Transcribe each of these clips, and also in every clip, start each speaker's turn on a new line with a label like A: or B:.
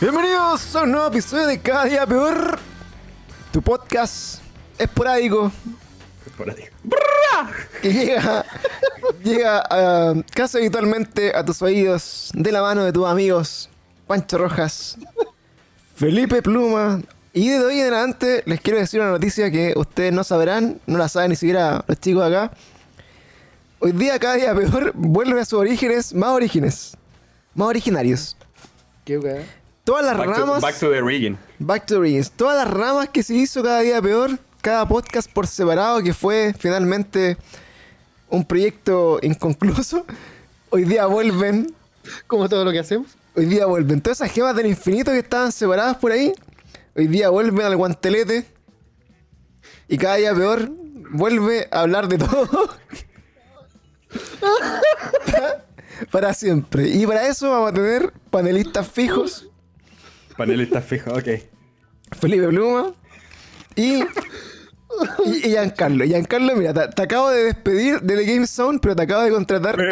A: Bienvenidos a un nuevo episodio de Cada Día Peor, tu podcast esporádico
B: Esporádico.
A: que llega, llega ah, casi habitualmente a tus oídos de la mano de tus amigos Pancho Rojas, Felipe Pluma. Y de hoy en adelante les quiero decir una noticia que ustedes no sabrán, no la saben ni siquiera los chicos de acá. Hoy día cada día peor vuelve a sus orígenes, más orígenes, más originarios.
C: ¿Qué weá?
A: Todas las
B: Back to,
A: ramas...
B: back to the rigging.
A: Back to the Origins. Todas las ramas que se hizo cada día peor, cada podcast por separado, que fue finalmente un proyecto inconcluso, hoy día vuelven.
C: Como todo lo que hacemos.
A: Hoy día vuelven. Todas esas gemas del infinito que estaban separadas por ahí, hoy día vuelven al guantelete. Y cada día peor vuelve a hablar de todo. para siempre. Y para eso vamos a tener panelistas fijos.
B: Panelistas fijos, ok.
A: Felipe Pluma y, y, y Giancarlo. Giancarlo, mira, te, te acabo de despedir de The Game Zone, pero te acabo de contratar.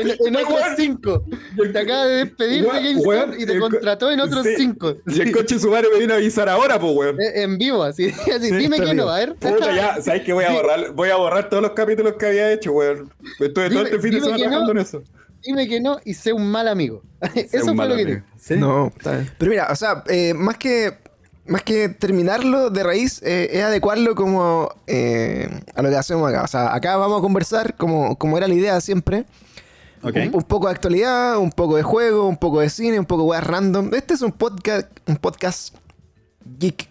C: en, en otros cinco. Te acaba de despedir de
B: weón,
C: y te contrató en otros
B: sí.
C: cinco.
B: Y el coche su madre me vino a avisar ahora, pues, weón.
C: Eh, En vivo, así. así,
B: Sí,
C: dime
A: está
C: que no, a ver.
B: Puta, ya, ¿sabes qué? Voy a borrar, voy a borrar todos los capítulos que había hecho, weón. Estuve todo este fin de semana
C: que no.
B: trabajando en eso.
C: Dime que no y sé un mal amigo.
B: Sé
C: Eso fue lo que
B: amigo.
C: te.
B: ¿Sí?
A: No.
B: Está bien.
A: Pero mira, o sea, eh, más que. Más que terminarlo de raíz, eh, es adecuarlo como eh, a lo que hacemos acá. O sea, acá vamos a conversar como, como era la idea siempre.
B: Ok.
A: Un, un poco de actualidad, un poco de juego, un poco de cine, un poco de weas random. Este es un podcast, un podcast geek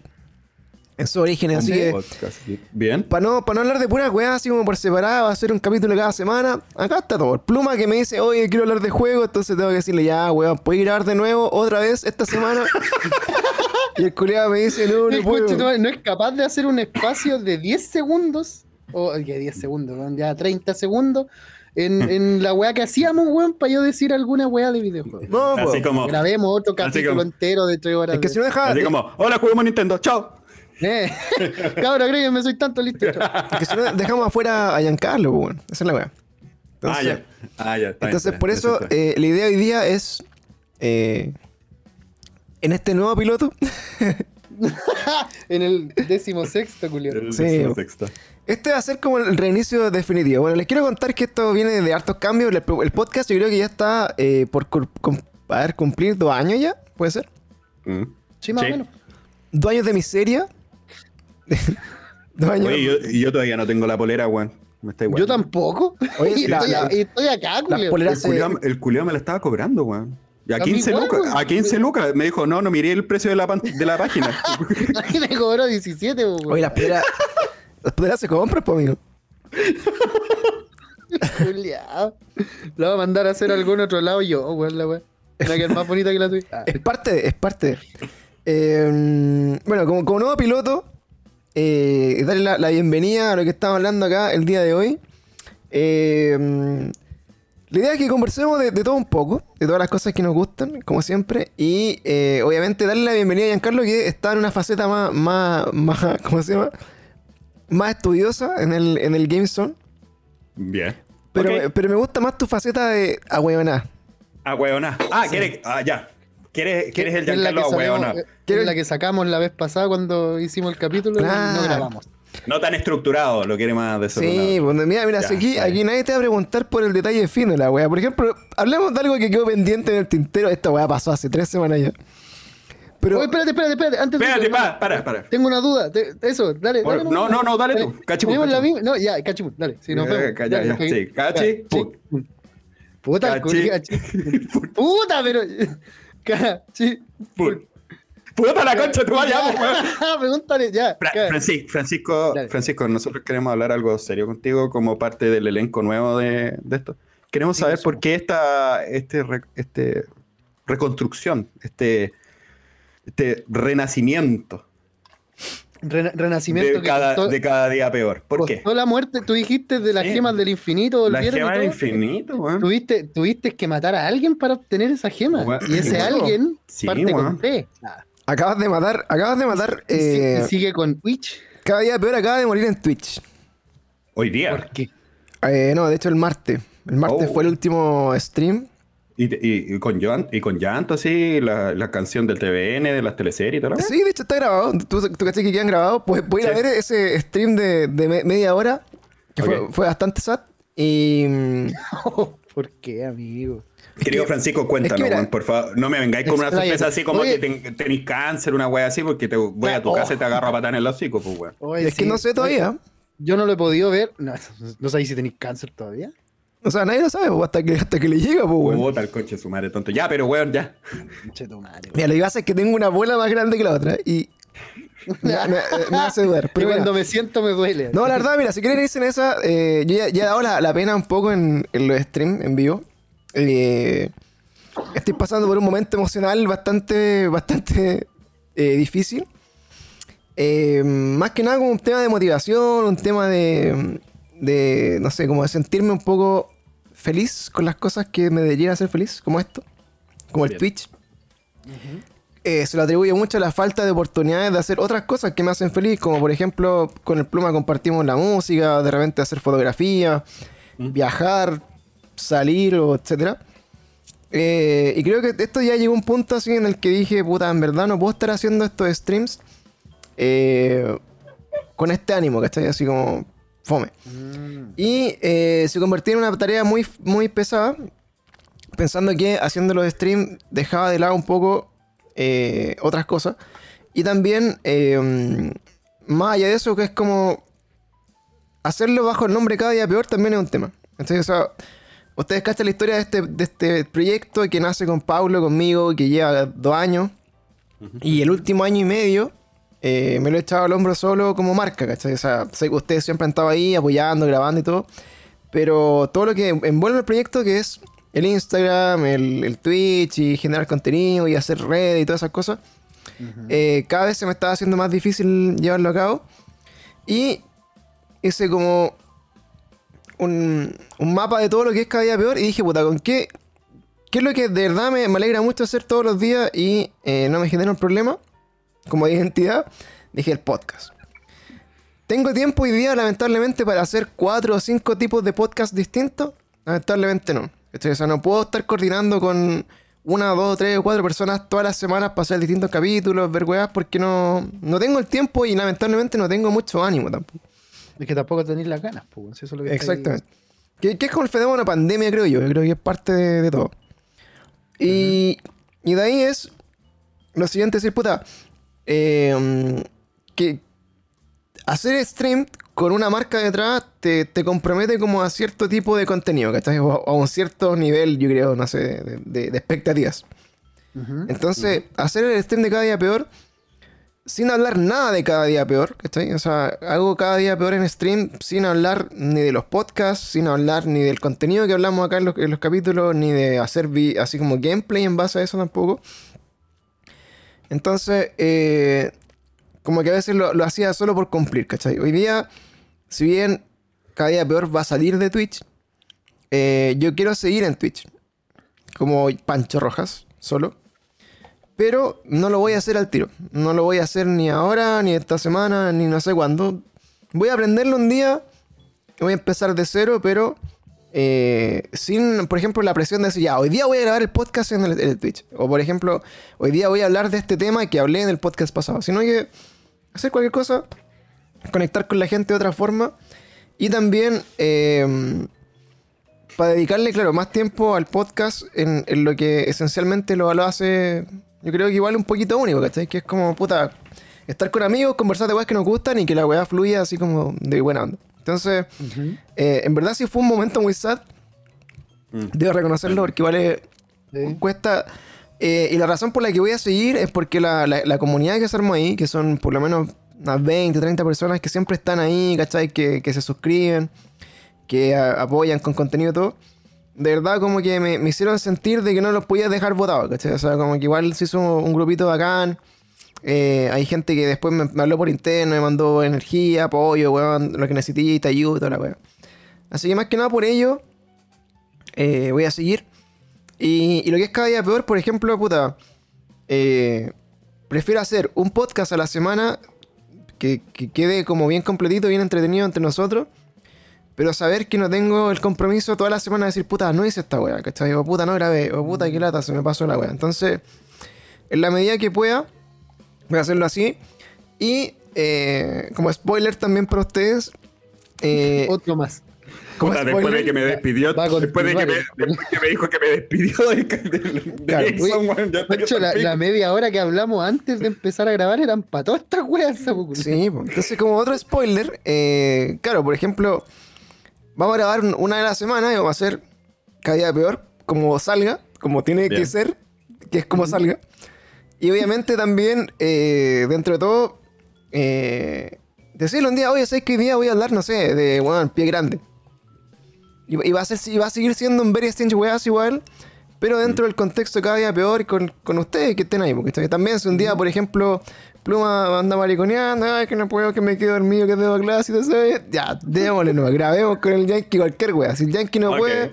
A: en su origen, así que
B: Podcast. Bien.
A: para no, pa no hablar de puras weas así como por separado, hacer un capítulo cada semana, acá está todo. El Pluma que me dice, oye, quiero hablar de juego, entonces tengo que decirle, ya, weón, ¿puedes grabar de nuevo otra vez esta semana? y el culiado me dice, no, no puedo.
C: no, no es capaz de hacer un espacio de 10 segundos. O que 10 segundos, weón, ya 30 segundos. En, en la weá que hacíamos, weón, para yo decir alguna weá de videojuegos.
A: No,
B: Así como,
C: Grabemos otro capítulo
B: como-
C: entero de 3 horas.
A: Es que
C: de-
A: si no deja...
B: así como, hola, juguemos Nintendo, chao.
C: Eh, Cabra, créeme, soy tanto listo. chao.
A: es que si no dejamos afuera a Giancarlo, po, weón. Esa es la wea.
B: ah,
A: Entonces,
B: ya. Ah, ya. está bien,
A: Entonces,
B: está
A: por eso,
B: está
A: eh, la idea hoy día es. eh, en este nuevo piloto.
C: en el décimo sexto, Julio.
B: El
A: sí.
B: décimo sexto.
A: Este va a ser como el reinicio definitivo. Bueno, les quiero contar que esto viene de hartos cambios. El, el podcast yo creo que ya está eh, por a ver, cumplir dos años ya. ¿Puede ser?
B: Mm.
C: Sí, más
B: Sí.
C: o menos.
A: Dos años de miseria. Dos años.
B: Oye, yo, y yo todavía no tengo la polera, weón. Me está igual.
C: Yo tampoco.
A: Oye,
C: y
A: la-
C: estoy,
A: la-
C: y estoy acá,
A: poleras
B: El
A: se-
B: culiao, el culiao me la estaba cobrando, weón. Y a
C: A mí
B: 15
C: igual,
B: lucas. A 15 lucas. Me dijo, no, no miré el precio de la, pan- de la página.
C: Aquí me cobró 17, weón.
A: Oye, las poleras. las poleras se compran, pues, amigo.
C: La voy a mandar a hacer a algún otro lado yo, weón, la weón. Para que es más bonita que la tuya. Ah.
A: Es parte es parte. Eh, bueno, como, como nuevo piloto, eh, darle la, la bienvenida a lo que estamos hablando acá el día de hoy. Eh, la idea es que conversemos de, de todo un poco, de todas las cosas que nos gustan, como siempre. Y eh, obviamente darle la bienvenida a Giancarlo, que está en una faceta más, más, más ¿cómo se llama? Más estudiosa en el, en el Game Zone.
B: Bien.
A: Pero, pero me gusta más tu faceta de ahueoná.
B: Ah, weona. Ah, ¿quieres? Ah, ya. ¿Quieres, ¿quieres el Giancarlo a
C: sabemos-
B: weona?
C: es
A: Quiero-
C: la que sacamos la vez pasada cuando hicimos el capítulo y no grabamos.
B: No tan estructurado, lo quiere más desordenado.
A: Sí, pues mira, mira,
B: Ya,
A: aquí, aquí nadie te va a preguntar por el detalle fino de la weá. Por ejemplo, hablemos de algo que quedó pendiente en el tintero. Esta weá pasó hace tres semanas ya. Pero,
C: Oye, espérate, espérate, espérate. Antes de-
B: Espérate, para, para, para.
C: Tengo una duda. te- eso, dale,
B: Bueno,
C: dale.
B: no, no, no, dale tú.
C: Eh, la
B: cachipún.
C: misma- No, ya, cachipún, dale. Sí, nos
B: Eh,
C: vemos.
B: ya,
C: Dale,
B: sí.
C: Sí. Puta,
B: cachi-
C: Puta, pero. Cachi.
B: Put- Puta la concha, tú vayamos, weón.
C: Pregúntale, ya.
B: Fra- Francisco,
C: Dale.
B: Francisco, nosotros queremos hablar algo serio contigo como parte del elenco nuevo de, de esto. Queremos
C: Sí,
B: saber
C: sí.
B: por qué esta este, este reconstrucción, este, este renacimiento
C: Rena- renacimiento
B: de
C: que
B: cada,
C: costó-
B: de cada día peor. ¿Por qué?
C: la muerte, tú dijiste de las
B: Sí.
C: gemas del infinito,
B: La
C: volvieron y
B: gema del infinito, weón.
C: Tuviste, tuviste que matar a alguien para obtener esa gema. Y ese
A: Claro.
C: alguien
B: Sí,
C: parte con T.
A: Acabas de matar, acabas de matar.
C: y
A: eh,
C: y sigue con Twitch.
A: Cada día peor acaba de morir en Twitch.
B: Hoy día.
C: ¿Por qué?
A: Eh, no, de hecho el martes. El martes
B: Oh.
A: fue el último stream.
B: Y con llanto, y con llanto así, la, la canción del TVN, de las teleseries y wea.
A: Sí, de hecho está grabado. Tú, tú cachai que quedan grabados. Pues voy a ir a
B: Sí.
A: ver ese stream de, de me- media hora. Que fue, bastante sad. Y. mm,
C: ¿Por qué, amigo?
B: Querido Francisco, cuéntanos,
A: mira-
B: por favor. No me vengáis con una sorpresa así como
C: Oye.
B: que ten- tenéis cáncer, una wea así, porque te voy a tu
C: Oh.
B: casa y te agarro a patar en el hocico, pues, weón.
C: Oye,
A: es que
C: sí,
A: no sé todavía.
C: oye, Yo no lo he podido ver. No, no sabéis si tenéis cáncer todavía.
A: O sea, nadie lo sabe pues, hasta, que, hasta que le llega, pues, weón.
B: Puta el coche su madre tonto. Ya, pero weón, ya.
C: Che, tu madre.
A: Mira, lo que pasa es que tengo una bola más grande que la otra. Y. Me, me- me hace dudar.
C: Pero
A: mira,
C: cuando me siento me duele.
A: No, la verdad, mira, si quieren irse en esa, eh, yo ya, ya he dado la, la pena un poco en, en los streams en vivo. Eh, estoy pasando por un momento emocional bastante, bastante eh, difícil. Eh, más que nada como un tema de motivación, un tema de, de, no sé, como de sentirme un poco feliz con las cosas que me deberían hacer feliz, como esto, como el
B: Bien.
A: Twitch. Eh, se lo atribuye mucho a la falta de oportunidades de hacer otras cosas que me hacen feliz, como por ejemplo con el pluma compartimos la música, de repente hacer fotografía, viajar, salir, o etcétera. Eh, y creo que esto ya llegó a un punto así en el que dije, puta, en verdad no puedo estar haciendo estos streams eh, con este ánimo, ¿cachai? Así como fome.
C: Mm.
A: Y eh, se convirtió en una tarea muy, muy pesada, pensando que haciendo los streams dejaba de lado un poco eh, otras cosas. Y también, eh, más allá de eso, que es como hacerlo bajo el nombre cada día peor también es un tema. Entonces, o sea, ustedes cachan la historia de este, de este proyecto que nace con Pablo, conmigo, que lleva dos años. Y el último año y medio eh, me lo he echado al hombro solo como marca, ¿cachai? O sea, sé que ustedes siempre han estado ahí apoyando, grabando y todo. Pero todo lo que envuelve el proyecto, que es el Instagram, el, el Twitch y generar contenido y hacer redes y todas esas cosas, eh, cada vez se me estaba haciendo más difícil llevarlo a cabo. Y hice como un, un mapa de todo lo que es cada día peor y dije, puta, ¿con qué? ¿Qué es lo que de verdad me, me alegra mucho hacer todos los días y eh, no me genera un problema como identidad? Dije el podcast. ¿Tengo tiempo hoy día, lamentablemente, para hacer cuatro o cinco tipos de podcast distintos? Lamentablemente no. O sea, no puedo estar coordinando con una, dos, tres o cuatro personas todas las semanas para hacer distintos capítulos, ver weas, porque no, no tengo el tiempo y lamentablemente no tengo mucho ánimo tampoco.
C: Es que tampoco tenéis las ganas, pues. si Eso es lo que estáis-
A: Exactamente. Que, que es como el fenómeno pandemia, creo yo. Yo creo que es parte de, de todo. Y, y de ahí es lo siguiente, decir, puta, eh, mm, que hacer stream con una marca detrás te, te compromete como a cierto tipo de contenido, ¿cachai? O a, un cierto nivel, yo creo, no sé, de, de- de expectativas. Entonces, hacer el stream de cada día peor, sin hablar nada de cada día peor, ¿cachai? O sea, hago cada día peor en stream sin hablar ni de los podcasts, sin hablar ni del contenido que hablamos acá en los, en los capítulos, ni de hacer así como gameplay en base a eso tampoco. Entonces, eh, como que a veces lo, hacía solo por cumplir, ¿cachai? Hoy día, si bien cada día peor va a salir de Twitch, eh, yo quiero seguir en Twitch, como Pancho Rojas, solo. Pero no lo voy a hacer al tiro. No lo voy a hacer ni ahora, ni esta semana, ni no sé cuándo. Voy a aprenderlo un día. Voy a empezar de cero, pero eh, sin, por ejemplo, la presión de decir, ya, hoy día voy a grabar el podcast en el, Twitch. O, por ejemplo, hoy día voy a hablar de este tema que hablé en el podcast pasado. Sino que hacer cualquier cosa, conectar con la gente de otra forma. Y también eh, para dedicarle, claro, más tiempo al podcast en, lo que esencialmente lo, hace, yo creo que igual un poquito único, ¿cachai? Que es como, puta, estar con amigos, conversar de weas que nos gustan y que la weá fluya así como de buena onda. Entonces,
C: Ujú.
A: eh, en verdad sí fue un momento muy sad,
B: Mm.
A: debo reconocerlo, porque vale,
C: Sí.
A: cuesta... eh, y la razón por la que voy a seguir es porque la, la- la comunidad que se armó ahí, que son por lo menos unas 20, 30 personas que siempre están ahí, ¿cachai? Que, que se suscriben, que a- apoyan con contenido y todo. De verdad como que me, me hicieron sentir de que no los podía dejar votados, ¿cachai? O sea, como que igual se hizo un grupito bacán. Eh, hay gente que después me, habló por interno, me mandó energía, apoyo, weón, lo que necesite, ayuda y toda la weón. Así que más que nada por ello, eh, voy a seguir. Y, lo que es cada día peor, por ejemplo, puta, eh, prefiero hacer un podcast a la semana que, que quede como bien completito, bien entretenido entre nosotros, pero saber que no tengo el compromiso toda la semana de decir, puta, no hice esta weá, ¿cachai? O puta, no grabé, o puta, qué lata, se me pasó la weá. Entonces, en la medida que pueda, voy a hacerlo así. Y eh, como spoiler también para ustedes, eh,
C: Otro más.
A: como
B: Puta, después de que me despidió,
C: Va
B: después de que me,
C: continuar.
B: después que me dijo que me despidió de
A: Claro,
B: ya estoy
C: De hecho, la, media hora que hablamos antes de empezar a grabar eran para todas estas weas.
A: Sí, pues. entonces como otro spoiler, eh, claro, por ejemplo, vamos a grabar un- una de la semana y vamos a hacer cada día peor, como salga, como tiene que ser, que es como salga. Y obviamente también, eh, dentro de todo, eh, decirle un día, oye, ¿sabes hoy día voy a hablar, no sé, de, bueno, el pie grande? Y, y va a ser, y va a seguir siendo un Very Strange Weas igual, pero dentro del contexto cada día peor con, con ustedes que estén ahí. Porque también si un día, por ejemplo, Pluma anda mariconeando, ay, que no puedo, que me quedo dormido, que debo clase y todo eso, ya, démosle, no, grabemos con el Yankee cualquier wea. Si el Yankee no
B: Ok.
A: puede,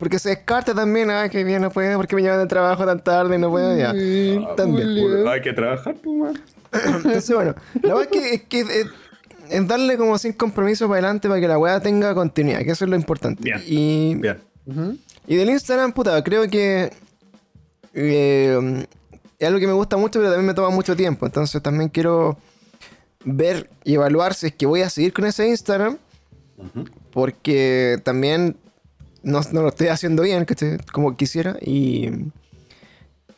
A: porque se descarta también, ay, que bien no puede, porque me llevan de trabajo tan tarde y no puedo, ya. También.
B: Hay que trabajar, pues, weón.
A: Entonces, bueno, la verdad es que, es, que es, es darle como sin compromiso para adelante para que la weá tenga continuidad, que eso es lo importante.
B: Bien.
A: Y,
B: Bien.
A: Y del Instagram, puta, creo que eh, es algo que me gusta mucho, pero también me toma mucho tiempo. Entonces también quiero ver y evaluar si es que voy a seguir con ese Instagram, porque también no, no lo estoy haciendo bien, ¿cachai? Como quisiera. Y,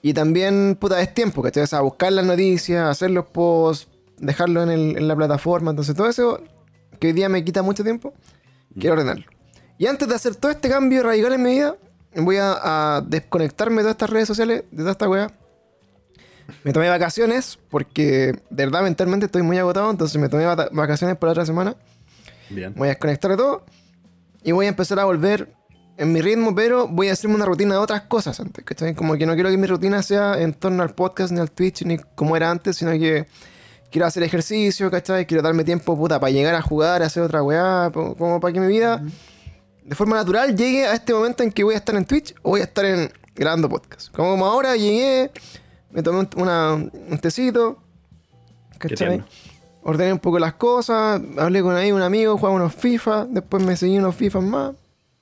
A: y también, puta, es tiempo, ¿cachai? O sea, buscar las noticias, hacer los posts, dejarlo en, el- en la plataforma. Entonces, todo eso que hoy día me quita mucho tiempo, quiero ordenarlo. Y antes de hacer todo este cambio radical en mi vida, voy a, a desconectarme de todas estas redes sociales, de toda esta weá. Me tomé vacaciones porque de verdad mentalmente estoy muy agotado, entonces me tomé vacaciones por la otra semana.
B: Bien.
A: Voy a desconectar de todo y voy a empezar a volver en mi ritmo, pero voy a hacerme una rutina de otras cosas antes, ¿cachai? Como que no quiero que mi rutina sea en torno al podcast, ni al Twitch, ni como era antes, sino que quiero hacer ejercicio, ¿cachai? Quiero darme tiempo, puta, para llegar a jugar, a hacer otra weá, como para que mi vida, de forma natural, llegue a este momento en que voy a estar en Twitch o voy a estar en grabando podcast. Como, como ahora llegué, me tomé un, una- un tecito, ¿cachai? Ordené un poco las cosas, hablé con ahí un amigo, jugaba unos FIFA, después me seguí unos FIFA más,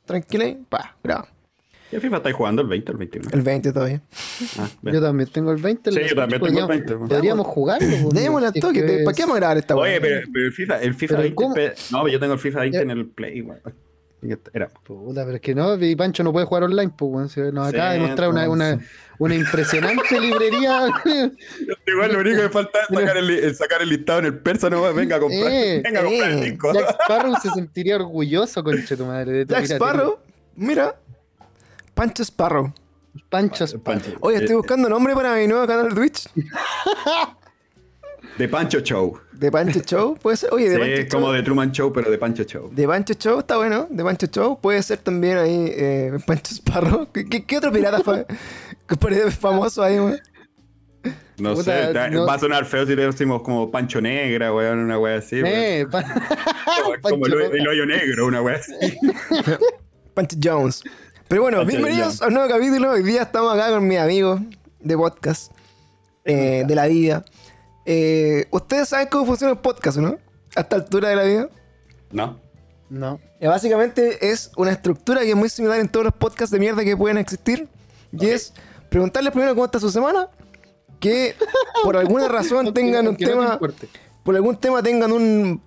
A: tranquila, y pa, grabo.
B: ¿Y el FIFA estáis jugando el 20 o el 21?
A: El 20 todavía.
B: Ah.
C: Yo también tengo el 20.
B: Sí, yo también tengo el
C: podríamos-
B: 20, weón.
C: Podríamos jugarlo.
A: Démosle al
C: es
A: toque,
C: que
A: ¿para qué vamos a grabar esta
B: Oye,
A: weá?
B: pero, pero el FIFA, el FIFA
C: Pero
B: 20.
C: ¿cómo?
B: No, yo tengo el FIFA 20
C: Ya.
B: en el Play, weón. Era.
C: Puta, pero es que no, y Pancho no puede jugar online, pues, weón. Nos acaba de
B: Sí,
C: mostrar una, una, una impresionante librería.
B: Igual lo único que falta es sacar el, sacar listado en el persa, no venga a comprar.
C: Eh,
B: venga a comprar
A: eh,
B: el.
C: Jack Sparrow se sentiría orgulloso, conche tu madre. De tu
A: Jack. Sparrow, mira. Pancho Sparrow.
C: Pancho Sparrow.
B: Pancho.
A: Oye, estoy
B: Eh,
A: buscando nombre para mi nuevo canal de Twitch.
B: De Pancho Show.
A: De Pancho Show, puede ser. Oye, de
B: Sí,
A: Pancho
B: es como
A: Show.
B: de Truman Show, pero de Pancho Show.
A: De Pancho Show, está bueno. De Pancho Show, puede ser también ahí eh, Pancho Sparrow. ¿Qué, qué- qué otro pirata fue? famoso ahí, weón?
B: No
C: Puta,
B: sé,
C: no-
B: va a sonar feo si le decimos como Pancho Negra, weón, una wea así.
C: Eh, pa-
B: como el, el hoyo negro, una wea así.
A: Pancho Jones. Pero bueno,
B: Pancho
A: bienvenidos
B: Jones.
A: a un nuevo capítulo. Hoy día estamos acá con mis amigos de podcast, eh, de la vida. Eh, Ustedes saben cómo funciona el podcast, ¿no? A esta altura de la vida.
B: ¿No?
C: No.
A: Eh, básicamente es una estructura que es muy similar en todos los podcasts de mierda que pueden existir. Y es preguntarles primero cómo está su semana. Que por alguna razón tengan un
C: Aunque no te
A: tema. por algún tema tengan un.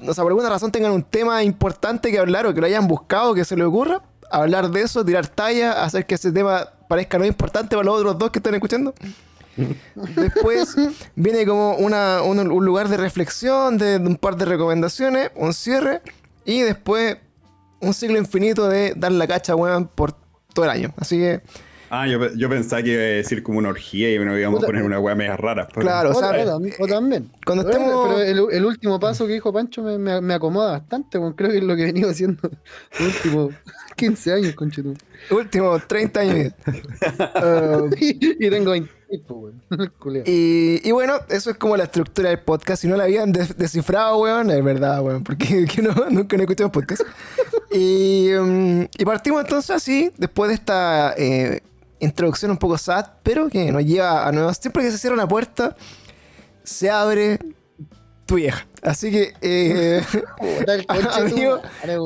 A: O sea, por alguna razón tengan un tema importante que hablar o que lo hayan buscado, que se les ocurra. Hablar de eso, tirar talla, hacer que ese tema parezca no importante para los otros dos que están escuchando. Después viene como una, un, un lugar de reflexión, de, de un par de recomendaciones, un cierre. Y después un ciclo infinito de dar la cacha, weón, por todo el año. Así que,
B: Ah, yo, pe- yo pensaba que iba a decir como una orgía y nos íbamos a poner una wea media rara. pero-
A: Claro, o
C: O,
A: sea,
C: o tam- o también.
A: cuando
C: Pero-
A: estemos-
C: Pero el, el último paso que dijo Pancho me, me- me acomoda bastante, weón. creo que es lo que he venido haciendo los últimos 15 años, conchetum.
A: últimos 30 años. vida. Eh,
C: y, y tengo 20, weón. Culeo.
A: Y, y bueno, eso es como la estructura del podcast. Si no la habían des- descifrado, weón, es verdad, weón, porque que no, nunca no escuchamos podcast. Y, mm, y partimos entonces así, después de esta eh, introducción un poco sad, pero que nos lleva a nuevas. Siempre que se cierra una puerta, se abre tu vieja. Así que, eh, amigo,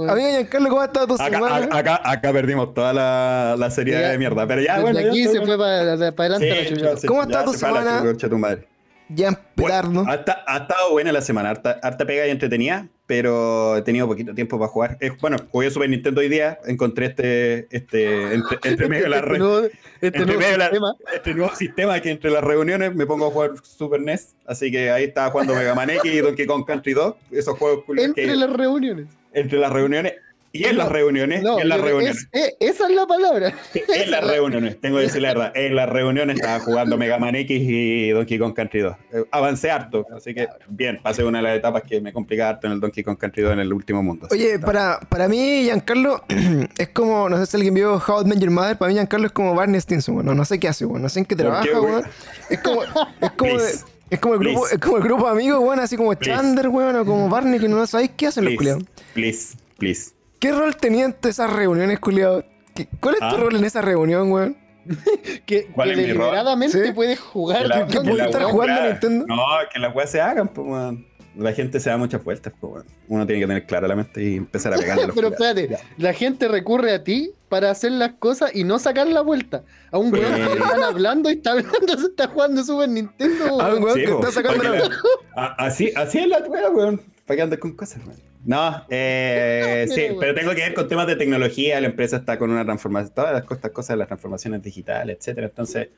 A: amigo Giancarlo, ¿cómo ha estado tu
B: Acá,
A: semana?
B: acá, acá perdimos toda la, la serie
C: Ya,
B: de mierda. Pero ya,
C: Desde
B: bueno.
C: aquí se fue para, para adelante la
B: Sí, se-
A: ¿Cómo ha estado tu
B: se la
A: semana?
B: chucha tu madre.
A: Ya en
B: Bueno, ha, esta- ha estado buena la semana, harta, harta pega y entretenida, pero he tenido poquito tiempo para jugar. Eh, bueno, jugué Super Nintendo hoy día, encontré este, este entre, entre medio de la
C: Este
B: red.
C: Este nuevo
B: la-
C: sistema.
B: este nuevo sistema que entre las reuniones me pongo a jugar Super NES, así que ahí estaba jugando Mega Man X y Donkey Kong Country 2, esos juegos que
C: Entre las reuniones.
B: entre las reuniones y en las reuniones,
C: No,
B: y en las
C: yo-
B: reuniones.
C: es- eh, esa es la palabra.
B: En las reuniones, tengo que decir la verdad. En las reuniones estaba jugando Mega Man X y Donkey Kong Country 2. Eh, avancé harto, así que bien, pasé una de las etapas que me complicaba harto en el Donkey Kong Country 2 en el último mundo.
A: Oye, para, para mí, Giancarlo, es como, no sé si alguien vio How Met Your Mother, para mí Giancarlo es como Barney Stinson, weón. No, sé qué hace, weón. No sé en qué
B: ¿Por
A: trabaja,
B: qué, weón.
A: Es como, es como, de- es como el grupo,
B: Please.
A: es como el grupo de amigos, weón, así como
B: Please.
A: Chandler, weón, o como Barney, que no sabéis qué hacen los
B: please,
A: culiados.
B: please, please.
A: ¿Qué rol tenían en esas reuniones, culiados? ¿Qué- ¿Cuál es tu
B: Ah.
A: rol en esa reunión, weón?
C: Que,
B: ¿Cuál
C: que
B: es mi rol?
C: deliberadamente
A: Sí.
C: puedes jugar.
B: Que la-
A: que
B: que
A: estar
B: wea-
A: jugando a
B: claro.
A: Nintendo.
B: No, que las weas se hagan, pues, weón. La gente se da muchas vueltas, pues, weón. Uno tiene que tener clara la mente y empezar a pegarle a los
C: Pero
B: culiados.
C: espérate, la gente recurre a ti para hacer las cosas y no sacar la vuelta. A un weón que están hablando y está hablando, se está jugando Super Nintendo.
A: Ah,
C: weón.
A: weón,
B: Sí,
A: que
B: po,
A: está sacando la...
B: la- a- así, así es la wea, weón. ¿Para qué andes con cosas, weón? No, eh, sí,
C: pero,
B: tengo que ver con temas de tecnología. La empresa está con una transformación, todas las cosas, cosas de las transformaciones digitales, etcétera. Entonces,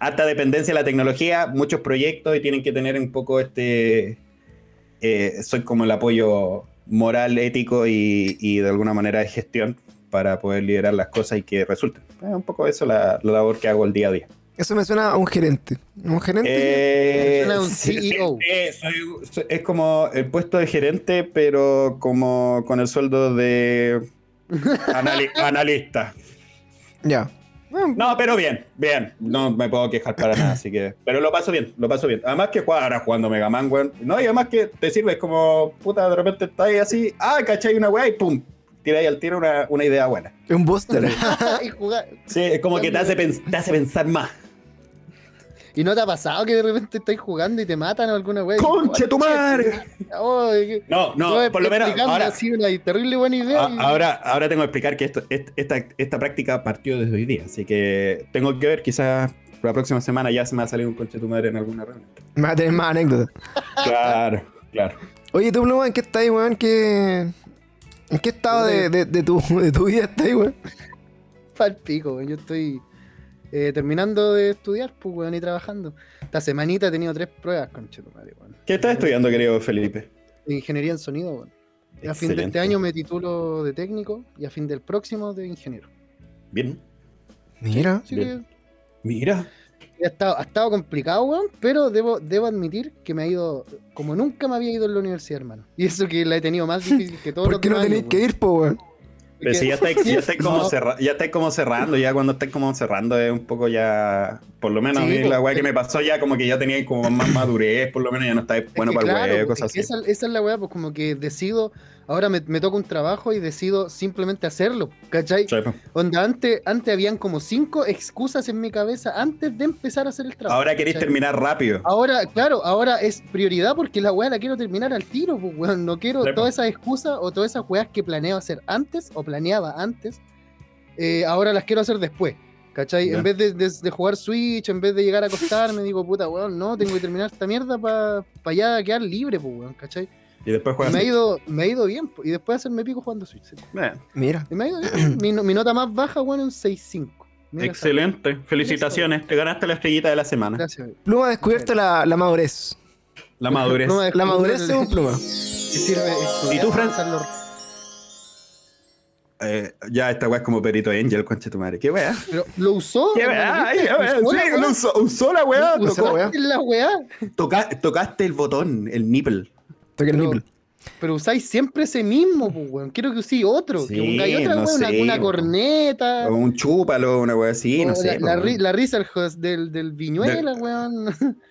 B: alta dependencia de la tecnología, muchos proyectos y tienen que tener un poco este. eh, soy como el apoyo moral, ético y, y de alguna manera de gestión para poder liderar las cosas y que resulten. Es un poco eso la, la labor que hago el día a día.
A: Eso me suena a un gerente. ¿Un gerente?
B: Eh,
C: Suena a un CEO.
B: sí, soy- soy- es como el puesto de gerente, pero como con el sueldo de anali- analista.
A: Ya.
B: No, pero bien, bien. No me puedo quejar para nada, así que. Pero lo paso bien, lo paso bien. Además que juega ahora jugando Mega Man, weón. No, y además que te sirve, es como, puta, de repente estás ahí así, ah, cachai una weá y pum, tira ahí al tiro una, una idea buena.
A: es un booster.
B: Sí, es como que te hace, pens- te hace pensar más.
C: ¿Y no te ha pasado que de repente estáis jugando y te matan o alguna wea?
B: ¡Conche tu madre!
C: Oh, que-
B: No, no, por lo menos ahora.
C: así una terrible buena idea.
B: A-
C: y-
B: Ahora, ahora tengo que explicar que esto, est- esta, esta práctica partió desde hoy día, así que tengo que ver, quizás la próxima semana ya se me va a salir un conche tu madre en alguna reunión.
A: Me va a tener más anécdotas.
B: Claro, claro.
A: Oye, tú, ¿en qué estás, weón? ¿Qué... ¿En qué estado de, de, de tu, de tu vida estás, weón?
C: Pal pico, weón. Yo estoy eh, terminando de estudiar, pues, weón, y trabajando. Esta semanita he tenido tres pruebas, conchetumare, weón.
B: ¿Qué estás estudiando, querido Felipe?
C: Ingeniería en sonido, weón. A fin de este año me titulo de técnico y a fin del próximo de ingeniero.
B: Bien.
A: Mira.
C: Así
B: Bien.
C: que
B: Mira.
C: ha estado, ha estado complicado, weón, pero debo, debo admitir que me ha ido como nunca me había ido en la universidad, hermano. Y eso que la he tenido más difícil que todos
A: ¿Por
C: los
A: qué no
C: demás
A: tenéis
C: años,
A: que ir, po, weón?
B: Pero si ya estáis, ya estáis como,
C: No.
B: cerra- ya estáis como cerrando, ya cuando estáis como cerrando es un poco ya, por lo menos a
C: Sí,
B: mí
C: po.
B: la weá que me pasó ya como que ya tenía como más madurez, por lo menos ya no estáis
C: Es
B: bueno
C: que
B: para
C: claro,
B: el huevo,
C: pues,
B: cosas
C: es
B: así.
C: Esa, esa es la weá, pues como que decido, ahora me, me toca un trabajo y decido simplemente hacerlo, ¿cachai?
B: Sí.
C: Onda, antes, antes habían como cinco excusas en mi cabeza antes de empezar a hacer el trabajo.
B: Ahora queréis
C: ¿cachai?
B: terminar rápido.
C: Ahora, claro, ahora es prioridad porque la weá la quiero terminar al tiro, pues weón. No quiero
B: Sí,
C: todas esas excusas o todas esas weas que planeo hacer antes o planeaba antes, eh, ahora las quiero hacer después. ¿Cachai? En vez de, de- de jugar Switch, en vez de llegar a acostarme, digo, puta, weón, no, tengo que terminar esta mierda para ya quedar libre, pues, weón, ¿cachai?
B: Y después juegas.
C: me ha ido, me ha ido bien, y después hacerme pico jugando Switch. sí.
B: Eh,
A: Mira.
C: Y me ha ido bien. mi, no- mi nota más baja, weón, un 6.5. Mira esa-
B: Excelente. Felicitaciones. Te ganaste la estrellita de la semana.
C: Gracias.
A: Pluma ha descubierto la, la madurez.
B: La madurez.
A: La madurez según Pluma.
C: sirve estudiar,
B: ¿Y tú, Fran? Eh, ya esta weá es como Perito Angel, conche tu madre. ¿Qué weá?
C: Pero lo usó.
B: ¿Qué weá?
C: ¿viste?
B: Ay, weá,
C: Usó la
B: sí,
C: weá.
B: lo usó, usó la weá.
C: Usó
A: usó la weá.
C: la weá.
B: Toca- tocaste el botón, el nipple.
C: Pero- usáis siempre ese mismo, pues, weón. Quiero que uséis otro. que
B: Sí,
C: pongáis otra,
B: no
C: weón. Alguna
B: weón.
C: corneta.
B: O un chúpalo, una weá así, no sé.
C: la, la,
B: weón.
C: risa del, del Viñuela, weón.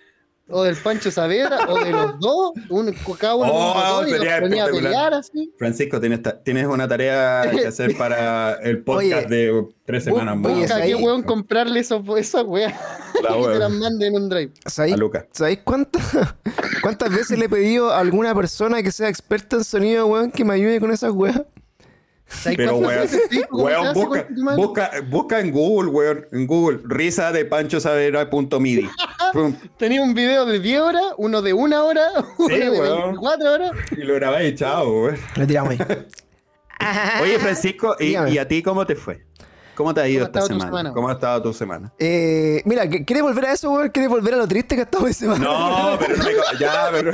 C: o del Pancho Saavedra. o de los dos. Un, cada uno un
B: Oh,
C: botón y los
B: sería
C: ponía a pelear así.
B: Francisco, tienes, ta- tienes una tarea que hacer para el podcast
A: Oye,
B: de tres semanas más.
A: oye,
C: qué weón comprarle esos esa weá. Y te las mande en un drive.
A: ¿Sabéis,
B: A Luca.
A: ¿sabéis cuántas, cuántas veces le he pedido a alguna persona que sea experta en sonido, weón, que me ayude con esas weas?
C: ¿Sabes
B: Pero, weón, weón, busca, busca, busca en Google, weón, en Google, risa de Pancho Savera punto midi. Pum,
C: Tenía un video de 10 horas, uno de una hora, uno de
B: weón.
C: 24 horas.
B: y lo grabáis y chao, weón.
A: Lo tiramos ahí.
B: Oye, Francisco, ¿y,
A: Dígame.
B: y a ti cómo te fue? ¿Cómo te ha ido
C: ¿Cómo ha
B: esta semana?
C: semana?
B: ¿Cómo ha estado tu semana?
A: Eh, mira, ¿qu- ¿quieres volver a eso, weón? ¿Quieres volver a lo triste que ha estado esta semana?
B: No, pero no me co- ya, pero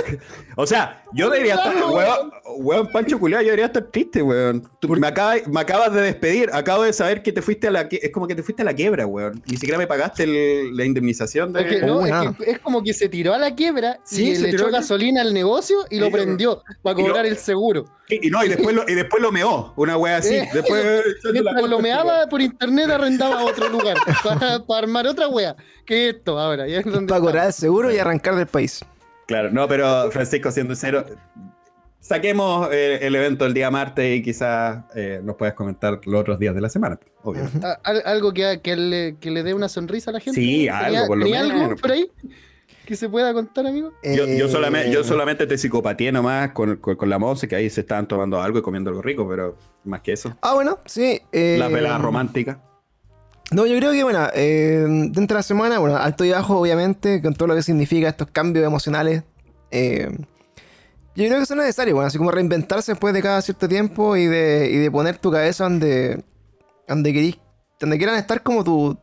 B: o sea, yo debería estar, weón, weón Pancho Culeado, yo debería estar triste, weón. Tú me, acabas, me acabas de despedir, acabo de saber que te fuiste a la es como que te fuiste a la quiebra, weón. Ni siquiera me pagaste el- la indemnización de
C: no,
A: Oh,
C: es,
A: nada.
C: que es como que se tiró a la quiebra
B: Sí,
C: y
B: se
C: le
B: tiró
C: echó gasolina al negocio y lo prendió para cobrar el seguro.
B: y, y no, y después lo, y después lo meó, una wea así.
C: Eh,
B: Después
C: Mientras lo meaba por internet arrendaba a otro lugar para, para armar otra wea. que esto ahora? Es donde
A: Para cobrar seguro y arrancar del país.
B: Claro, no, pero Francisco, siendo cero, saquemos eh, el evento el día martes y quizás eh, nos puedas comentar los otros días de la semana, obviamente.
C: Algo que, que le, que le dé una sonrisa a la gente.
B: Sí,
C: ¿Tenía-
B: algo, por lo menos.
C: algo por ahí que se pueda contar, amigo?
B: Yo, yo
A: Eh,
B: solamente, yo solamente te psicopatié nomás con, con, con la Monse, que ahí se estaban tomando algo y comiendo algo rico, pero más que eso.
A: Ah, bueno, sí. eh,
B: Las veladas románticas.
A: No, yo creo que, bueno, eh, dentro de la semana, bueno, alto y bajo, obviamente, con todo lo que significa estos cambios emocionales. eh, yo creo que son necesarios, bueno, así como reinventarse después de cada cierto tiempo y de, y de poner tu cabeza donde, donde, querís- donde quieran estar como tu,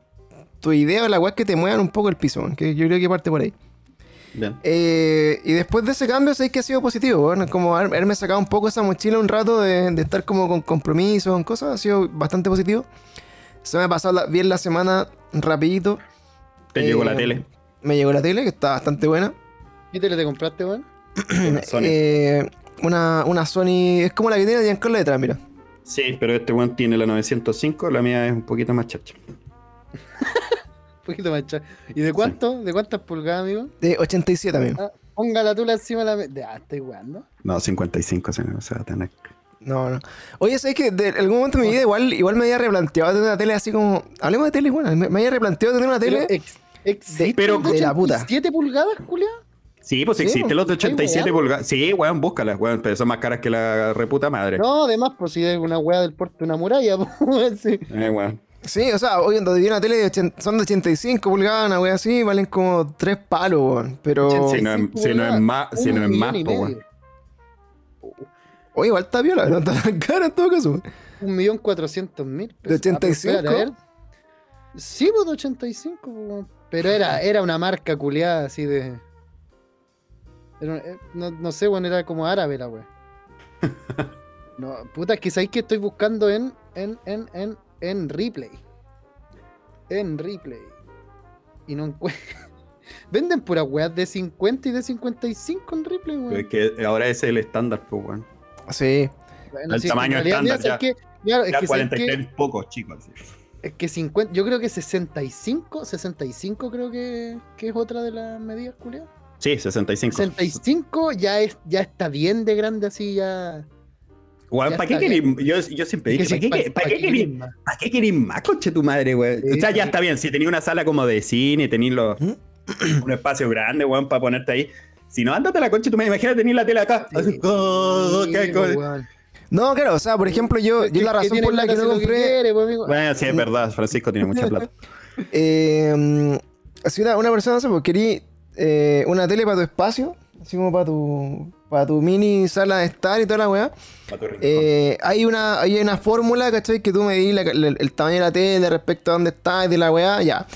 A: tu idea o la weá que te muevan un poco el piso, que yo creo que parte por ahí.
B: Bien.
A: Eh, y después de ese cambio, sé que ha sido positivo, bueno, como haber- haberme sacado un poco esa mochila un rato de, de estar como con compromisos, con cosas, ha sido bastante positivo. Se me ha pasado la- bien la semana rapidito.
B: Te llegó
A: Eh,
B: la tele.
A: Me llegó la tele, que está bastante buena.
C: ¿Qué tele te compraste, weón?
B: Sony.
A: Eh, una, una Sony, es como la que tiene Giancarlo detrás, mira.
B: Sí, pero este one tiene la 905, la mía es un poquito más chacha.
C: Poquito más cha- ¿Y de cuánto? ¿De cuántas pulgadas, amigo?
A: De 87, amigo.
C: Ah, ponga la tula encima de la mesa. Ah, estoy jugando.
B: No, 55 se o sea, tener.
A: No, no. Oye, ¿sabes que De algún momento de mi vida igual, igual me había replanteado tener una tele así como... Hablemos de tele, bueno, me, me había replanteado tener una tele...
C: Pero ex- ¿existe
B: pero-
C: el de
A: la puta.
C: 87 pulgadas, Julia?
B: Sí, pues
A: Sí,
B: existen
A: pues,
B: los de
C: hay
B: 87
C: weá.
B: pulgadas. Sí, weón, búscalas, weón, pero son más caras que la reputa madre.
C: No, además, pues si es una weá del porte de una muralla, pues sí.
B: Eh, weón.
A: Sí, o sea, hoy en donde vi una tele de 80 son de 85 pulgadas, una wea así, valen como 3 palos, weón. Pero...
C: 85.
B: Si no es, si no es más, si no es más,
C: medio.
B: weón.
A: Oye, igual está viola, no está tan cara en todo caso.
C: Un millón cuatrocientos mil.
A: ¿De 85?
C: espérate, a ver. Sí, pues de 85, pues, weón. Pero era, era una marca culiada así de. era- eh, no, no sé, bueno, era como árabe la wea. No, puta, es que sabéis que estoy buscando en, en, en, en, en replay. En replay. Y no encuentro. Venden puras weas de 50 y de 55 en replay, weón.
B: Es que ahora ese es el estándar, pues, weón.
A: Sí.
C: Bueno,
B: el
C: sí, es que
B: tamaño estándar,
C: ¿sabes qué? Claro, es
B: Ya
C: que, ¿sabes
B: 43
C: qué?
B: pocos, chicos.
C: Es que 50, yo creo que 65, 65 creo que, que es otra de las medidas, culiadas.
B: Sí, 65.
C: 65 ya es ya está bien de grande así ya.
B: Weón, ¿para qué querís? Yo, yo siempre dije,
C: que
B: ¿para qué,
C: pa-
B: qué
C: pa'
B: querís?
C: más.
B: ¿Para qué querís más, coche tu madre, weón?
C: Sí,
B: o sea, ya está bien, si tenía una sala como de cine, tenéis
A: ¿Mm?
B: un espacio grande, weón, para ponerte ahí. Si no, ándate a la concha tu madre, imagínate tener la tele acá.
C: Sí.
B: Oh,
C: weón.
A: No, claro, o sea, por ejemplo, yo, yo la razón por la que no compré...
C: quiere, pues.
B: Bueno, sí, es verdad, Francisco tiene mucha plata.
A: Eh, una, una persona, sé, pues querí eh, una tele para tu espacio, así como para tu, para tu mini sala de estar y toda la weá. Eh, hay una, hay una fórmula, ¿cachai? Que tú medís la- la- el tamaño de la tele respecto a dónde está y de la weá, ya.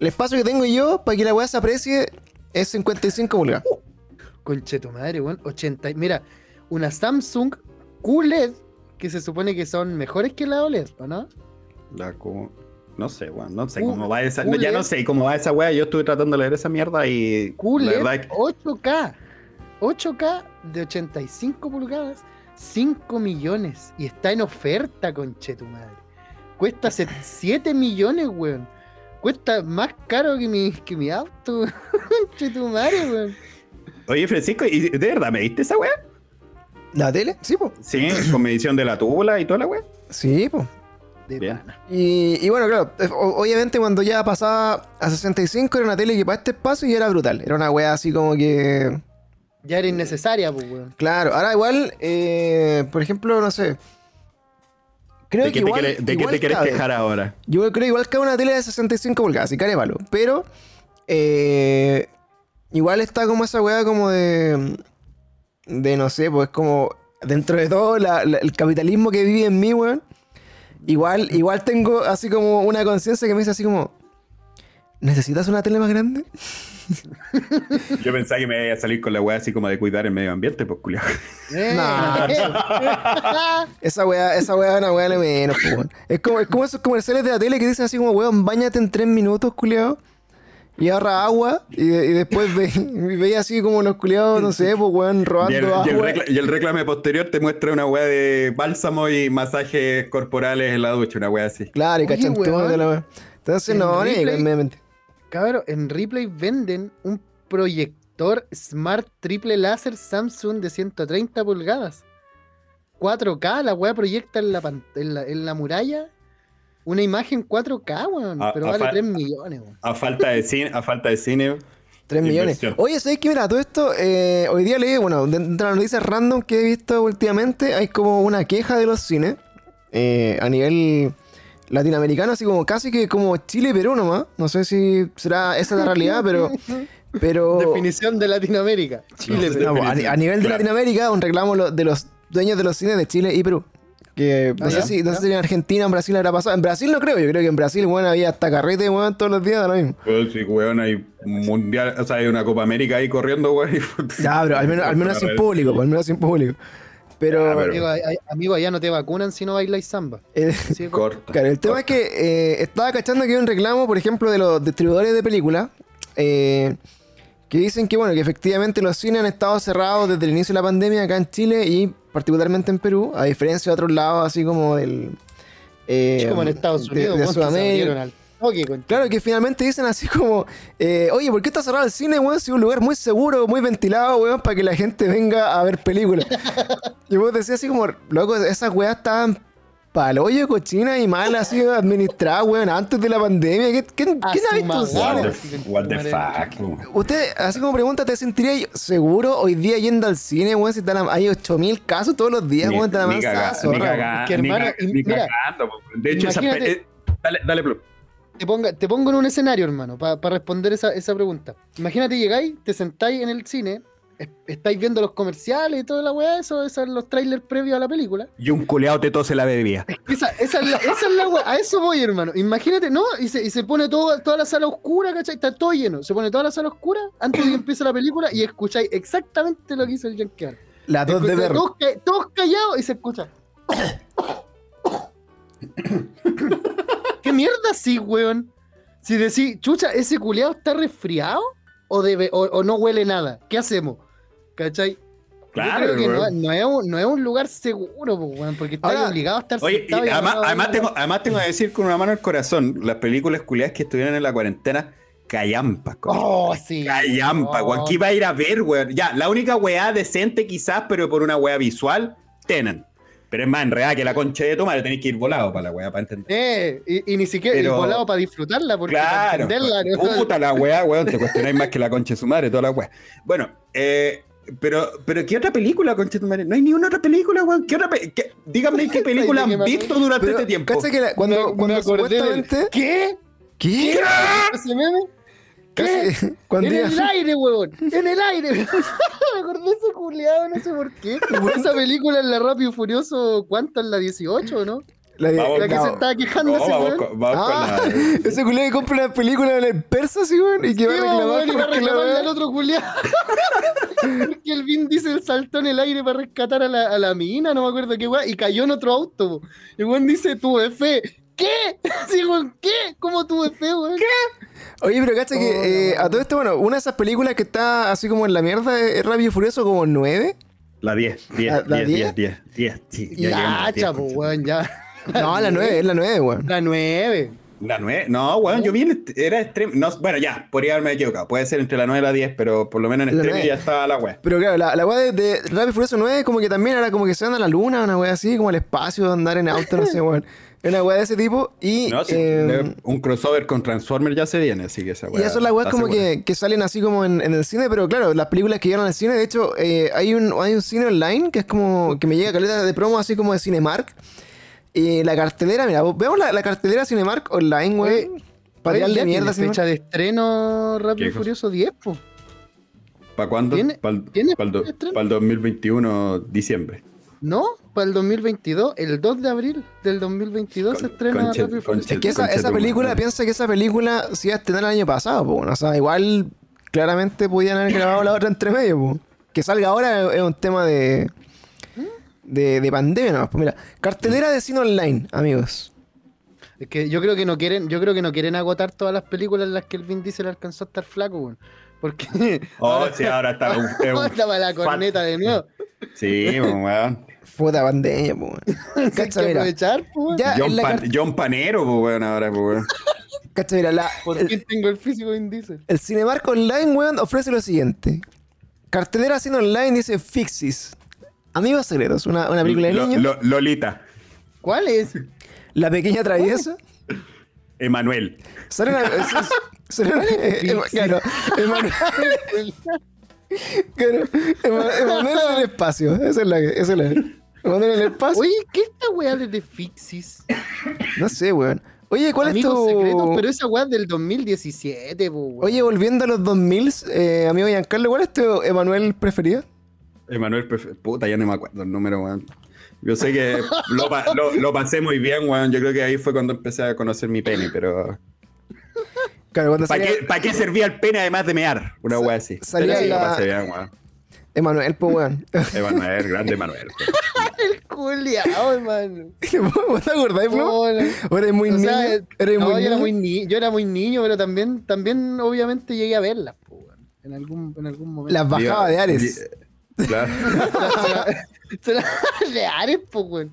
A: El espacio que tengo yo para que la weá se aprecie es 55 pulgadas.
C: Conche tu madre, weón. 80. Mira, una Samsung QLED que se supone que son mejores que la OLED, ¿o no?
B: La co- No sé, weón, no sé
C: Uh,
B: cómo va esa.
C: uh,
B: ya no sé cómo va esa weá. Yo estuve tratando de leer esa mierda y. La
C: QLED
B: verdad es que-
C: 8K. 8K de 85 pulgadas, 5 millones. Y está en oferta, conche tu madre. Cuesta 7 millones, weón. Cuesta más caro que mi, que mi auto, conche tu madre, weón.
B: Oye, Francisco, ¿y de verdad me diste esa weá?
A: ¿La tele? Sí, pues.
B: Sí, con medición de la tula y toda la weá.
A: Sí, pues.
C: De.
A: Y, y bueno, claro, obviamente cuando ya pasaba a 65 era una tele que para este espacio y era brutal. Era una weá así como que.
C: Ya era innecesaria, pues, weón.
A: Claro, ahora igual, eh, por ejemplo, no sé. Creo
B: ¿De
A: que
B: qué te
A: igual,
B: de qué te querés
A: cabe.
B: quejar ahora?
A: Yo creo que igual cabe una tele de 65 pulgadas, y care palo. Pero, eh, igual está como esa weá como de. De no sé, pues como. Dentro de todo la- la- el capitalismo que vive en mí, weón. Igual, igual tengo así como una conciencia que me dice así como. ¿Necesitas una tele más grande?
B: Yo pensaba que me iba a salir con la weá así como de cuidar el medio ambiente, pues culiao.
C: Eh,
A: Nah. Esa weá, esa weá es una weá de menos, weón. Es como, es como esos comerciales de la tele que dicen así como, weón, bañate en tres minutos, culiao. Y agarra agua y, de- y después ve, y veía así como los culiados, no sé, pues weón,
B: Y el,
A: robando
B: y el
A: agua.
B: recla- y el reclame posterior te muestra una weá de bálsamo y masajes corporales en la ducha, una weá así.
A: Claro, y cachantón de la weá. Entonces,
C: En
A: no, ni.
C: Cabrón, en Ripley venden un proyector Smart Triple Láser Samsung de 130 pulgadas. 4K, la weá proyecta en la, pan- en la, en la muralla una imagen 4K, weón.
B: A-
C: pero
B: a
C: vale
B: fa-
C: 3 millones, weón.
B: A falta de cine, a falta de cine.
A: 3 millones.
B: Inversión.
A: Oye, ¿sabes qué? Mira, todo esto, eh, hoy día leí, bueno, dentro de las noticias random que he visto últimamente, hay como una queja de los cines eh, a nivel latinoamericano, así como casi que como Chile y Perú nomás. No sé si será esa la realidad, pero... pero
C: Definición de Latinoamérica. Chile,
B: No,
C: pero-
A: no, a, a nivel de
B: Claro.
A: Latinoamérica, un reclamo de los dueños de los cines de Chile y Perú. Que no
C: Ah,
A: sé
C: ya,
A: si, no sé si en Argentina o en Brasil habrá pasado. En Brasil no creo, yo creo que en Brasil, bueno, había hasta carrete, weón, todos los días, lo mismo.
B: Pues sí, weón, hay un mundial, o sea, hay una Copa América ahí corriendo, weón. y-
A: Ya, pero al menos, al menos sin público, pues, al menos sin público. Pero,
B: Ah, pero-
C: Amigo, allá no te vacunan si no bailáis samba.
A: eh,
C: Así de corto.
B: Corta.
A: claro, el tema es que eh, estaba cachando que hay un reclamo, por ejemplo, de los distribuidores de películas, eh, que dicen que, bueno, que efectivamente los cines han estado cerrados desde el inicio de la pandemia acá en Chile y particularmente en Perú, a diferencia de otros lados, así como del... eh,
C: como en Estados
A: de-
C: Unidos,
A: de
C: se
A: Sudamérica. Claro, que finalmente dicen así como, eh, oye, ¿por qué está cerrado el cine, weón? Si es un lugar muy seguro, muy ventilado, weón, para que la gente venga a ver películas. y vos decías así como, loco, esas weas estaban paloyo, cochina y mal así administradas, weón, antes de la pandemia. ¿Qué, qué, ¿quién ha visto
C: madre.
A: cine?
B: What the, what the fuck.
A: Usted, así como pregunta, ¿te sentirías seguro hoy día yendo al cine, weón? Si están, hay 8000 casos todos los días,
B: Ni-
A: weón, te la zorra,
B: ni cagando. De hecho, esa eh, dale, dale, Plu.
C: Te, ponga, te pongo en un escenario, hermano, para responder esa, esa pregunta. Imagínate, llegáis, te sentáis en el cine, es- estáis viendo los comerciales y toda la weá, eso, esos son los trailers previos a la película.
B: Y un culeado te tose la bebida.
C: Esa, esa es la, esa es la weá, a eso voy, hermano. Imagínate, ¿no? Y se, y se pone todo, toda la sala oscura, ¿cachai? Está todo lleno. Se pone toda la sala oscura antes de que empiece la película y escucháis exactamente lo que hizo el Yankee
A: La tos de perro.
C: todos, todos callados y se escucha. ¿Qué mierda sí, weón? Si decís, chucha, ese culeado está resfriado o, debe, o, o no huele nada, ¿qué hacemos? ¿Cachai?
B: Claro,
C: que no, es un, no es un lugar seguro, weón, porque está
A: Ahora,
C: obligado a estar
B: Oye, y
C: sentado y
B: además, tengo, además tengo que decir con una mano al corazón, las películas culiadas que estuvieron en la cuarentena, callampas, coño.
C: Oh, sí.
B: Callampa,
C: oh.
B: weón. ¿Qué iba a ir a ver, weón? Ya, la única weá decente quizás, pero por una weá visual, Tenan. Pero es más, en realidad que la concha de tu madre tenéis que ir volado para la weá, para entender.
C: Eh, y, y ni siquiera
B: Pero-
C: y volado para disfrutarla, porque para
B: Claro,
C: entenderla, ¿no?
B: puta la weá, weón, te cuestionáis más que la concha de su madre, toda la weá. Bueno, eh, pero, pero ¿qué otra película, concha de tu madre? No hay ni una otra película, weón. ¿Qué otra pe- qué- Díganme qué película han
C: me
B: visto durante
A: Pero,
B: este tiempo.
A: ¿cacha que la- cuando,
C: Me- me
A: cuando
C: acordé del-
A: supuestamente...
C: ¿Qué?
A: ¿Qué?
C: ¿Ese meme? ¿Qué?
A: Cuando
C: en el aire, huevón. En el aire. Me acordé de ese culiado, no sé por qué. Esa película en la Rápido y Furioso, ¿cuánto? ¿En la 18, no?
A: la de-
B: Vamos,
C: La que
A: no.
C: se estaba quejando
B: No,
C: ese
B: vamos,
C: weón.
B: con, vamos
A: Ah,
B: con la.
A: ese culiao que compra una película en persa, sí, weón, y que va a reclamar
C: weón, y va a
A: la
C: reclamarle al otro culiado. Porque el Vin Diesel saltó en el aire para rescatar a la, a la mina, no me acuerdo qué weón, y cayó en otro auto. Y weón dice, tuve fe. ¿Qué? Sí, weón, ¿qué? ¿Cómo tuve fe, weón?
A: Oye, pero cacha
C: Oh,
A: que eh,
C: no.
A: a todo esto, bueno, una de esas películas que está así como en la mierda es Rápido y Furioso como 9.
B: La 10,
A: ¿La-
B: 10,
A: la
B: 10,
A: 10?
B: 10, 10, 10. Sí, ya llegamos a
C: Ya,
B: 10,
C: chapo, weón, ya.
A: No, la 9, es la 9, weón.
C: La 9.
B: La 9, no, weón, yo vi en est- era extremo. No, bueno, ya, podría haberme equivocado. Puede ser entre la 9 y la 10, pero por lo menos en extremo
A: 9.
B: ya estaba la weá.
A: Pero claro, la, la weá de, de Rápido y Furioso 9 como que también era como que se van a la luna, una weá así, como al espacio, andar en auto, no sé, weón. Una weá de ese tipo. Y,
B: No, sí,
A: eh,
B: un crossover con Transformers ya se viene, así que esa
A: y
B: weá
A: eso es la weá como que, que salen así como en, en el cine, pero claro, las películas que llegan al cine, de hecho, eh, hay, un, hay un cine online que es como que me llega caleta de promo así como de Cinemark. Y la cartelera, mira, veamos la, la cartelera Cinemark online,
C: Oye,
A: tirarle
C: ya
A: mierda
C: tiene fecha de estreno Rápido
B: ¿Qué
C: y? Furioso 10, po.
B: ¿Para cuándo?
C: ¿Tiene-
B: Para el,
C: tiene
B: do-
C: estreno?
B: pa'l 2021, diciembre.
C: No, para el 2022, el 2 de abril del 2022 se
B: Con-
C: estrena
B: conche-
C: Rápido y Furioso.
B: conche-
A: Es que esa, película, piensa que esa película se iba a estrenar el año pasado, po, bueno, o sea, igual claramente podían haber grabado la otra entre medio, po. Que salga ahora es un tema de, de, de pandemia nomás. Pues mira, cartelera de cine online, amigos.
C: Es que yo creo que no quieren, yo creo que no quieren agotar todas las películas en las que el Vin Diesel alcanzó a estar flaco, weón. Porque
B: Oh, sí, ahora está un, es un
C: estaba la corneta de nuevo.
B: Sí, pues, weón.
A: Puta pandemia, po. weón. Cacha, mira.
C: aprovechar, weón.
A: Ya,
B: John,
A: la
B: Pan-
A: car-
B: John Panero, pues, weón, ahora, pues, weón.
A: cacha, mira, la-
C: Por
A: el,
C: fin tengo el físico Diesel.
A: el Cinemark Online, weón, ofrece lo siguiente. Cartelera cine online dice Fixis. Amigos secretos, una, una película de
B: Lo-
A: niños.
B: Lo- Lolita,
C: ¿Cuál es?
A: La pequeña traviesa.
B: Emanuel.
A: Sale una- es- es- sale una- eh, claro, Emanuel, claro, Ema- Emanuel en el espacio. Esa es la que. Esa es la Emanuel en el espacio.
C: Oye, ¿qué esta weá de The Fixis?
A: No sé, weón. Oye, ¿cuál
C: Amigos
A: es tu.
C: secretos, pero esa weá es del 2017, po, weón.
A: Oye, volviendo a los 2000, eh, amigo Giancarlo, ¿cuál es tu Emanuel preferido?
B: Emanuel, pref- puta, ya no me acuerdo el número, weón. Yo sé que lo, pa- lo- lo pasé muy bien, weón. Yo creo que ahí fue cuando empecé a conocer mi pene, pero.
A: Claro,
B: ¿Para
A: salía
B: qué, pa' qué servía el pene además de mear? Una weá así.
A: salía la-
B: lo pasé bien, weón.
A: Emanuel, pues, weón.
B: Emanuel, grande Emanuel.
C: El culiao, hermano.
A: ¿Vos te acordáis, Flo?
C: Hola.
A: ¿O eres muy
C: O
A: niño?
C: sea,
A: ¿Eres
C: no,
A: muy
C: yo, era muy ni- yo era muy niño, pero también, también obviamente llegué a verlas, po, weón. En algún, en algún momento.
A: Las bajaba de Ares.
B: Claro.
C: Se la- de Ares, po, weón.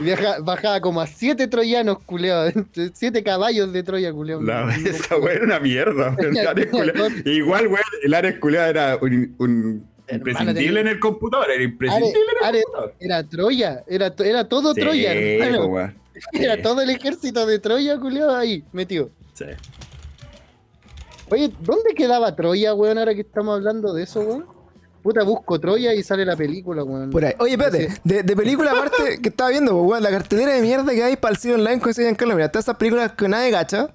C: Viaja- bajaba como a siete troyanos, culeados. Siete caballos de Troya, culeados.
B: La, esa weá era una mierda, weón. El Ares culiao- Igual, weón, el Ares culiao era un, imprescindible en el computador. Era imprescindible
C: Ares,
B: en el computador.
C: era Troya, era, era todo
B: Sí,
C: Troya, hermano.
B: weón.
C: Era todo el ejército de Troya, culeado, ahí, metido.
B: sí.
C: Oye, ¿dónde quedaba Troya, weón, ahora que estamos hablando de eso, weón? Puta, busco Troya y sale la película, weón.
A: Por ahí. Oye, espérate, de, de película aparte que estaba viendo, weón, la cartelera de mierda que hay para el cine online con ese Giancarlo. Mira, todas esas películas que nadie gacha.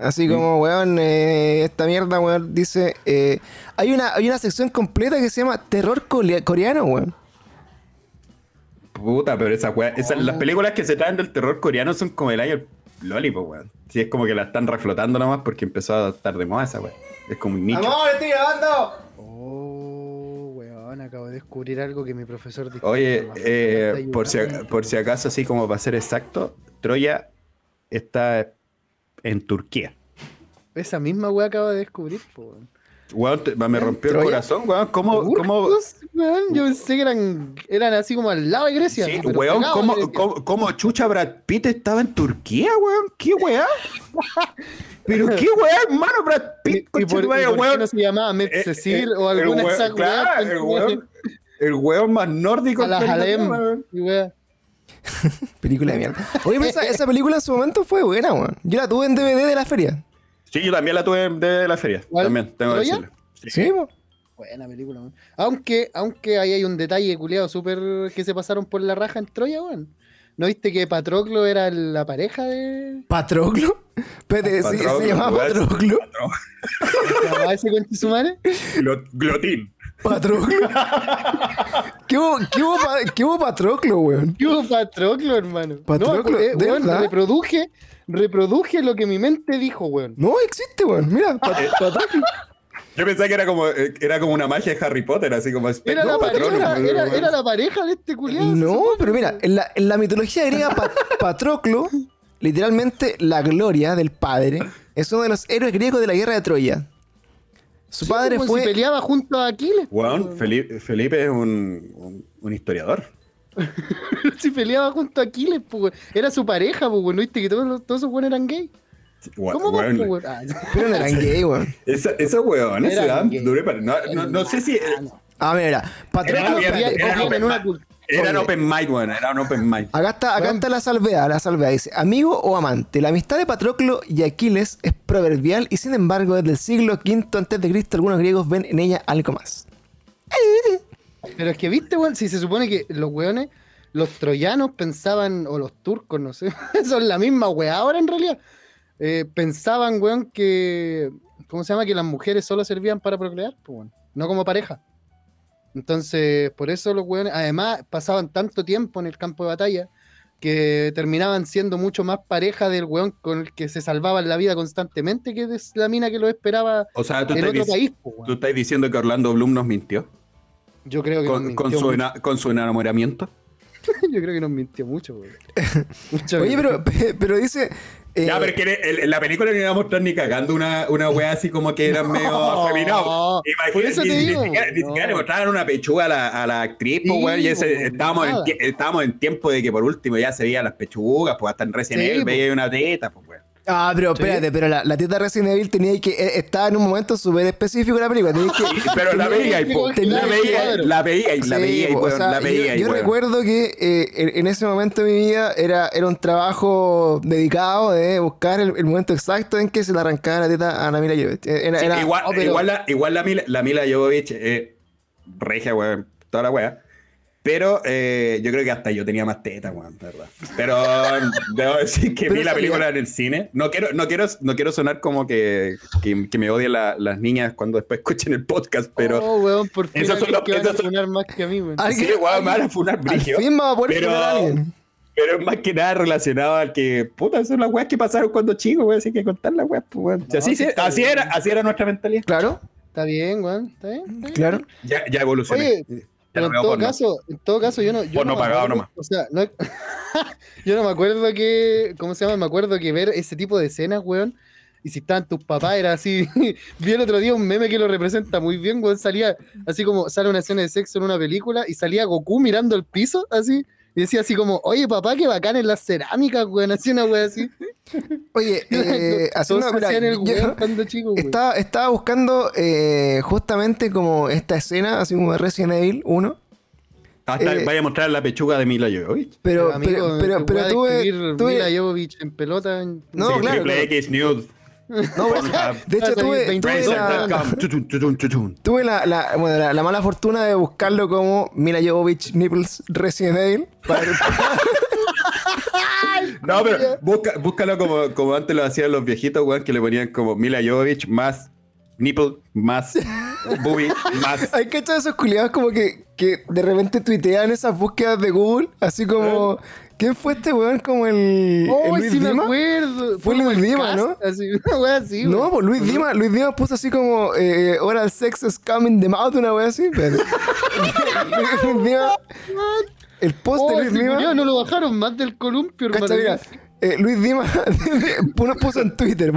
A: Así como, weón, eh, esta mierda, weón, dice. eh, hay, una, hay una sección completa que se llama Terror Coreano, weón.
B: Puta, pero esa weá. esa- las películas que se traen del terror coreano son como el año Lollipop, weón. Sí, es como que la están reflotando nomás porque empezó a estar de moda esa weá. Es como un nicho.
A: estoy grabando!
C: Acabo de descubrir algo que mi profesor de
B: Oye, eh, por, si, por si acaso, así como para ser exacto, Troya está en Turquía.
C: Esa misma weá acabo de descubrir, po, weón.
B: Me rompió el corazón, weón. ¿Cómo, cómo,
C: yo pensé que eran, eran así como al lado de Grecia.
B: sí,
C: pero
B: weón, cómo,
C: Grecia.
B: cómo, cómo chucha Brad Pitt estaba en Turquía, weón? ¿Qué weá? Pero qué weá, hermano, Brad
C: ¿Y,
B: Pitt,
C: y por, y por qué
B: weón.
C: no se llamaba Met
B: Eh,
C: Cecil
B: eh,
C: o alguna
B: weón- claro,
C: weas?
B: el weón, el weón más nórdico.
C: A la Jalem. y.
A: Película de mierda. Oye, pero esa, esa película en su momento fue buena, weón. Yo la tuve en DVD de la feria.
B: Sí, yo también la tuve de la feria.
C: ¿Cuál?
B: También, tengo que decirlo.
A: Sí, po.
C: Buena película, weón. Aunque, aunque ahí hay un detalle culiado súper que se pasaron por la raja en Troya, weón. ¿No viste que Patroclo era la pareja de.
A: ¿Patroclo? Espérate, ¿sí- ¿se,
B: Patroclo,
A: llamaba. Patroclo?
C: ¿Se llamaba ese con Chisumare?
B: Glo- Glotín.
A: ¿Patroclo? ¿Qué hubo, qué hubo, pa- qué hubo Patroclo, weón?
C: ¿Qué hubo Patroclo, hermano?
A: Patroclo,
C: no, eh,
A: ¿de
C: weón,
A: verdad?
C: reproduje, reproduje lo que mi mente dijo, weón.
A: No existe, weón. Mira, Pat- Patroclo.
B: Yo pensaba que era como, eh, era como una magia de Harry Potter, así como
C: Era,
B: espectro,
C: la pareja, era, la pareja de este culiado.
A: No, pero mira, en la, en la mitología griega, Pa- Patroclo, literalmente la gloria del padre, es uno de los héroes griegos de la guerra de Troya. Su padre
C: como
A: fue.
C: Si peleaba junto a Aquiles.
B: Weón, Felipe, Felipe es un, un, un historiador.
C: si peleaba junto a Aquiles, pues, weón. Era su pareja, pues, weón. ¿No viste que todos, los- todos esos weones eran gay?
B: Weón,
C: ¿Cómo
B: weón,
C: pues, weón? Ah,
A: Pero no eran gay, weón.
B: esa- esos weones se
C: Eran
B: dan
C: gay.
B: duro para- no, no, no sé si.
C: ah, no.
A: Ah, mira,
B: Era era
C: en una
B: open Era mic, weón. Era un open mic.
A: Acá está, acá
C: Weón.
A: está la salvedad, la salvedad. Dice, amigo o amante, la amistad de Patroclo y Aquiles es proverbial y sin embargo desde el siglo V antes de Cristo algunos griegos ven en ella algo más.
C: Pero es que, viste, weón, si se supone que los weones, los troyanos pensaban, o los turcos, no sé, son la misma weá ahora en realidad. eh, pensaban, weón, que. ¿Cómo se llama? Que las mujeres solo servían para procrear, pues, weón, no como pareja. Entonces, por eso los weones, además, pasaban tanto tiempo en el campo de batalla que terminaban siendo mucho más pareja del weón con el que se salvaban la vida constantemente que de la mina que lo esperaba
B: O sea, tú
C: en otro
B: dic-
C: país, pues, weón.
B: tú estás diciendo que Orlando Bloom nos mintió
C: Yo creo que nos
B: con, su,
C: mucho.
B: ena- con su enamoramiento.
C: Yo creo que nos mintió mucho. Mucho,
A: Oye, pero, pero dice... eh,
B: Ya, pero es que en, en la película no iba a mostrar ni cagando una, una wea así como que eran medio
C: No,
B: afeminados. Imagínate,
C: por eso te
B: ni, siquiera, ni
C: no.
B: siquiera le mostraron una pechuga a la, a la actriz, pues,
C: Sí,
B: y ese,
C: pues,
B: estábamos, en, estábamos en tiempo de que por último ya se veían las pechugas, pues hasta en Resident
C: Sí,
B: Evil
C: pues.
B: veía una teta, pues.
A: Ah, pero
C: Sí.
A: espérate, pero la, la teta Resident Evil tenía que... eh, estaba en un momento súper específico de la película. tenía que,
B: Pero la veía y la veía, la veía y la veía y la veía
A: yo, yo recuerdo que eh, en, en ese momento de mi vida era, era un trabajo dedicado de buscar el, el momento exacto en que se le arrancaba la teta a la Mila Jovovich. Eh, Era,
B: Sí,
A: era-
B: igual,
C: oh, pero-
B: igual, la, igual la, Mila, la Mila Jovovich, eh, regia, weón, toda la weá. Pero eh, yo creo que hasta yo tenía más teta, weón, la verdad. Pero debo decir que
A: Pero
B: vi la película en el cine. No quiero, no quiero, no quiero sonar como que, que, que me odien la- las niñas cuando después escuchen el podcast, pero
C: Oh, weón, por fin
B: Esas son las-
C: que
B: esas son-
C: más que a mí, weón.
B: Sí,
A: alguien-
B: weón, me van a funar
A: al
B: brigio.
A: fin va a poder
B: pero-
A: funar a alguien.
B: Pero es más que nada relacionado al que, puta, son las weas que pasaron cuando chicos, weón, así que contar las weas, pues, weón.
C: No,
B: así,
C: sí
B: se-
C: está
B: así,
C: bien.
B: era, así era nuestra mentalidad.
A: Claro,
C: Está bien, weón. Está bien. está bien.
A: claro.
B: Ya, ya evolucioné.
C: Oye, pero en todo
B: porno.
C: caso, en todo caso, yo no. Yo
B: Porno
C: no me
B: pagado
C: acuerdo-
B: nomás.
C: O sea, no, yo no me acuerdo que. ¿Cómo se llama? Me acuerdo que ver ese tipo de escenas, weón. Y si estaban tus papás, era así. Vi el otro día un meme que lo representa muy bien, weón. Salía así como sale una escena de sexo en una película y salía Goku mirando el piso, así. Y decía así como, oye papá, qué bacán en las cerámicas, weón. Así una weón así.
A: Oye, eh, haciendo,
C: Todos
A: mira,
C: el
A: yo
C: cuando chico,
A: estaba, estaba buscando eh, justamente como esta escena, así como de Resident Evil 1.
B: Hasta
A: Eh,
B: vaya a mostrar la pechuga de Mila Jovovich.
A: Pero,
C: amigo,
A: pero, pero, pero
C: a
A: tuve, tuve-
C: Mila Jovovich en pelota. en-
A: No,
B: Sí,
A: claro,
B: Triple
A: claro.
B: X News.
A: No, bueno, de hecho tuve,
C: 20
A: tuve la,
B: Razer.com. Tutun, tutun, tutun.
A: tuve la, la- bueno, la- la mala fortuna de buscarlo como Mila Jovovich Nipples Resident Evil. para-
B: No, pero busca, búscalo como, como antes lo hacían los viejitos, weón, que le ponían como Mila Jovovich más nipple, más boobie, más.
A: Hay que echar esos culiados como que, que de repente tuitean esas búsquedas de Google, así como... ¿Quién fue este weón? Como el,
C: Oh,
A: el Luis
C: sí me
A: Dima?
C: acuerdo.
A: Fue Luis Dima,
C: cast,
A: ¿no?
C: Así, una wea así,
A: No, pues Luis Dima, Luis Dima puso así como eh, oral sex is coming the mouth, una wea así. Pero... Luis Dima, el post
C: Oh,
A: de Luis Dima.
C: culiao no lo bajaron más del columpio.
A: Cacha, mira, eh, Luis Dima puso, puso en Twitter,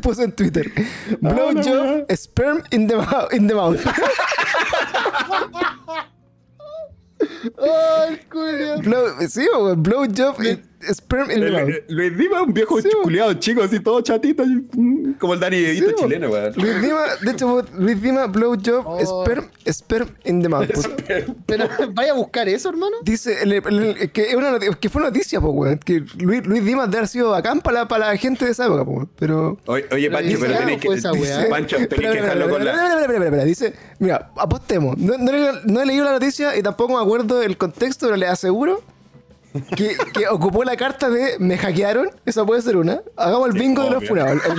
A: puso en Twier Blowjob sperm in the, mouth, in the mouth.
C: Oh, el culiao.
A: Blow, sí, weón, blowjob in- sperm in the mouth.
B: El- Luis Dima, un viejo
A: Sí,
B: culiado chico, así todo chatito, mm, como el Dani
A: Sí,
B: chileno, weón.
A: Luis Dima, de hecho, Luis Dima, blowjob
C: Oh.
A: sperm, sperm in the mouth.
C: Pero vaya a buscar eso, hermano.
A: Dice el- el- el- que, es una que fue noticia, pues, weón. Que Luis, Luis Dimas debe haber sido bacán para la, para la gente de esa época, pues, weón. Pero.
B: Oye, oye,
C: Pero
B: Pancho,
C: dice
B: pero
C: algo,
B: tenés que.
C: esa weá.
B: Pancho, tenés que dejarlo con
A: espera,
B: la.
A: espera, espera, espera, espera. Dice, mira, apostemos. No, no, he- no he leído la noticia y tampoco me acuerdo del contexto, pero le aseguro que, que ocupó la carta de me hackearon. Esa puede ser una. Hagamos el bingo de los funados.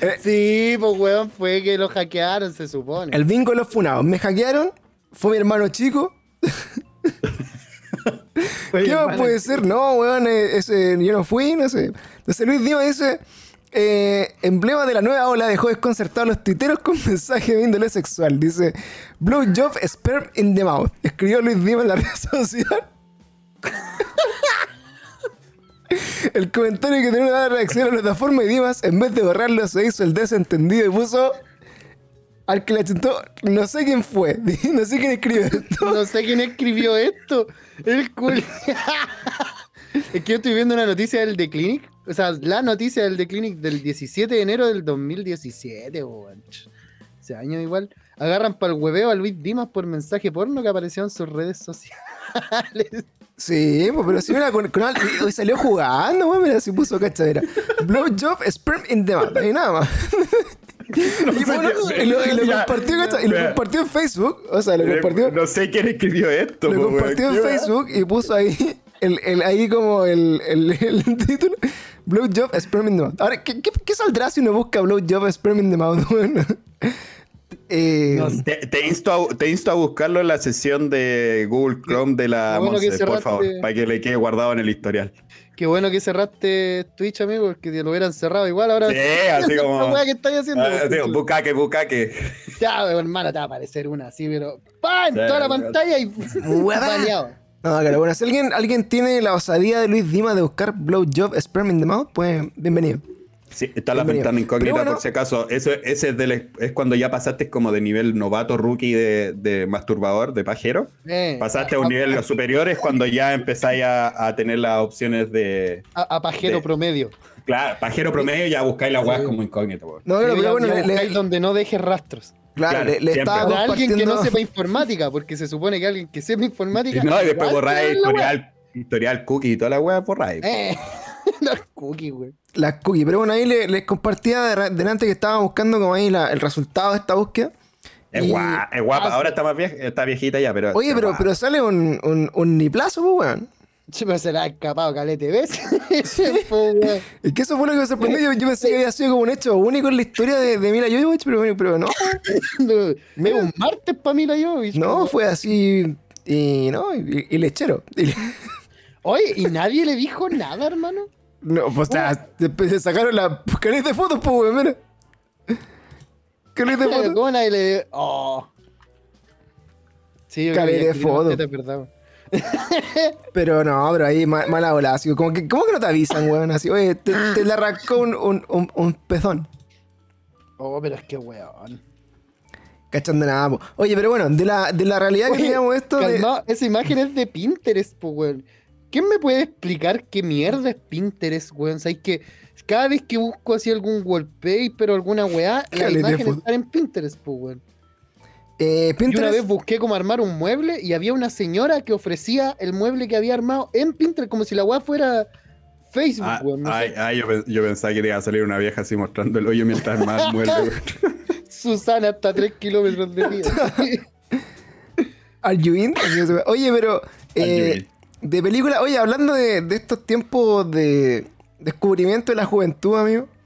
A: Eh,
C: Sí, pues weón, fue que lo hackearon, se supone.
A: el bingo de los funados. Me hackearon. Fue mi hermano chico. ¿Qué más puede ser? No, weón, eh, ese, yo no fui, no sé. Entonces Luis Dima dice, eh, emblema de la nueva ola dejó desconcertados a los tuiteros con mensaje de índole sexual. Dice, blowjob sperm in the mouth. Escribió Luis Dima en la red social. El comentario que tenía una reacción a la plataforma y Dimas, en vez de borrarlo, se hizo el desentendido y puso al que le chutó, no sé quién fue, no sé quién escribió esto.
C: No sé quién escribió esto. El culiao. Es que yo estoy viendo una noticia del The Clinic. O sea, la noticia del The Clinic del 17 de enero del 2017, weón. hace años igual, agarran para el hueveo a Luis Dimas por mensaje porno que apareció en sus redes sociales.
A: Sí, pues, pero si mira, con, con al- y- y salió jugando, weón, mira, si puso cachadera. Blowjob, sperm in the mouth, y nada más. y, bueno, y lo, y lo
B: Ya,
A: compartió, cacha- y lo
B: ya.
A: compartió en Facebook, o sea, lo compartió,
B: No sé quién escribió esto,
A: lo
B: po, weón.
A: compartió en. Facebook y puso ahí, el, el- ahí como el, el, el título, Blowjob, sperm in the mouth. Ahora, ¿qué, qué, qué saldrá si uno busca Blowjob, sperm in the mouth, weón? Eh,
C: No sé.
B: Te, te insto a, te insto a buscarlo en la sesión de Google Chrome de la
C: bueno
B: por favor, para que le quede guardado en el historial.
C: Qué bueno que cerraste Twitch, amigo, porque te lo hubieran cerrado igual ahora.
B: Sí, así como.
C: weá que estáis haciendo.
B: Ah, sí, bucaque, bucaque.
C: Ya, hermano, te va a aparecer una así, pero ¡pam! En
B: Sí,
C: toda la pantalla y baneado.
A: No, claro, bueno, si alguien, alguien tiene la osadía de Luis Dimas de buscar Blowjob, sperm in the mouth, pues bienvenido.
B: Sí, está la ventana incógnita
A: Pero bueno-
B: por si acaso. Eso, ese es, del- es cuando ya pasaste como de nivel novato, rookie de, de masturbador, de pajero.
C: Eh,
B: Pasaste a un nivel superior es cuando ya empezáis a, a tener las opciones de.
C: a, a pajero
B: de-
C: promedio.
B: Claro, pajero promedio ya buscáis las weas
C: Sí.
B: como incógnito. weón.
A: No, pero
C: ya-
A: bueno, le, le-
C: buscáis donde no deje rastros.
A: claro,
B: Claro,
A: le, le estaba
C: Para alguien que no sepa informática, porque se supone que alguien que sepa informática.
B: No, y después borráis historial, historial cookie y toda la wea borráis.
C: Eh, los cookies, güey.
A: Las cookies. Pero bueno, ahí le- les compartía de- delante que estaba buscando como ahí la- el resultado de esta búsqueda.
B: Es
A: Y-
B: guapa, es guapa.
C: Ah,
B: Ahora está más vieja, está viejita ya, pero.
A: Oye, pero,
B: guapa.
A: pero sale un, un, un niplazo, pues, weón.
C: Sí, pero se la ha escapado calete, ¿ves?
A: Es que eso fue lo que me sorprendió. Yo, yo pensé que había sido como un hecho único en la historia de, de Mila Jovovich, pero, pero no.
C: Me un martes para mí la yo.
A: No, fue así. Y no, y, y lechero. Y le-
C: Oye, ¿y nadie le dijo nada, hermano?
A: No, pues después se sacaron la caleta de fotos, pues, weón, mira. De fotos.
C: ¿Cómo nadie le.? Oh. Sí, yo
A: de
C: escribí más
A: foto.
C: teta, es verdad, güey.
A: Pero no, pero ahí ma- mala ola. Así, como que, ¿Cómo que no te avisan, weón? Así, oye, te, te le arrancó un, un, un, un pezón.
C: Oh, pero es que weón.
A: Cachando nada, po. Oye, pero bueno, de la, de la realidad que teníamos esto de.
C: Esa imagen es de Pinterest, pues, weón. ¿Quién me puede explicar qué mierda es Pinterest, weón? ¿Sabes que cada vez que busco así algún wallpaper o alguna weá, la imagen está en Pinterest, pues, weón.
A: Eh,
C: Y una vez busqué cómo armar un mueble y había una señora que ofrecía el mueble que había armado en Pinterest, como si la weá fuera Facebook,
B: Ah,
C: weón. no
B: ay, ay, yo, pen- yo pensaba que iba a salir una vieja así mostrando el hoyo mientras más muerde. weón.
C: Susana hasta 3 kilómetros de vida.
A: Are you in? Oye, pero. Eh? De película. Oye, hablando de, de estos tiempos de descubrimiento de la juventud, amigo.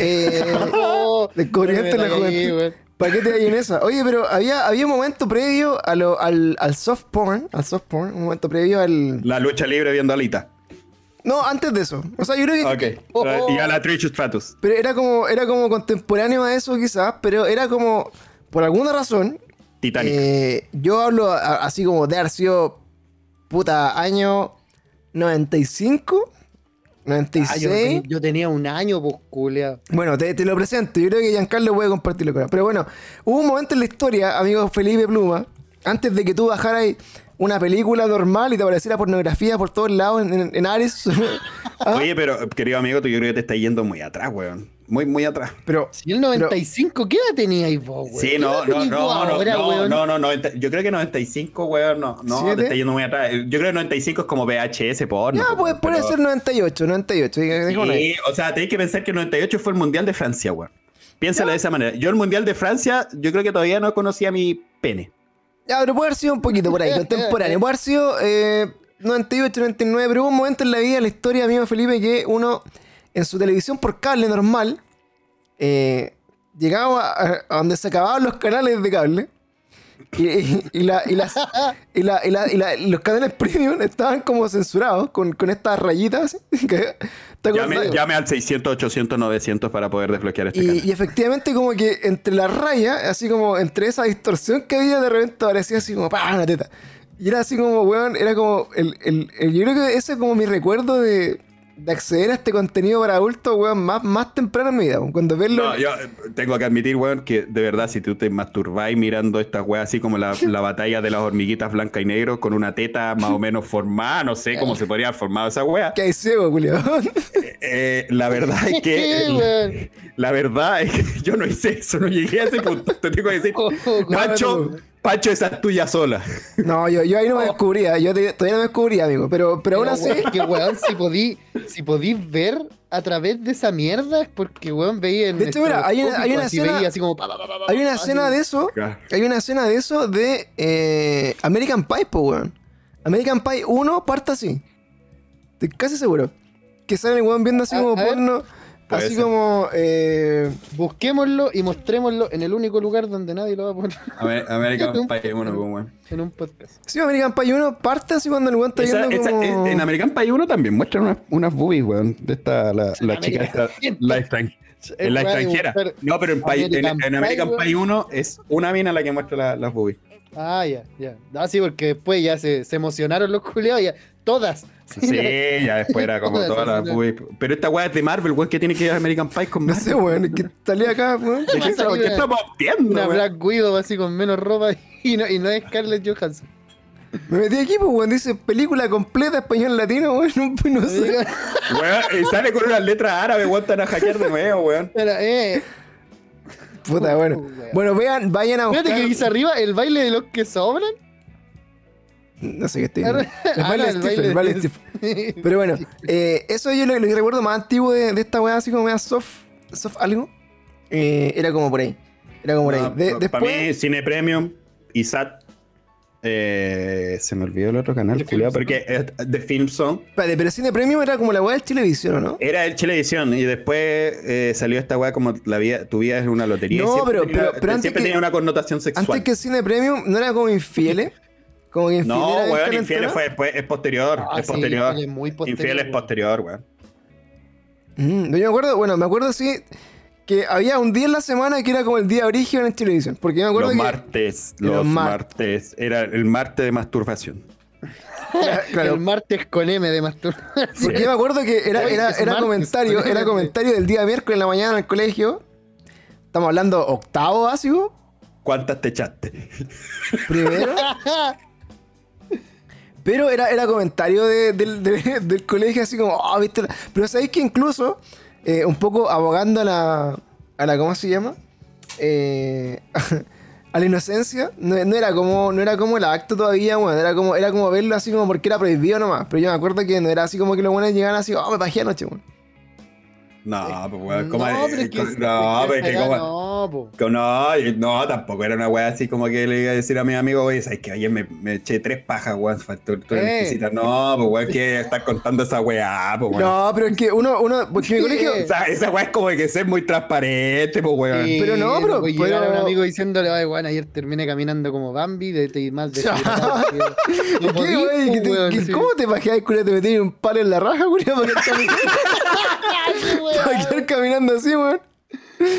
A: Eh,
C: Oh,
A: Descubrimiento de la
C: ahí,
A: juventud. ¿Para qué te hay en esa? Oye, pero había, había un momento previo a lo- al, al soft porn. Al soft porn. Un momento previo al.
B: La lucha libre viendo alita.
A: No, antes de eso. O sea, yo creo que.
B: Ok.
C: Oh.
B: Y a la Trish Stratus.
A: Pero era como, era como contemporáneo a eso, quizás. Pero era como. Por alguna razón.
B: Titanic.
A: eh, yo hablo a- así como de haber sido. Puta, año 95.
C: Ah, yo,
A: 96.
C: ten- yo tenía un año, pues, culia.
A: Bueno, te, te lo presento. Yo creo que Giancarlo puede compartirlo con él. Pero bueno, hubo un momento en la historia, amigo Felipe Pluma, antes de que tú bajaras una película normal y te apareciera pornografía por todos lados en, en- en Ares. ¿Ah?
B: Oye, pero querido amigo, tú yo creo que te está yendo muy atrás, weón. Muy, muy atrás.
A: Pero,
C: Si el 95, ¿qué edad teníais vos, weón?
B: Sí,
C: ¿Qué
B: no, no, no, no,
C: ahora,
B: no,
C: weón?
B: no, no, 90 yo creo que 95, weón, no, no,
A: ¿Siete?
B: te está yendo muy atrás. Yo creo que 95 es como VHS porno.
A: no,
B: po,
A: puede,
B: pero-
A: ser 98, 98. diga- dejémoslo ahí.
B: Sí, o sea, tenéis que pensar que el 98 fue el Mundial de Francia, weón. Piénsalo de esa manera. Yo el Mundial de Francia, yo creo que todavía no conocía mi pene.
A: Ya, pero puede haber sido un poquito por ahí, contemporáneo. Puede haber sido eh, 98, 99, pero hubo un momento en la vida, en la historia, amigo Felipe, que uno en su televisión por cable normal eh, llegaba a, a donde se acababan los canales de cable y, y- y la- y las- y la- y la- y la- y los canales premium estaban como censurados con, con estas rayitas. que- ¿te
B: Llame, al 600, 800, 900 para poder desbloquear este canal.
A: Y, y efectivamente como que entre las rayas, así como entre esa distorsión que había, de repente aparecía así como ¡pah! una teta. Y era así como, weón, era como el, el- el- yo creo que ese es como mi recuerdo de, de acceder a este contenido para adultos, weón, más, más temprano en mi vida. weón. Cuando verlo.
B: No, yo eh, tengo que admitir, weón, que de verdad, si tú te masturbáis mirando estas weas así como la, la batalla de las hormiguitas blanca y negro con una teta más o menos formada, no sé cómo se podría haber formado esa wea.
A: Julio.
B: Eh, eh, la verdad es que.
C: ¿Qué?
B: La verdad es que yo no hice eso, no llegué a ese punto. Te tengo que decir,
C: Oh, oh,
B: Pancho, esa es tuya sola.
A: No, yo, yo ahí no me descubría. Yo te- todavía no me descubría, amigo. Pero, pero aún
C: Pero,
A: así.
C: weón, que weón, si podí, si podí ver a través de esa mierda, es porque weón veía en
A: De hecho, mira, hay una- hay una
C: así
A: escena-
C: veía así como pa, pa, pa, pa, pa,
A: Hay una
C: así.
A: escena de eso. Hay una escena de eso de eh, American Pie, po, weón. American Pie 1 parte así. Estoy casi seguro. Que sale el weón viendo así
C: A-
A: como
C: a ver.
B: Puede
A: Así
B: ser.
A: como. Eh,
C: Busquémoslo y mostrémoslo en el único lugar donde nadie lo va a poner
B: Amer- American Pie, bueno, pues, weón.
C: en un podcast.
A: sí, American Pie 1 parte así cuando el weón está
B: Esa-
A: viendo
B: esa-
A: como.
B: en en American Pie 1 también muestran unas, unas boobies, weón. De esta, la, la chica esta, la, extran- en la extranjera. No, pero en, Pie- en-
C: American
B: en American
C: Pie,
B: Pie 1 es una mina la que muestra la- las boobies.
C: Ah, ya, ya. Ah, sí, porque después ya se, se emocionaron los culiados, ya. Todas.
B: Sí, ya después era como
C: Todas,
B: todas las. Pero esta weá es de Marvel, weón, que tiene que ir a American Pie con
A: No
B: Marvel.
A: sé, weón. es Que salía acá, weón.
B: ¿De qué, qué
C: una-
B: estamos viendo,
C: Una? Black Widow así con menos ropa y no, y no es Scarlett Johansson.
A: Me metí aquí, pues, weón. Dice película completa español-latino, weón. No, no sé.
B: Weón, y sale con unas letras árabes, weón, están a hackear de nuevo, weón.
C: Espera, eh.
A: Puta, bueno.
C: weón.
A: Bueno, vean, vayan a buscar.
C: Espérate que dice arriba el baile de los que sobran.
A: No sé qué estoy viendo. El
C: Ah,
A: baile de
C: el
A: Stephen,
C: baile
A: el baile
C: de-
A: Stephen. Pero bueno, eh, eso yo lo, lo que recuerdo más antiguo de, de esta weá, así como media soft, soft algo. eh, era como por ahí. Era como por ahí. De-
B: Para
A: después,
B: mí, Cine Premium y SAT. Eh, se me olvidó el otro canal,
C: Film
B: porque es- The Film
A: espérate, pero Cine Premium era como la weá del Televisión, ¿o no?
B: era el Chilevisión y después eh, salió esta weá como la vida, tu vida es una lotería.
A: No,
B: siempre
A: pero-
B: tenía,
A: pero- pero antes
B: siempre
A: que-
B: tenía una connotación sexual.
A: Antes que Cine Premium no era como infieles. Como que infieles.
B: no, weón. Infieles fue después, es posterior.
C: Ah,
B: es
C: sí,
B: posterior.
C: Infieles weón.
B: posterior, weón.
A: Mm, yo me acuerdo, bueno, me acuerdo sí que había un día en la semana que era como el día origen en Televisión. Porque yo me acuerdo
B: Los
A: que.
B: martes,
A: Los
B: los
A: mar-
B: martes. Era el martes de masturbación.
A: Claro,
C: El martes con M de masturbación.
A: Porque yo me acuerdo que era, era, era comentario, era comentario del día miércoles en la mañana en el colegio. Estamos hablando octavo básico,
B: ¿Cuántas te echaste?
A: primero. Pero era, era comentario de- del- de- del colegio así como, "Ah, ¿viste? la-". Pero sabéis que incluso, eh, un poco abogando a la, a la, ¿cómo se llama? Eh, a la inocencia, no, era como, no era como el acto todavía, bueno, era como, era como verlo así como porque era prohibido nomás. Pero yo me acuerdo que no era así como que los buenos llegaban así, oh, me bajé anoche, weón.
B: No, pues weón, ¿cómo
C: no, pero es que,
B: No, pero
C: que
B: es que
C: acá
B: cómo-
C: No.
B: Que No, no, tampoco era una weá así como que le iba a decir a mi amigo, oye, ¿sabes que Ayer me, me eché tres pajas, weón. Tú, tú
C: Eh.
B: exquisita. No, pues weón, que estás contando esa weá, pues weón.
A: No, pero es que uno, uno, porque mi colegio,
B: O sea, esa weá es como que ser muy transparente, pues weón.
C: Sí,
A: Pero no, pero-
C: pues llegar a un
A: pero-
C: amigo diciéndole, ay, weón, ayer terminé caminando como Bambi, de de- más de
A: ¿Qué, qué- ¿Cómo te bajas, culia? ¿Te metí un palo en la raja, culia? Para quedar caminando así, weón.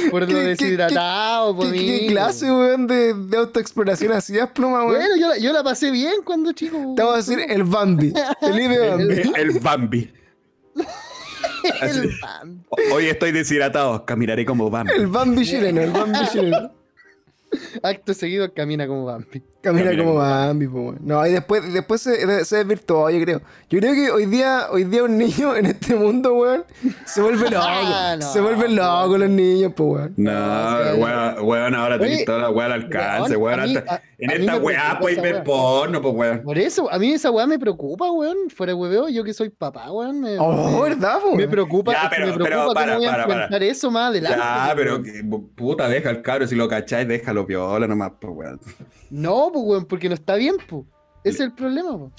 C: Por
A: ¿Qué-
C: lo deshidratado,
A: ¿Qué,
C: po,
A: qué- clase, weón, de, de autoexploración hacías, pluma, weón?
C: Bueno, yo la, yo la pasé bien cuando chico.
A: Te vamos a decir el Bambi. Felipe Bambi.
B: El, el Bambi.
C: El Bambi.
B: Hoy estoy deshidratado, caminaré como Bambi.
A: El Bambi chileno, el Bambi chileno.
C: Acto seguido camina como Bambi.
A: Camina
B: Camina
A: como Bambi, po, weón. No, y después, después se, se desvirtuó, yo creo. Yo creo que hoy día, hoy día un niño en este mundo, weón, se vuelve loco.
C: Ah, no,
A: se vuelven locos los niños, pues, weón.
B: No, weón, weón, ahora tenéis
C: Oye,
B: toda la weá al alcance,
C: weón,
B: weón.
C: a mí-
B: hasta-
C: a-
B: en
C: a
B: esta weá podéis ver porno, pues weón.
C: Por eso, a mí esa weá me preocupa, weón. Fuera de hueveo, yo que soy papá, weón. Me,
A: Oh,
C: me-
A: ¿verdad, po,
C: Me
A: weón?
C: preocupa,
B: Ya,
C: que
B: pero-
C: me preocupa
B: pero
C: cómo
B: para,
C: voy a
B: para, para.
C: enfrentar eso más adelante.
B: Ya, pero
C: weón.
B: que, puta, deja el cabro, si lo cacháis, déjalo piola nomás, pues weón.
C: No, pues, weón, porque no está bien, pues. Ese es el problema, pues.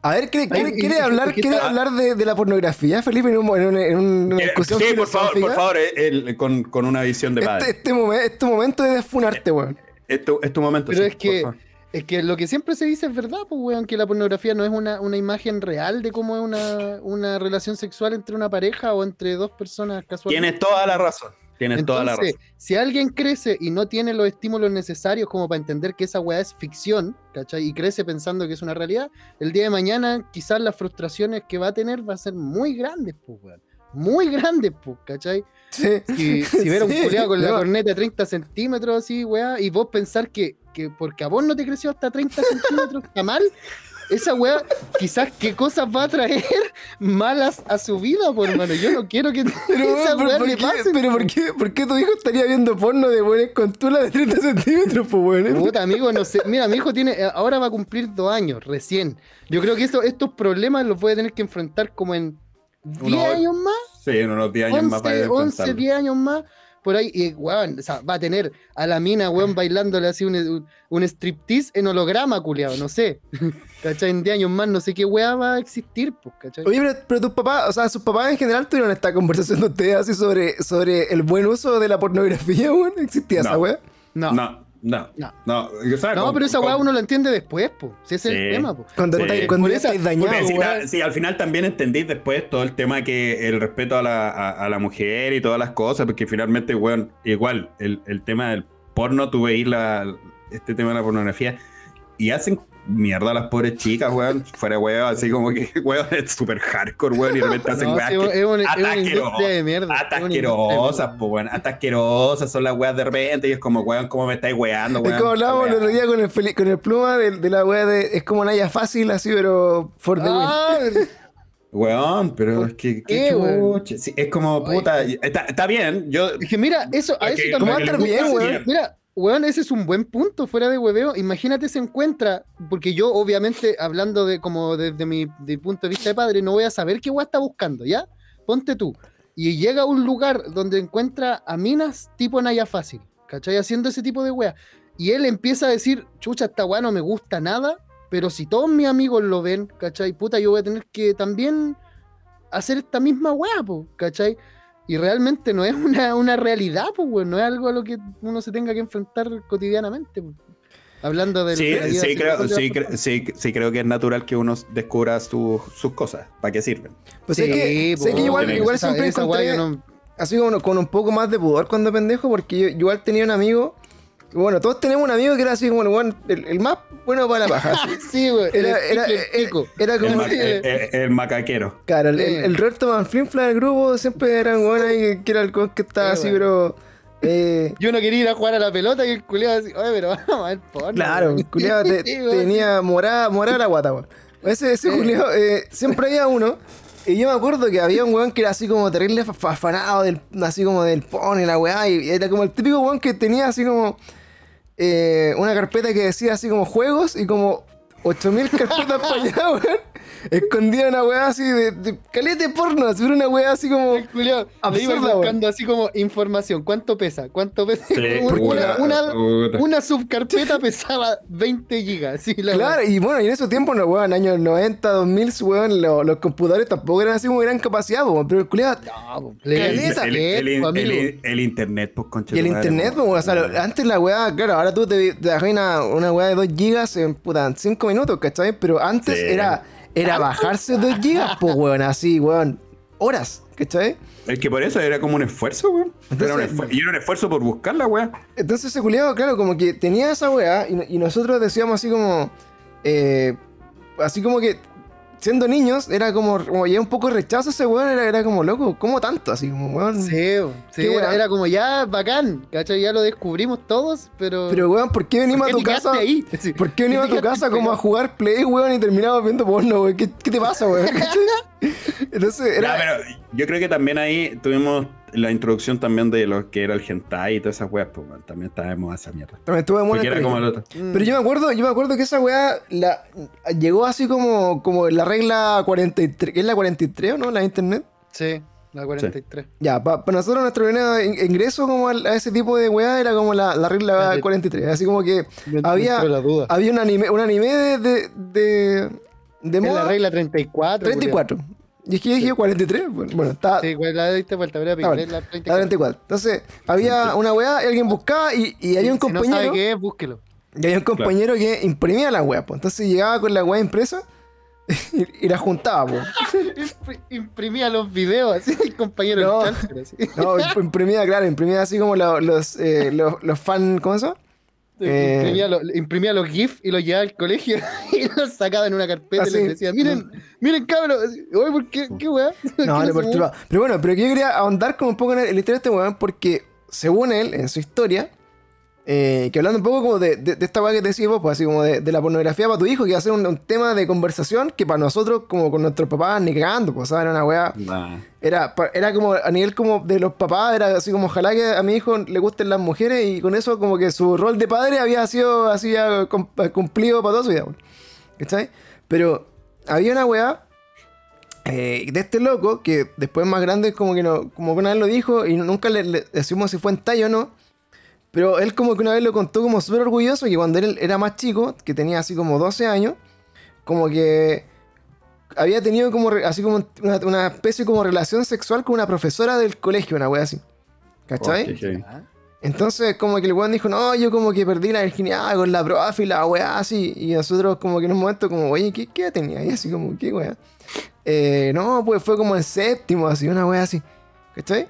A: A ver, ¿quiere, hablar, quiere
C: está-
A: hablar de, de la pornografía, Felipe, en, un- en una, en una
B: Eh,
A: discusión
B: Sí, por favor, por favor, eh, el- con, con una visión de
A: Este,
B: padre.
A: este, momen- este momento de desfunarte, weón.
B: Es tu, es tu momento,
C: Pero
B: sí,
C: es que, es que lo que siempre se dice es verdad, pues, weón, que la pornografía no es una, una imagen real de cómo es una, una relación sexual entre una pareja o entre dos personas casuales.
B: Tienes toda la razón. Tienes toda la
C: Entonces,
B: razón.
C: si alguien crece y no tiene los estímulos necesarios como para entender que esa weá es ficción, ¿cachai? Y crece pensando que es una realidad, el día de mañana quizás las frustraciones que va a tener va a ser muy grandes, pues, weón. Muy grandes, pues, ¿cachai?
A: Sí.
C: Si, si ver un
A: Sí,
C: culiao con la corneta de 30 centímetros así, weá, y vos pensar que, que porque a vos no te creció hasta 30 centímetros, está mal, esa weá, quizás qué cosas va a traer malas a su vida, por hermano. Yo no quiero que
A: Pero,
C: esa weá
A: ¿por,
C: le pase.
A: pero ¿por, qué, ¿por qué tu hijo estaría viendo porno de weones con tula de 30 centímetros, pues weón?
C: Puta, amigo, no sé. Mira, mi hijo tiene, eh, ahora va a cumplir dos años, recién. Yo creo que esto- estos problemas los puede tener que enfrentar como en 10
B: Uno-
C: años más,
B: Sí, en unos 10 años más para
C: 11, 11,
B: enfrentarlo.
C: 10 años más. Por ahí, y weón, o sea, va a tener a la mina, weón, bailándole así un, un, un striptease en holograma, culiado, no sé. ¿Cachai? En 10 años más, no sé qué weá va a existir, pues, ¿cachai?
A: Oye, pero, pero tus papás, o sea, sus papás en general tuvieron esta conversación de ustedes así sobre, sobre el buen uso de la pornografía, weón. ¿Existía esa weá?
C: no.
B: No, no,
C: No.
B: no. o sea,
C: No,
B: con-
C: pero esa
B: con-
C: weá uno lo entiende después, pues. Si ese es el
B: Sí.
C: tema, pues.
A: Cuando,
B: Sí.
A: estáis- cuando
B: Porque si, la- al final también entendís después todo el tema que el respeto a la, a, a la mujer y todas las cosas, porque finalmente, weón, igual, el, el tema del porno, tú veis la, este tema de la pornografía y hacen mierda a las pobres chicas, weón, fuera weón, así como que, weón, es súper hardcore, weón, y de repente hacen
C: No,
B: weas
C: sí, es,
B: que-
C: una, es de mierda.
B: hasta
C: es una industria de
B: asquerosas,
C: mierda.
B: po, weón, hasta asquerosas son las weas de repente y es como, weón, ¿cómo me estáis weando,
A: Es
B: weón?
A: como hablábamos el otro
B: wea.
A: día con el, con el pluma de, de la weá de. Es como Naya fácil, así, pero for the win.
C: Ah,
B: Weón, pero
C: ¿Por
B: es que,
C: qué,
B: qué. Sí, es como, puta, está, está bien, yo...
C: es que mira, eso, a
B: Es
C: eso también.
A: ¿Cómo va a estar
B: le
A: bien,
B: gusta
A: weón?
C: Mira, weón, ese es un buen punto fuera de hueveo. Imagínate se encuentra, porque yo obviamente hablando de como desde mi de punto de vista de padre, no voy a saber qué weá está buscando, ¿ya? Ponte tú. Y llega a un lugar donde encuentra a minas tipo Naya Fácil, ¿cachai? Haciendo ese tipo de weá. Y él empieza a decir, chucha, esta weá no me gusta nada, pero si todos mis amigos lo ven, ¿cachai? Puta, yo voy a tener que también hacer esta misma weá, ¿cachai? Y realmente no es una, una realidad, pues, weón, no es algo a lo que uno se tenga que enfrentar cotidianamente. po. Hablando de
B: Sí, sí, creo, sí, cre- sí, sí creo que es natural que uno descubra su- sus cosas, para qué sirven.
A: Pues sé que,
C: po,
A: sé que igual, igual
C: esa-
A: siempre encontré
C: yo no-
A: así como con un poco más de pudor cuando pendejo, porque yo, yo igual tenía un amigo. Bueno, todos tenemos un amigo que era así como el, el, el más bueno para la paja. así.
C: Sí, güey.
A: Era,
C: el
A: era,
C: el
A: era, era
B: El,
A: como.
B: el- el- el macaquero.
A: Claro, el,
C: Sí.
A: el, el Roberto Manflinfla del grupo siempre era un weón ahí que- era el que estaba
C: Sí,
A: así, pero. Eh,
C: Yo no quería ir a jugar a la pelota y el culiado así, oye, pero vamos a ver porno.
A: Claro,
C: güey".
A: el culiado te-
C: Sí, güey.
A: tenía morada, morada la guata, weón. Ese, ese
C: Sí.
A: culiao, eh, siempre había uno. Y yo me acuerdo que había un weón que era así como terrible fa- fa- afanado, del, así como del pone la weá. Y era como el típico weón que tenía así como eh, una carpeta que decía así como juegos y como 8000 carpetas para allá, weón. Escondía una weá así de, de calete porno, así era una weá así como.
C: El culiao le
A: Absurda,
C: iba buscando así como información. ¿Cuánto pesa? ¿Cuánto pesa? una,
B: puta,
C: una-
B: puta.
C: una subcarpeta pesaba 20 gigas. Sí, la
A: Claro, y bueno, y en esos tiempos, no, weón, años 90, 2000, weón, lo- los computadores tampoco eran así como gran capacidad, weón, pero el culiado.
C: No,
A: Caleta.
B: el- el- el- el- el internet, pues, concha
A: Y el internet, weón, o sea, lo- antes la weá, claro, ahora tú te, te bajas una, una weá de 2 gigas en puta, 5 minutos, ¿cachai? Pero antes
B: Sí.
A: era, era bajarse 2 gigas, pues, weón, así, weón, horas, ¿cachai?
B: Es que por eso era como un esfuerzo, weón. Era un y era un esfuerzo por buscarla, weón.
A: Entonces ese culiado, claro, como que tenía esa weá y, y nosotros decíamos así como. eh, así como que siendo niños, era como, como ya un poco rechazo ese weón, era, era como loco, ¿cómo tanto? Así como, weón.
C: Sí, sí, era, como ya bacán, ¿cachai? Ya lo descubrimos todos, pero.
A: Pero weón, ¿por qué venimos
C: ¿por
A: a
C: qué
A: tu
C: te
A: casa?
C: quedaste ahí? Sí.
A: ¿Por qué venimos a
C: ¿Por
A: tu casa como a jugar play, weón, y terminamos viendo porno, weón? ¿Qué, qué te pasa, weón? Entonces,
B: Ya,
A: era.
B: pero yo creo que también ahí tuvimos la introducción también de lo que era el hentai y todas esas weas, pues. También estábamos a esa mierda.
A: También estuve muy
B: Porque era como el otro.
A: Pero yo me acuerdo, yo me acuerdo que esa weá la, llegó así como, como la regla 43, ¿qué es la 43 o no? La internet.
C: Sí, la 43.
A: Ya, para nosotros nuestro primer ingreso como a, ese tipo de weá era como la, la regla
C: Espérate.
A: 43. Así como que había, había un anime, un anime de, de, de, de moda.
C: la regla 34.
A: 34. Y es que yo dije 43. Bueno, bueno, está.
C: Sí, ¿cuál la diste vuelta? La
A: la
C: 34.
A: 34. Entonces, había una weá y alguien buscaba y, y había un
C: Si no
A: compañero.
C: sabe qué es, búsquelo.
A: Y había un compañero que imprimía la weá, pues. Entonces llegaba con la weá impresa y, y la juntaba.
C: Impri- Imprimía los videos así, el compañero
A: No.
C: cáncer, así.
A: No, imp- imprimía, claro, imprimía así como lo- los, eh, los, los fan, ¿cómo se llama? Eh.
C: Imprimía, lo- imprimía los GIF y los llevaba al colegio y los sacaba en una carpeta y les decía, miren, miren cabros, oye, ¿por qué? ¿Qué weá?
A: No,
C: ¿Qué
A: le
C: se
A: perturbaba. Pero bueno, pero yo quería ahondar como un poco en el- en la historia de este weón, porque según él, en su historia, eh, que hablando un poco como de, de- de esta weá que te decís vos, pues así como de, de la pornografía para tu hijo, que iba a ser un, un tema de conversación que para nosotros, como con nuestros papás, ni cagando, pues, ¿sabes? Era una weá.
B: Nah.
A: Era, era como a nivel como de los papás, era así como ojalá que a mi hijo le gusten las mujeres y con eso como que su rol de padre había sido así ya cum- cumplido para toda su vida. weón. ¿Cachai? Pero había una weá eh, de este loco que después más grande como que no, como que una vez lo dijo y nunca le, le decimos si fue en talla o no. Pero él como que una vez lo contó como súper orgulloso que cuando él era más chico, que tenía así como 12 años, como que había tenido como así como una, una especie como relación sexual con una profesora del colegio, una wea así. ¿Cachai?
B: Oh.
A: Entonces como que el weón dijo, no, yo como que perdí la virginidad con la profe y la weá así. Y nosotros como que en un momento como, oye, ¿qué, tenía? Y así como, ¿qué weá? Eh, no, pues fue como en séptimo, así, una weá así. ¿Cachai?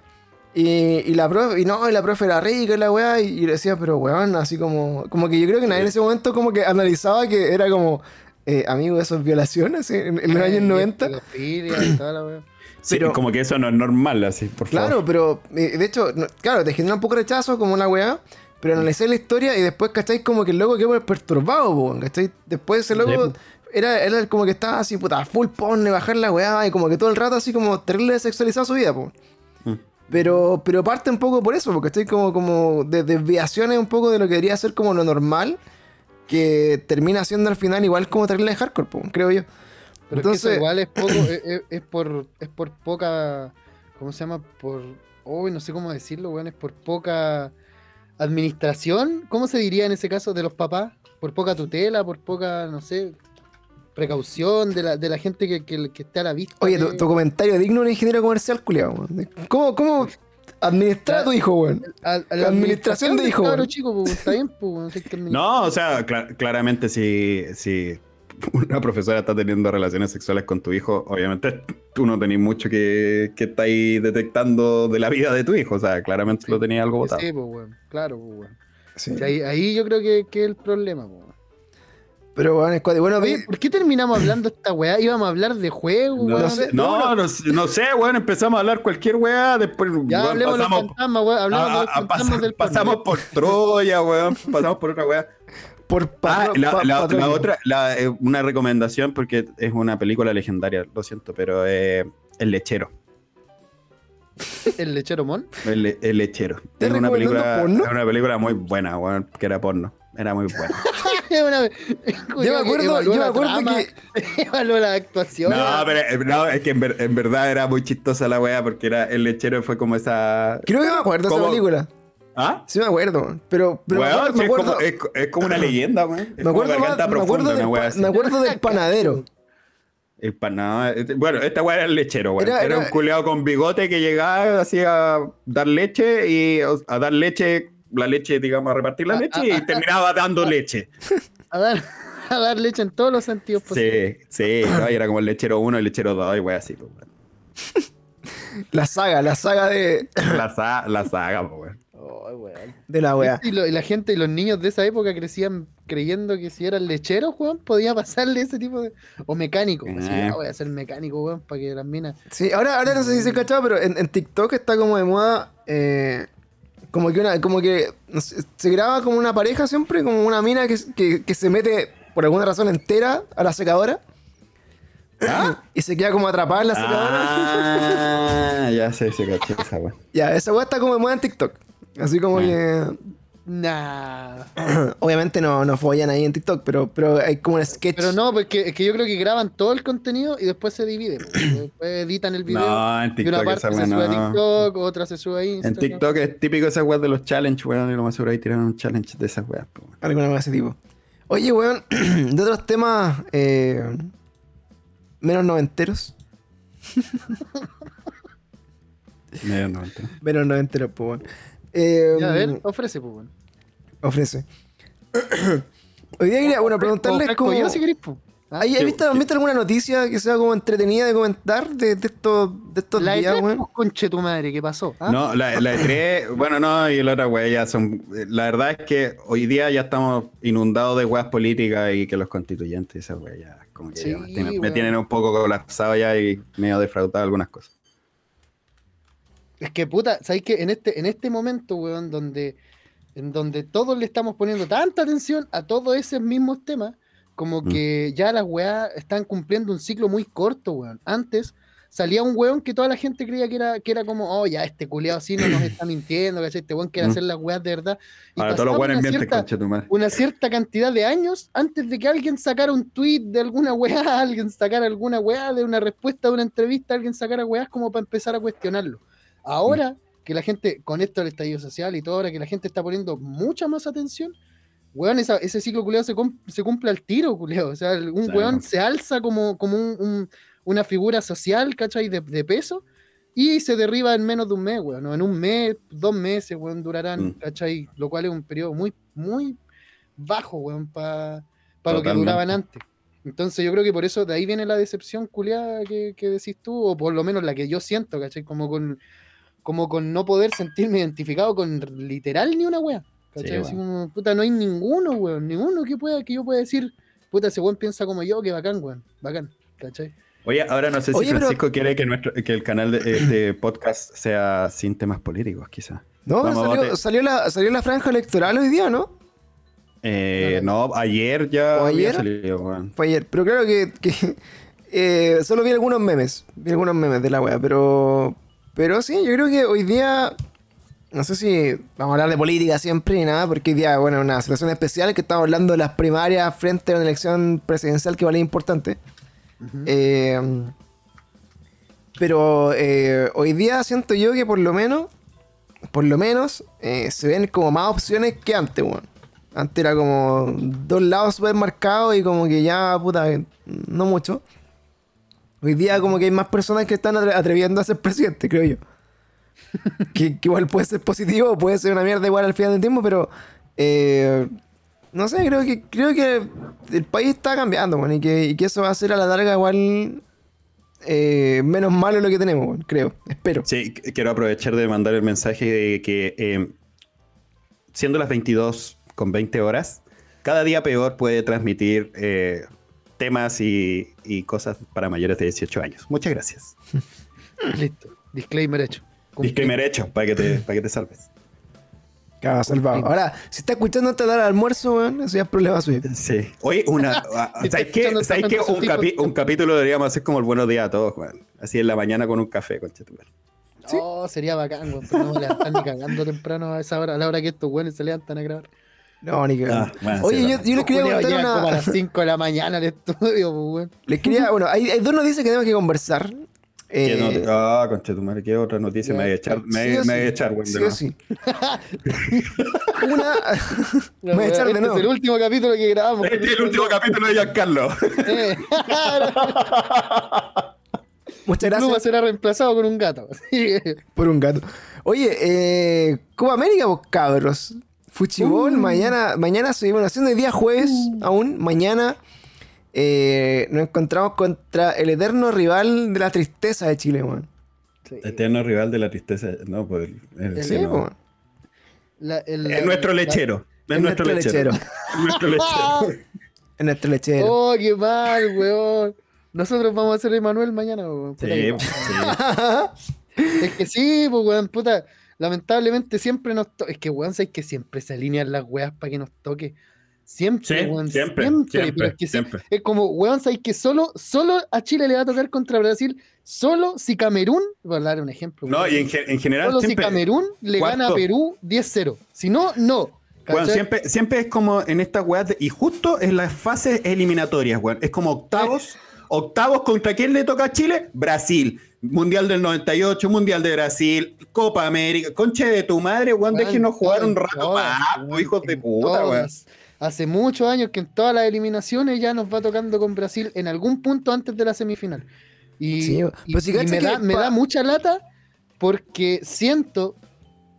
A: Y, y la profe, y no, y la profe era rica y la weá, y, y decía, pero weón, así como, como que yo creo que nadie en ese momento como que analizaba que era como, eh, amigo, eso es violación, así, en, en los años 90.
C: Pedofilia y toda la weá.
B: Sí,
A: Pero-
B: como que eso no es normal, así, por
A: Claro,
B: favor.
A: pero eh, de hecho, no- claro, te genera un poco de rechazo como una weá, pero analicé la historia y después, ¿cachai? Como que el loco quedó perturbado, po, weón, ¿cachai? Después ese loco era, era como que estaba así, puta, full porn, bajar la weá y como que todo el rato así como terrible sexualizado su vida, po. Pero, pero parte un poco por eso, porque estoy como, como de desviaciones un poco de lo que debería ser como lo normal, que termina siendo al final igual como terrible de hardcore, po, creo yo.
C: Pero es que
A: Entonces,
C: igual es poco, es, es- es por, es por poca, ¿cómo se llama? Por, uy, no sé cómo decirlo, weón, es por poca administración, ¿cómo se diría en ese caso de los papás? Por poca tutela, por poca, no sé, precaución de la, de la gente que, que, que está a la vista.
A: Oye, tu,
C: de-
A: tu comentario digno de un ingeniero comercial, culiado. ¿Cómo, cómo administrar a tu hijo, weón?
C: a- a
A: la administración de hijo, weón.
C: chico, pues, está bien, pues, que.
B: No, o sea, cla- claramente si, si una profesora está teniendo relaciones sexuales con tu hijo, obviamente tú no tenés mucho que, que estáis detectando de la vida de tu hijo. O sea, claramente lo tenías algo botado.
C: Sí, pues, weón, claro, pues, weón.
A: Sí.
C: Ahí, ahí yo creo que, que es el problema, pues. weón.
A: Pero, weón, es cuático. Bueno,
C: Oye, ¿por qué terminamos hablando de esta weá? Íbamos a hablar de juegos,
B: No,
A: sé.
B: no, no, sé- no sé, weón, empezamos a hablar cualquier weá, después
C: Ya
B: weón,
C: hablemos de los
B: pasamos,
C: fantasmas, weón. Hablamos
B: a-
C: de los fantasmas
B: pasamos-
C: del
B: pasamos
C: porno.
B: por Troya, weón, pasamos por otra weá.
A: por
B: Ah, la,
A: pa-
B: la- otra, la, eh, una recomendación porque es una película legendaria, lo siento, pero eh, El Lechero.
C: El lechero mon.
B: El, Le- El Lechero.
A: ¿Te
B: Es una película,
A: porno?
B: es una película muy buena, weón, que era porno. Era muy buena.
C: Una
A: Yo me acuerdo, yo me acuerdo
C: trama,
A: que.
C: evaluó la actuación.
B: No, pero eh, no, es que en, ver- en verdad era muy chistosa la weá porque era El Lechero fue como esa.
A: Creo que me acuerdo de esa película.
B: ¿Ah?
A: Sí, me acuerdo. Pero, pero me acuerdo,
B: es,
A: acuerdo,
B: como, es, co- es como una leyenda, weón.
A: Me acuerdo, más- me acuerdo del,
B: una weá
A: me acuerdo del panadero.
B: El pana- este- Bueno, esta weá era el lechero, weón.
A: Era-
B: Era,
A: era-
B: un culeado con bigote que llegaba así a dar leche y a dar leche, la leche, digamos, a repartir la
C: Ah,
B: leche
C: ah,
B: y terminaba dando leche.
C: A dar, a dar leche en todos los sentidos posibles.
B: Sí, sí, ¿no? y era como el lechero 1, el lechero 2 y weá así, pues, weón.
A: La saga, la saga de,
B: La, sa- la saga, pues, weón.
C: Ay, weón.
A: de la wea.
C: Y, la gente y los niños de esa época crecían creyendo que si eran lecheros, weón, podía pasarle ese tipo de. O mecánico. Así,
B: Eh.
C: ah, voy a ser mecánico, weón, para que las minas.
A: Sí, ahora, ahora no sé si se cachado, pero en, en TikTok está como de moda. eh, como que una, como que no sé, se graba como una pareja siempre, como una mina que, que, que se mete por alguna razón entera a la secadora. Y se queda como atrapada en la secadora.
B: Ah, ya sé, se caché esa weón.
A: Ya, esa weá está como de moda en TikTok. Así como que.
C: Nah.
A: Obviamente no, no follan ahí en TikTok, pero, pero hay como un sketch.
C: Pero no, porque es que yo creo que graban todo el contenido y después se divide. po. Después editan el video.
B: No, en
C: y una
B: TikTok
C: parte se sube a. TikTok, otra se sube a
B: En
C: Instagram.
B: TikTok es típico esa weá de los challenge, weón, y lo más seguro ahí tiraron un challenge de esas weas, weón.
A: Alguna de ese tipo. Oye, weón, de otros temas eh, menos noventeros.
B: Medio no, entiendo.
A: Menos noventeros, pues, weón. Eh,
C: Ya, a ver, ofrece, pues, weón.
A: Ofrece. Hoy día quería, bueno, preguntarles cómo...
C: yo si querés.
A: ¿Hay, ¿Has visto, ¿has visto alguna noticia que sea como entretenida de comentar de, de estos, de estos
C: La
A: días,
C: E3,
A: weón?
C: pues, conche tu madre, ¿qué pasó? ¿Ah?
B: No, la, la E3, bueno, no, y la otra ya son. La verdad es que hoy día ya estamos inundados de weas políticas y que los constituyentes, esa wea ya, como que
C: Sí,
B: ya me, tienen, me
C: weón.
B: tienen un poco colapsado ya y medio defraudado algunas cosas.
C: Es que puta, ¿sabes qué? En este, en este momento, weón, donde, en donde todos le estamos poniendo tanta atención a todos esos mismos temas, como
B: Mm.
C: que ya las weas están cumpliendo un ciclo muy corto, weón. Antes salía un weón que toda la gente creía que era, que era como, oh, ya, este culiado así no nos está mintiendo, ¿cachai? Este weón quiere
B: Mm.
C: hacer las weas de verdad. Y
B: Ahora todos los
C: una cierta-
B: concha tu madre.
C: una cierta cantidad de años antes de que alguien sacara un tweet de alguna weá, alguien sacara alguna weá de una respuesta de una entrevista, alguien sacara weás como para empezar a cuestionarlo. Ahora que la gente, con esto del estallido social y todo, ahora que la gente está poniendo mucha más atención, weón, esa- ese ciclo culeado se, cum- se cumple al tiro, culeado. O sea, un
B: Claro.
C: weón se alza como, como un- un- una figura social, ¿cachai? De, de peso. Y se derriba en menos de un mes, weón. ¿no? En un mes, dos meses, weón, durarán,
B: Mm.
C: ¿cachai? Lo cual es un periodo muy, muy bajo, weón, para lo que duraban antes. Entonces yo creo que por eso de ahí viene la decepción culiada que, que decís tú, o por lo menos la que yo siento, ¿cachai? Como con, como con no poder sentirme identificado con literal ni una wea. ¿Cachai?
B: Sí,
C: Así como, puta, no hay ninguno, weón, ninguno que pueda, que yo pueda decir, puta, ese weón piensa como yo, que bacán, weón, bacán, ¿cachai?
B: Oye, ahora no sé si
A: Oye, pero-
B: Francisco quiere que, nuestro, que el canal de este podcast sea sin temas políticos, quizás.
A: No,
B: Vamos,
A: salió, la, salió la franja electoral hoy día, ¿no?
B: Eh, no, ayer ya
A: ¿O
B: había
A: ayer?
B: salido, weón.
A: Fue ayer. Pero claro que, que, eh, solo vi algunos memes. Vi algunos memes de la wea. Pero, pero sí, yo creo que hoy día. No sé si vamos a hablar de política siempre ni nada, porque hoy día, bueno, una situación especial que estamos hablando de las primarias frente a una elección presidencial que vale importante. Eh, pero eh, hoy día siento yo que por lo menos, por lo menos, eh, se ven como más opciones que antes, weón. Antes era como dos lados súper marcados y como que ya, puta, no mucho. Hoy día como que hay más personas que están atre- atreviendo a ser presidente, creo yo. que, que igual puede ser positivo, puede ser una mierda igual al final del tiempo, pero... eh, no sé, creo que creo que el país está cambiando, weón, y que, y que eso va a ser a la larga igual eh, menos malo lo que tenemos, creo, espero.
B: Sí, qu- quiero aprovechar de mandar el mensaje de que eh, siendo las 22 con 20 horas, cada día peor puede transmitir eh, temas y, y cosas para mayores de 18 años. Muchas gracias.
C: Listo, disclaimer hecho.
B: Disclaimer hecho, para que te, para que te salves.
A: Claro, salvado. Ahora, si está escuchando hora de almuerzo, weón, eso ya es problema suyo.
B: Sí. Oye, una. ah, ¿Sabes qué? ¿Sabes qué? Un, capi- un capítulo deberíamos hacer como el buenos días a todos, Juan. Así en la mañana con un café, conchetumar.
C: Oh, sería bacán, weón, pero no me levantan ni cagando temprano a esa hora, a la hora que estos weones se levantan a grabar.
A: No, ni que.
B: Ah, bueno,
A: Oye,
B: sí,
A: yo, yo les quería contar
C: llegan como a
A: una.
C: las 5 de la mañana al estudio, pues, weón.
A: Les quería. Bueno, hay, hay dos noticias que tenemos que conversar.
B: ¿Qué
A: Eh,
B: not- Ah, conchetumar, ¿qué otra noticia me voy a echar? Me,
A: sí
B: me voy a
A: sí,
B: echar, weón. de
A: sí o sí. Una. Me voy a echar de
C: este
A: nuevo.
C: es el último capítulo que grabamos.
B: Este es el último capítulo de Giancarlo.
C: Eh,
A: Muchas gracias
C: será reemplazado con un gato.
A: Por un gato. Oye, eh, Copa América, pues cabros. Fuchibol,
C: Uh.
A: mañana, mañana seguimos haciendo el día jueves aún. Mañana eh, nos encontramos contra el eterno rival de la tristeza de Chile, weón.
B: Eterno rival de la tristeza. No, pues. el-
A: Sí,
B: no.
C: La- el-
B: Es nuestro lechero. Es
A: Es
B: nuestro
A: nuestro
B: lechero.
A: lechero.
B: Es nuestro lechero.
A: Es nuestro lechero.
C: Oh, qué mal, weón. Nosotros vamos a ser Emanuel mañana, weón.
B: Sí,
C: que-
B: sí.
C: Es que sí, pues, weón, puta. Lamentablemente siempre nos toca. Es que, weón, sabes que siempre se alinean las weas para que nos toque. Siempre,
B: Sí,
C: weón.
B: siempre,
C: pero
B: siempre,
C: es que
B: siempre.
C: Es como, weón, sabes que solo, solo a Chile le va a tocar contra Brasil. Solo si Camerún, voy a dar un ejemplo.
B: No,
C: weón.
B: y en, ge- en general
C: Solo
B: siempre,
C: si Camerún le gana a. Perú 10-0. Si no, no.
B: Weón, siempre, siempre es como en estas weas de- y justo en las fases eliminatorias, weón. Es como octavos. Octavos contra quién le toca a Chile? Brasil. Mundial del 98, Mundial de Brasil, Copa América. Conche de tu madre, weón, déjenos jugar un rato
C: todas,
B: más,
C: weón,
B: hijos de puta, weón.
C: Hace muchos años que en todas las eliminaciones ya nos va tocando con Brasil en algún punto antes de la semifinal. Y,
A: Sí,
C: y-
A: pues si
C: y me, da, me da mucha lata porque siento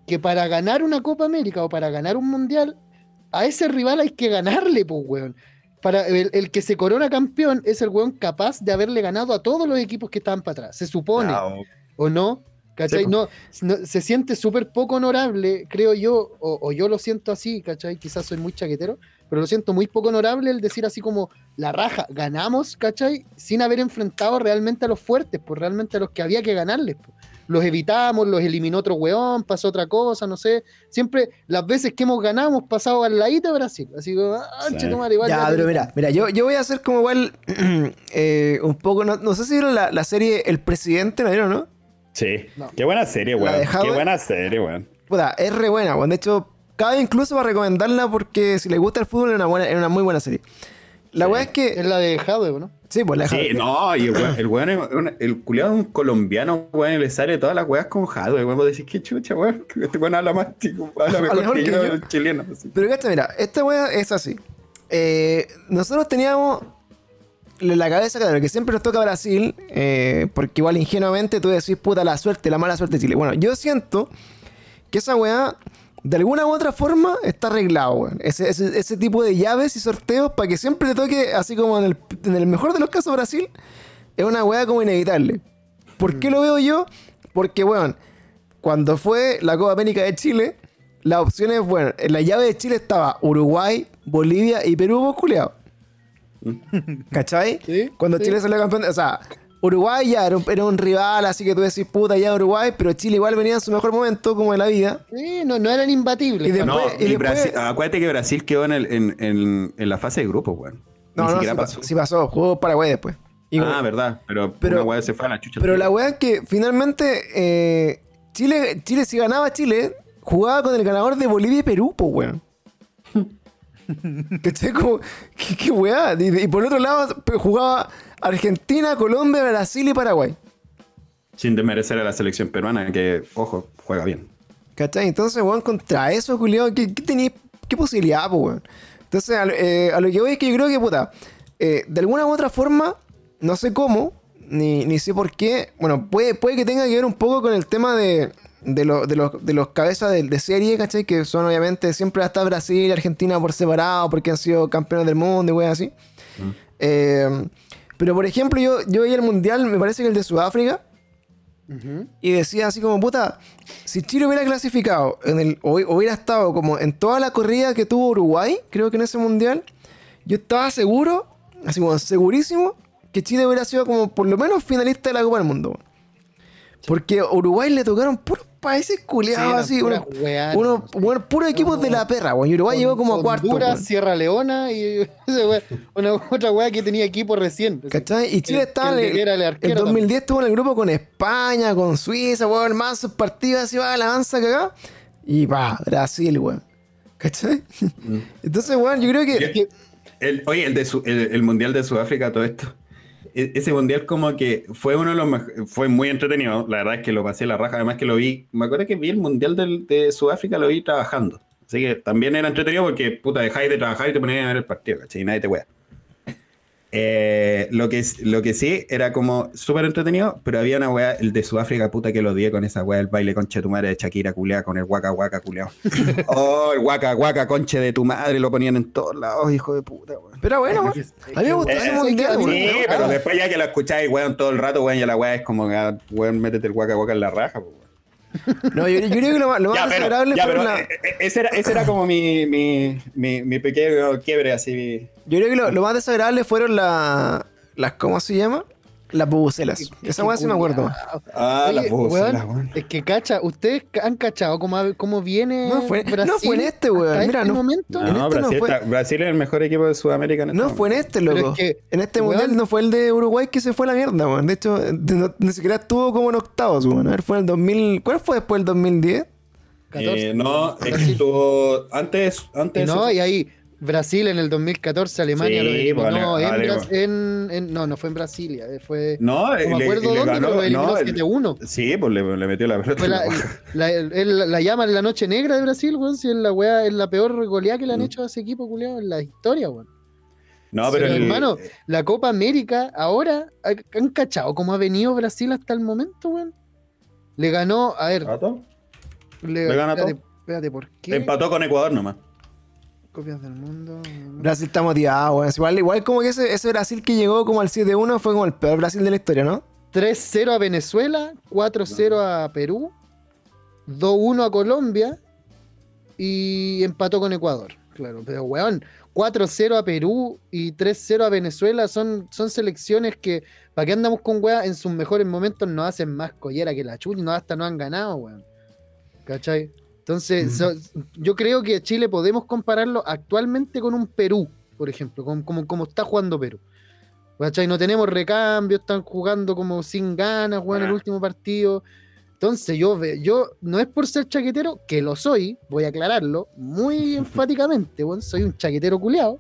C: que para ganar una Copa América o para ganar un Mundial, a ese rival hay que ganarle, pues, weón. Para el, el que se corona campeón es el weón capaz de haberle ganado a todos los equipos que estaban para atrás. Se supone,
B: Ah, o-
C: ¿o no? ¿Cachai?
B: Sí,
C: no, no- se siente súper poco honorable, creo yo, o, o yo lo siento así, ¿cachai? Quizás soy muy chaquetero, pero lo siento muy poco honorable el decir así como la raja, ganamos, ¿cachai? Sin haber enfrentado realmente a los fuertes, pues realmente a los que había que ganarles. pues. Los evitamos, los eliminó otro weón, pasó otra cosa, no sé. Siempre, las veces que hemos ganado, hemos pasado al ladito de Brasil. Así como, ah,
B: Sí.
C: igual
A: Ya,
C: ya
A: pero mira, mira, yo, yo voy a hacer como igual eh, un poco, no, no sé si vieron la, la serie El Presidente, ¿la vieron, no?
B: Sí.
C: No.
B: Qué buena serie, weón. Qué buena serie, weón.
A: Puta, es re buena, weón. De hecho, cabe incluso para recomendarla porque si le gusta el fútbol es una, buena, es una muy buena serie. La
B: Sí.
A: weá es que...
C: Es la de Jadwe, ¿no?
A: Sí, pues la
B: Sí, no, y el el weón es un- el culiado es un colombiano, weón, le sale todas las weas con Jadwe, weón. Vos decís, qué chucha, weón. Este weón habla más, chico, habla mejor,
A: mejor
B: que,
A: que
B: yo,
A: yo.
B: chileno. así.
A: Pero cacha, mira, esta weá es así. Eh, nosotros teníamos en la cabeza, claro, que siempre nos toca Brasil, eh, porque igual ingenuamente tú decís, puta, la suerte, la mala suerte de Chile. Bueno, yo siento que esa weá, de alguna u otra forma, está arreglado, weón. Ese, ese, ese tipo de llaves y sorteos para que siempre te toque, así como en el, en el mejor de los casos Brasil, es una weá como inevitable. ¿Por qué lo veo yo? Porque, weón, cuando fue la Copa América de Chile, las opciones, bueno, en la llave de Chile estaba Uruguay, Bolivia y Perú, vos culiao. ¿Cachai?
C: Sí,
A: Cuando
C: sí.
A: Chile salió campeón, o sea, Uruguay ya era un, era un rival, así que tú decís, puta, ya Uruguay, pero Chile igual venía en su mejor momento, como de la vida.
C: Sí, no, no eran imbatibles.
A: Y
B: No,
A: Después- y
B: y
A: después-
B: Brasil, acuérdate que Brasil quedó en, el, en, en, en la fase de grupos, weón.
A: No,
B: Ni
A: no, sí,
B: siquiera
A: pa-
B: pasó.
A: sí pasó, jugó Paraguay después. Y-
B: ah, verdad, pero,
A: pero-
B: una se fue a la chucha.
A: Pero la weá es que finalmente eh, Chile, Chile, si ganaba Chile, jugaba con el ganador de Bolivia y Perú, pues weón. ¿Cachai? Como, ¿qué, qué weá? Y, y por otro lado, jugaba Argentina, Colombia, Brasil y Paraguay.
B: Sin desmerecer a la selección peruana, que, ojo, juega bien.
A: ¿Cachai? Entonces, weón, contra eso, Julio, ¿qué, qué qué posibilidad, pues, weón? Entonces, a, lo- eh, a lo que voy es que yo creo que, puta, eh, de alguna u otra forma, no sé cómo, ni, ni sé por qué, bueno, puede, puede que tenga que ver un poco con el tema de, de, lo- de los, de los cabezas de, de serie, ¿cachai? Que son obviamente siempre hasta Brasil y Argentina por separado, porque han sido campeones del mundo y weas así. Eh, pero, por ejemplo, yo, yo vi el mundial, me parece que el de Sudáfrica, y decía así como, puta, si Chile hubiera clasificado en el, o hubiera estado como en toda la corrida que tuvo Uruguay, creo que en ese mundial, yo estaba seguro, así como segurísimo, que Chile hubiera sido como por lo menos finalista de la Copa del Mundo. Porque a Uruguay le tocaron puros países culiados
C: Sí,
A: así,
C: eran
A: unos
C: puras weas,
A: unos-
C: no sé.
A: bueno, puros equipos de la perra, weón. Uruguay llegó como a cuarto.
C: Honduras. Sierra Leona y wea- una otra weá que tenía equipo recién.
A: ¿Cachai? Y Chile
C: El-
A: estaba
C: el
A: el,
C: el
A: el
C: arquero
A: 2010 estuvo en el grupo con España, con Suiza, weón, más sus partidos así va la avanza cagada. Y va, Brasil, weón. ¿Cachai? Entonces, weón, yo creo que.
B: Yo- El- oye, el, de Su- el, el Mundial de Sudáfrica, todo esto. E- Ese mundial como que fue uno de los mej- fue muy entretenido, la verdad es que lo pasé la raja, además que lo vi, me acuerdo que vi el mundial del- de Sudáfrica, lo vi trabajando, así que también era entretenido porque puta dejáis de trabajar y te ponías a ver el partido, ¿cachai? Y nadie te wea. Eh, lo, que, es- lo que sí era como súper entretenido, pero había una wea, el de Sudáfrica, puta que lo odié con esa wea, el baile conche de tu madre de Shakira culeada con el guaca guaca culeado. oh, el guaca guaca conche de tu madre, lo ponían en todos lados, hijo de puta, weón.
A: Pero bueno, weón. A mí me gustó
B: Eh,
A: ese mundial,
C: sí,
B: pero después ya que lo escucháis, weón, todo el rato, weón, ya la weá es como, ah, weón, métete el guaca guaca en la raja, weón.
A: No, yo, yo creo que lo más, lo más
B: Ya, pero,
A: desagradable
B: ya,
A: fueron
B: pero,
A: la-
B: eh, eh, ese, era, ese era como mi, mi, mi, mi pequeño quiebre, así.
A: Yo creo que lo, lo más desagradable fueron la- las. ¿Cómo se llama? Las bubucelas. Esa weá sí me acuerdo.
B: Ah,
C: Oye,
B: las voces,
C: weón. Es que cacha, ustedes han cachado cómo, cómo viene.
A: No fue- no fue en este, weón. Mira,
C: este
A: no-
C: momento.
A: en
B: No,
A: este no
B: Brasil,
A: fue-
B: está- Brasil es el mejor equipo de Sudamérica. en este
A: No fue en este, loco.
C: es que,
A: en este
C: weón-
A: mundial no fue el de Uruguay que se fue a la mierda, weón. De hecho, de- no- ni siquiera estuvo como en octavos, weón. A ver, fue en el 2000. ¿Cuál fue después del 2010?
C: 14.
B: Eh, no, estuvo antes.
C: Y
B: antes
C: no, y ahí Brasil en el 2014, Alemania
B: Sí,
C: lo eliminó
B: vale,
C: en,
B: vale,
C: Bras-
B: vale.
C: en- en- No, no fue en Brasilia, eh, fue.
B: no,
C: no
B: le-
C: me acuerdo
B: le
C: dónde,
B: ganó-
C: pero eliminó
B: no, el-
C: 7-1.
B: Sí, pues le, le metió la pelota. En
C: la,
B: la boca.
C: la, él la llaman la noche negra de Brasil, weón. Si es la weá, es la peor goleada que le han
B: Mm.
C: hecho a ese equipo, culiado, en la historia, weón.
B: No, pero el-
C: hermano, la Copa América, ahora, ¿ha- ¿han cachado cómo ha venido Brasil hasta el momento, weón? Le ganó, a ver,
B: ¿Empató?
C: le,
B: le gana
C: espérate, espérate, ¿por qué?
B: Empató con Ecuador nomás.
C: Copias del mundo.
A: Brasil está motivado, weón. Igual, igual como que ese, ese Brasil que llegó como al 7-1 fue como el peor Brasil de la historia, ¿no?
C: 3-0 a Venezuela, 4-0 a Perú, 2-1 a Colombia y empató con Ecuador. Claro, pero weón, 4-0 a Perú y 3-0 a Venezuela son, son selecciones que, ¿para qué andamos con weá? En sus mejores momentos nos hacen más collera que la chuli, no hasta no han ganado, weón. ¿Cachai? Entonces, so- yo creo que Chile podemos compararlo actualmente con un Perú, por ejemplo, con- como, como está jugando Perú. ¿Cachai? No tenemos recambio, están jugando como sin ganas, weón, el
B: Ah.
C: último partido. Entonces, yo, ve- yo no es por ser chaquetero, que lo soy, voy a aclararlo muy enfáticamente, weón, soy un chaquetero culeado.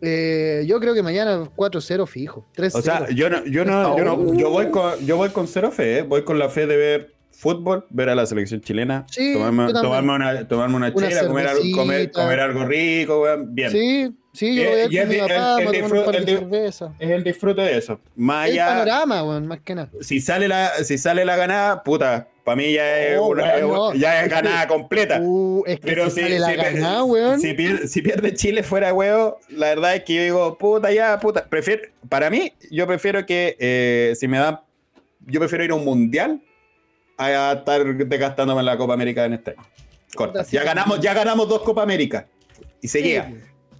C: Eh, yo creo que mañana 4-0 fijo. 3-0.
B: O sea, yo no, yo no, yo no, yo voy con, yo voy con cero fe, ¿eh? voy con la fe de ver fútbol, ver a la selección chilena,
C: Sí,
B: tomarme, tomarme una, tomarme una,
C: Una
B: chela, comer, algo- comer, comer algo rico, weón, bien.
C: sí, sí, yo
B: Eh,
C: voy a con
B: el
C: mi
B: disfrute- el
C: cerveza.
B: Es el disfrute de eso. Más
C: El
B: allá,
C: panorama, weón, más que nada.
B: si sale la, si sale la ganada, puta, para mí ya es,
C: Oh,
B: una-
C: weón, no.
B: ya es ganada completa.
C: Uh, es que
B: Pero
C: si
B: si,
C: ganada,
B: pierde, si pierde Chile fuera huevo, la verdad es que yo digo, puta, ya, puta. Prefiero, para mí, yo prefiero que eh, si me dan, yo prefiero ir a un mundial a estar desgastándome en la Copa América en este año. Corta. Ya ganamos, ya ganamos dos Copa América. Y se
C: Sí,
B: llega.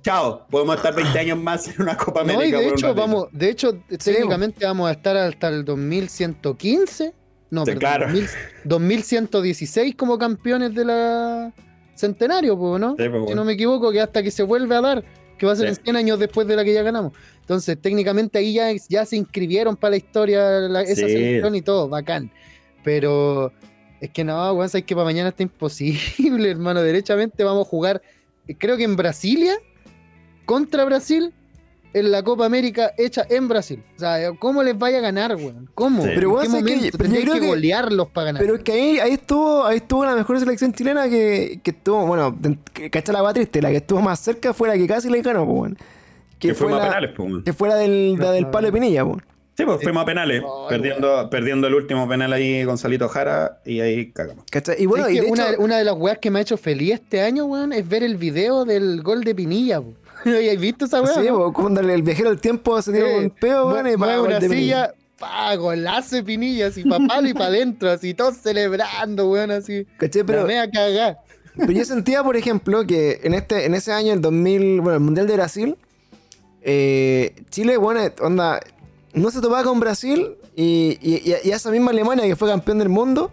B: Chao. Podemos estar 20 años más en una Copa
C: No, y
B: América.
C: de
B: por
C: hecho, vamos, de hecho, técnicamente vamos a estar hasta el 2115. No,
B: Sí,
C: perdón,
B: claro.
C: 2000 2116 como campeones de la Centenario, pues, ¿no?
B: Sí, pues,
C: Si
B: bueno.
C: no me equivoco, que hasta que se vuelve a dar, que va a ser
B: Sí.
C: en 100 años después de la que ya ganamos. Entonces, técnicamente ahí ya, ya se inscribieron para la historia la- esa
B: Sí.
C: selección y todo, bacán. Pero es que no, weón, sabes que para mañana está imposible, hermano. Derechamente vamos a jugar, creo que en Brasilia, contra Brasil, en la Copa América hecha en Brasil. O sea, ¿cómo les vaya a ganar, weón? ¿Cómo?
B: Sí.
C: ¿En
A: Pero, weón,
C: qué
A: ¿sabes qué?
C: momento?
A: Pero yo creo
C: que,
A: que-
C: golearlos para ganar.
A: Pero es que ahí, ahí estuvo ahí estuvo la mejor selección chilena que, que estuvo, bueno, que- cacha la agua triste, la que estuvo más cerca fue la que casi le ganó, weón.
B: Que fuimos
A: la,
B: a penales, pues. weón.
A: que fuera del, la del palo de Pinilla, pues.
B: Sí, pues fuimos a penales.
C: Ay,
B: perdiendo, perdiendo el último penal ahí Gonzalito Jara y ahí cagamos.
A: ¿Cachai? Y bueno,
C: ¿Sabes
A: y
C: que
A: de
C: una,
A: hecho,
C: una de las weas que me ha hecho feliz este año, weón, es ver el video del gol de Pinilla. po. ¿Has visto esa wea?
A: sí, pues, cuando el viajero del tiempo se tiró
C: Eh,
A: un peo, weón, y
C: mueve
A: pa,
C: una silla, pa, golazo de Pinilla, así, pa' palo y pa' adentro, así, todos celebrando, weón, así.
A: ¿Cachai?
C: Pero,
A: Pero,
C: me a cagar.
A: pero yo sentía, por ejemplo, que en este en ese año, el 2000, bueno, el Mundial de Brasil, eh, Chile, bueno, onda, no se topaba con Brasil y, y, a esa misma Alemania que fue campeón del mundo,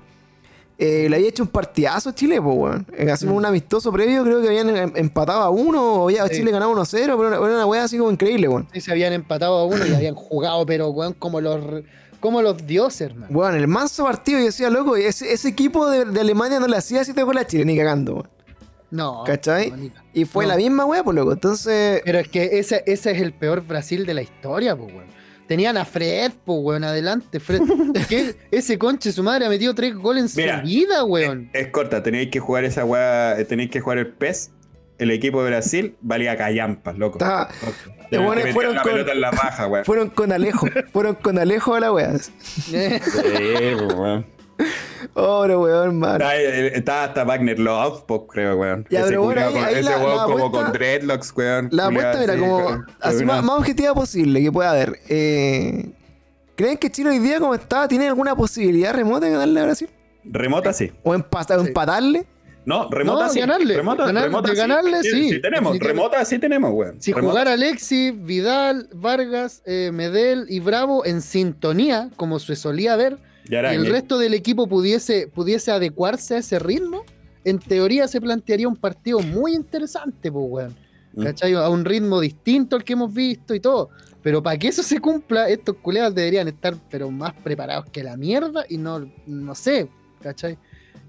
A: eh, le había hecho un partidazo a Chile, pues, weón. Eh, Así como un amistoso previo, creo que habían em- empatado a uno, o ya
C: Sí.
A: Chile ganaba 1-0, pero era una weá así como increíble, weón.
C: Sí, se habían empatado a uno y habían jugado, pero, weón, como los, como los dioses, hermano.
A: Weón, el manso partido, yo decía, loco, ese, ese equipo de, de Alemania no le hacía así con la Chile, ni cagando, weón.
C: No.
A: ¿Cachai? Y fue
C: No.
A: la misma weá, pues, loco. Entonces,
C: Pero es que ese, ese es el peor Brasil de la historia, pues, weón. Tenían a Fred, pues, weón, adelante. Fred. ¿Qué? Ese conche, su madre ha metido tres goles en
B: Mira,
C: su vida, weón.
B: Es corta, tenéis que jugar esa weá, eh, tenéis que jugar el PES. El equipo de Brasil valía callampas, loco.
A: Fueron
B: la
A: con-
B: en la
A: fueron con Alejo, fueron con Alejo a la weá.
C: Eh,
B: Sí, pues, weón.
A: Pobre weón, man.
B: Estaba, eh, estaba hasta Wagner Love, creo, weón.
A: Ya,
B: ese
A: pero bueno,
B: culiao
A: ahí-
B: con-
A: ahí
B: ese
A: la-
B: weón
A: la
B: como
A: apuesta-
B: con dreadlocks, weón.
A: La apuesta, mira,
B: así,
A: como así más,
B: una-
A: más objetiva posible que pueda haber. Eh, ¿Creen que Chile hoy día, como está, tiene alguna posibilidad remota de ganarle a Brasil?
B: Remota sí.
A: ¿O empa- o empatarle?
B: No, remota
C: No,
B: sí.
C: ganarle.
B: Remota,
C: Ganar-
B: remota
C: de ganarle, sí.
B: Sí, tenemos. Remota sí tenemos, weón.
C: Si
B: Remota-
C: jugara Alexis, Vidal, Vargas, eh, Medel y Bravo en sintonía, como se solía ver, Y el resto del equipo pudiese, pudiese adecuarse a ese ritmo, en teoría se plantearía un partido muy interesante, pues, weón.
B: Mm.
C: ¿Cachai? A un ritmo distinto al que hemos visto y todo. Pero para que eso se cumpla, estos culeados deberían estar pero más preparados que la mierda y no, no sé, ¿cachai?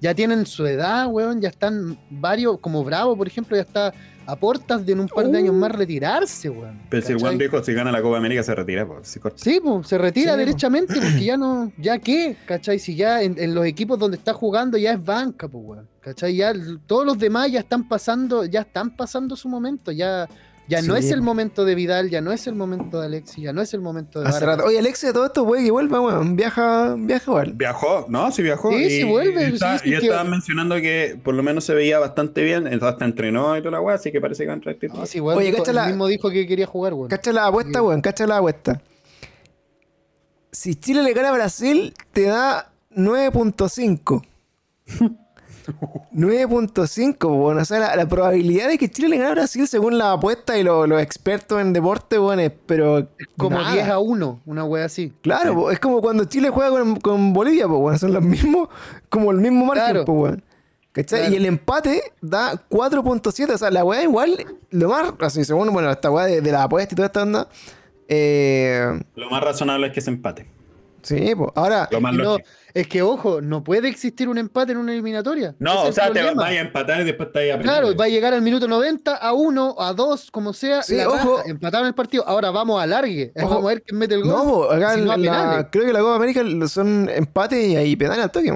C: Ya tienen su edad, weón, ya están varios, como Bravo, por ejemplo, ya está a portas de en un par de años más retirarse, weón.
B: Pero si el weón dijo, si gana la Copa América se retira, pues. sí,
C: pues, se retira
A: Sí, po.
C: derechamente porque ya no, ya qué, ¿cachai? Si ya en, en los equipos donde está jugando ya es banca, pues, weón, ¿cachai? Ya todos los demás ya están pasando, ya están pasando su momento, ya, Ya no es el momento de Vidal, ya no es el momento de Alexis, ya no es el momento de
A: Hace rato. Oye, Alexia, todo esto, güey, que vuelva, weón. Viaja, viaja igual.
B: Viajó, ¿no? Sí viajó.
C: Sí, sí vuelve,
B: Y, está-
C: sí, sí
B: y
C: que-
B: estaban mencionando que por lo menos se veía bastante bien. Entonces hasta entrenó y toda la weá, así que parece que va a entrar
C: No, sí,
A: Oye, cacha la-
C: mismo dijo que quería jugar, weón.
A: Cacha la apuesta, weón, cacha la apuesta. Si Chile le gana a Brasil, te da 9.5. 9.5, weón. O sea, la, la probabilidad de que Chile le gane a Brasil, según la apuesta y lo- los expertos en deporte, weón, es pero.
C: Como
A: nada.
C: 10 a 1, una wea así.
A: Claro, po, es como cuando Chile juega con, con Bolivia, pues, weón. Son los mismos, como el mismo margen,
C: Claro.
A: pues.
C: Claro.
A: Y el empate da 4.7. O sea, la weá igual, lo más, así, según, bueno, esta weá de, de la apuesta y toda esta onda. Eh,
B: Lo más razonable es que se empate.
A: Sí, pues. Ahora,
B: Lo más
C: Y no,
B: lógico.
C: es que, ojo, no puede existir un empate en una eliminatoria.
B: No,
C: es
B: o sea, te vas a empatar y después te vas a
C: Claro, va a llegar al minuto 90, a 1, a 2, como sea.
A: Sí,
C: la
A: ojo.
C: raja, empataron el partido. Ahora vamos a largue.
A: Ojo.
C: Vamos a ver quién mete el gol.
A: no, acá
C: Si
A: en
C: no
A: la- creo que la Copa América son empate y ahí penal al toque.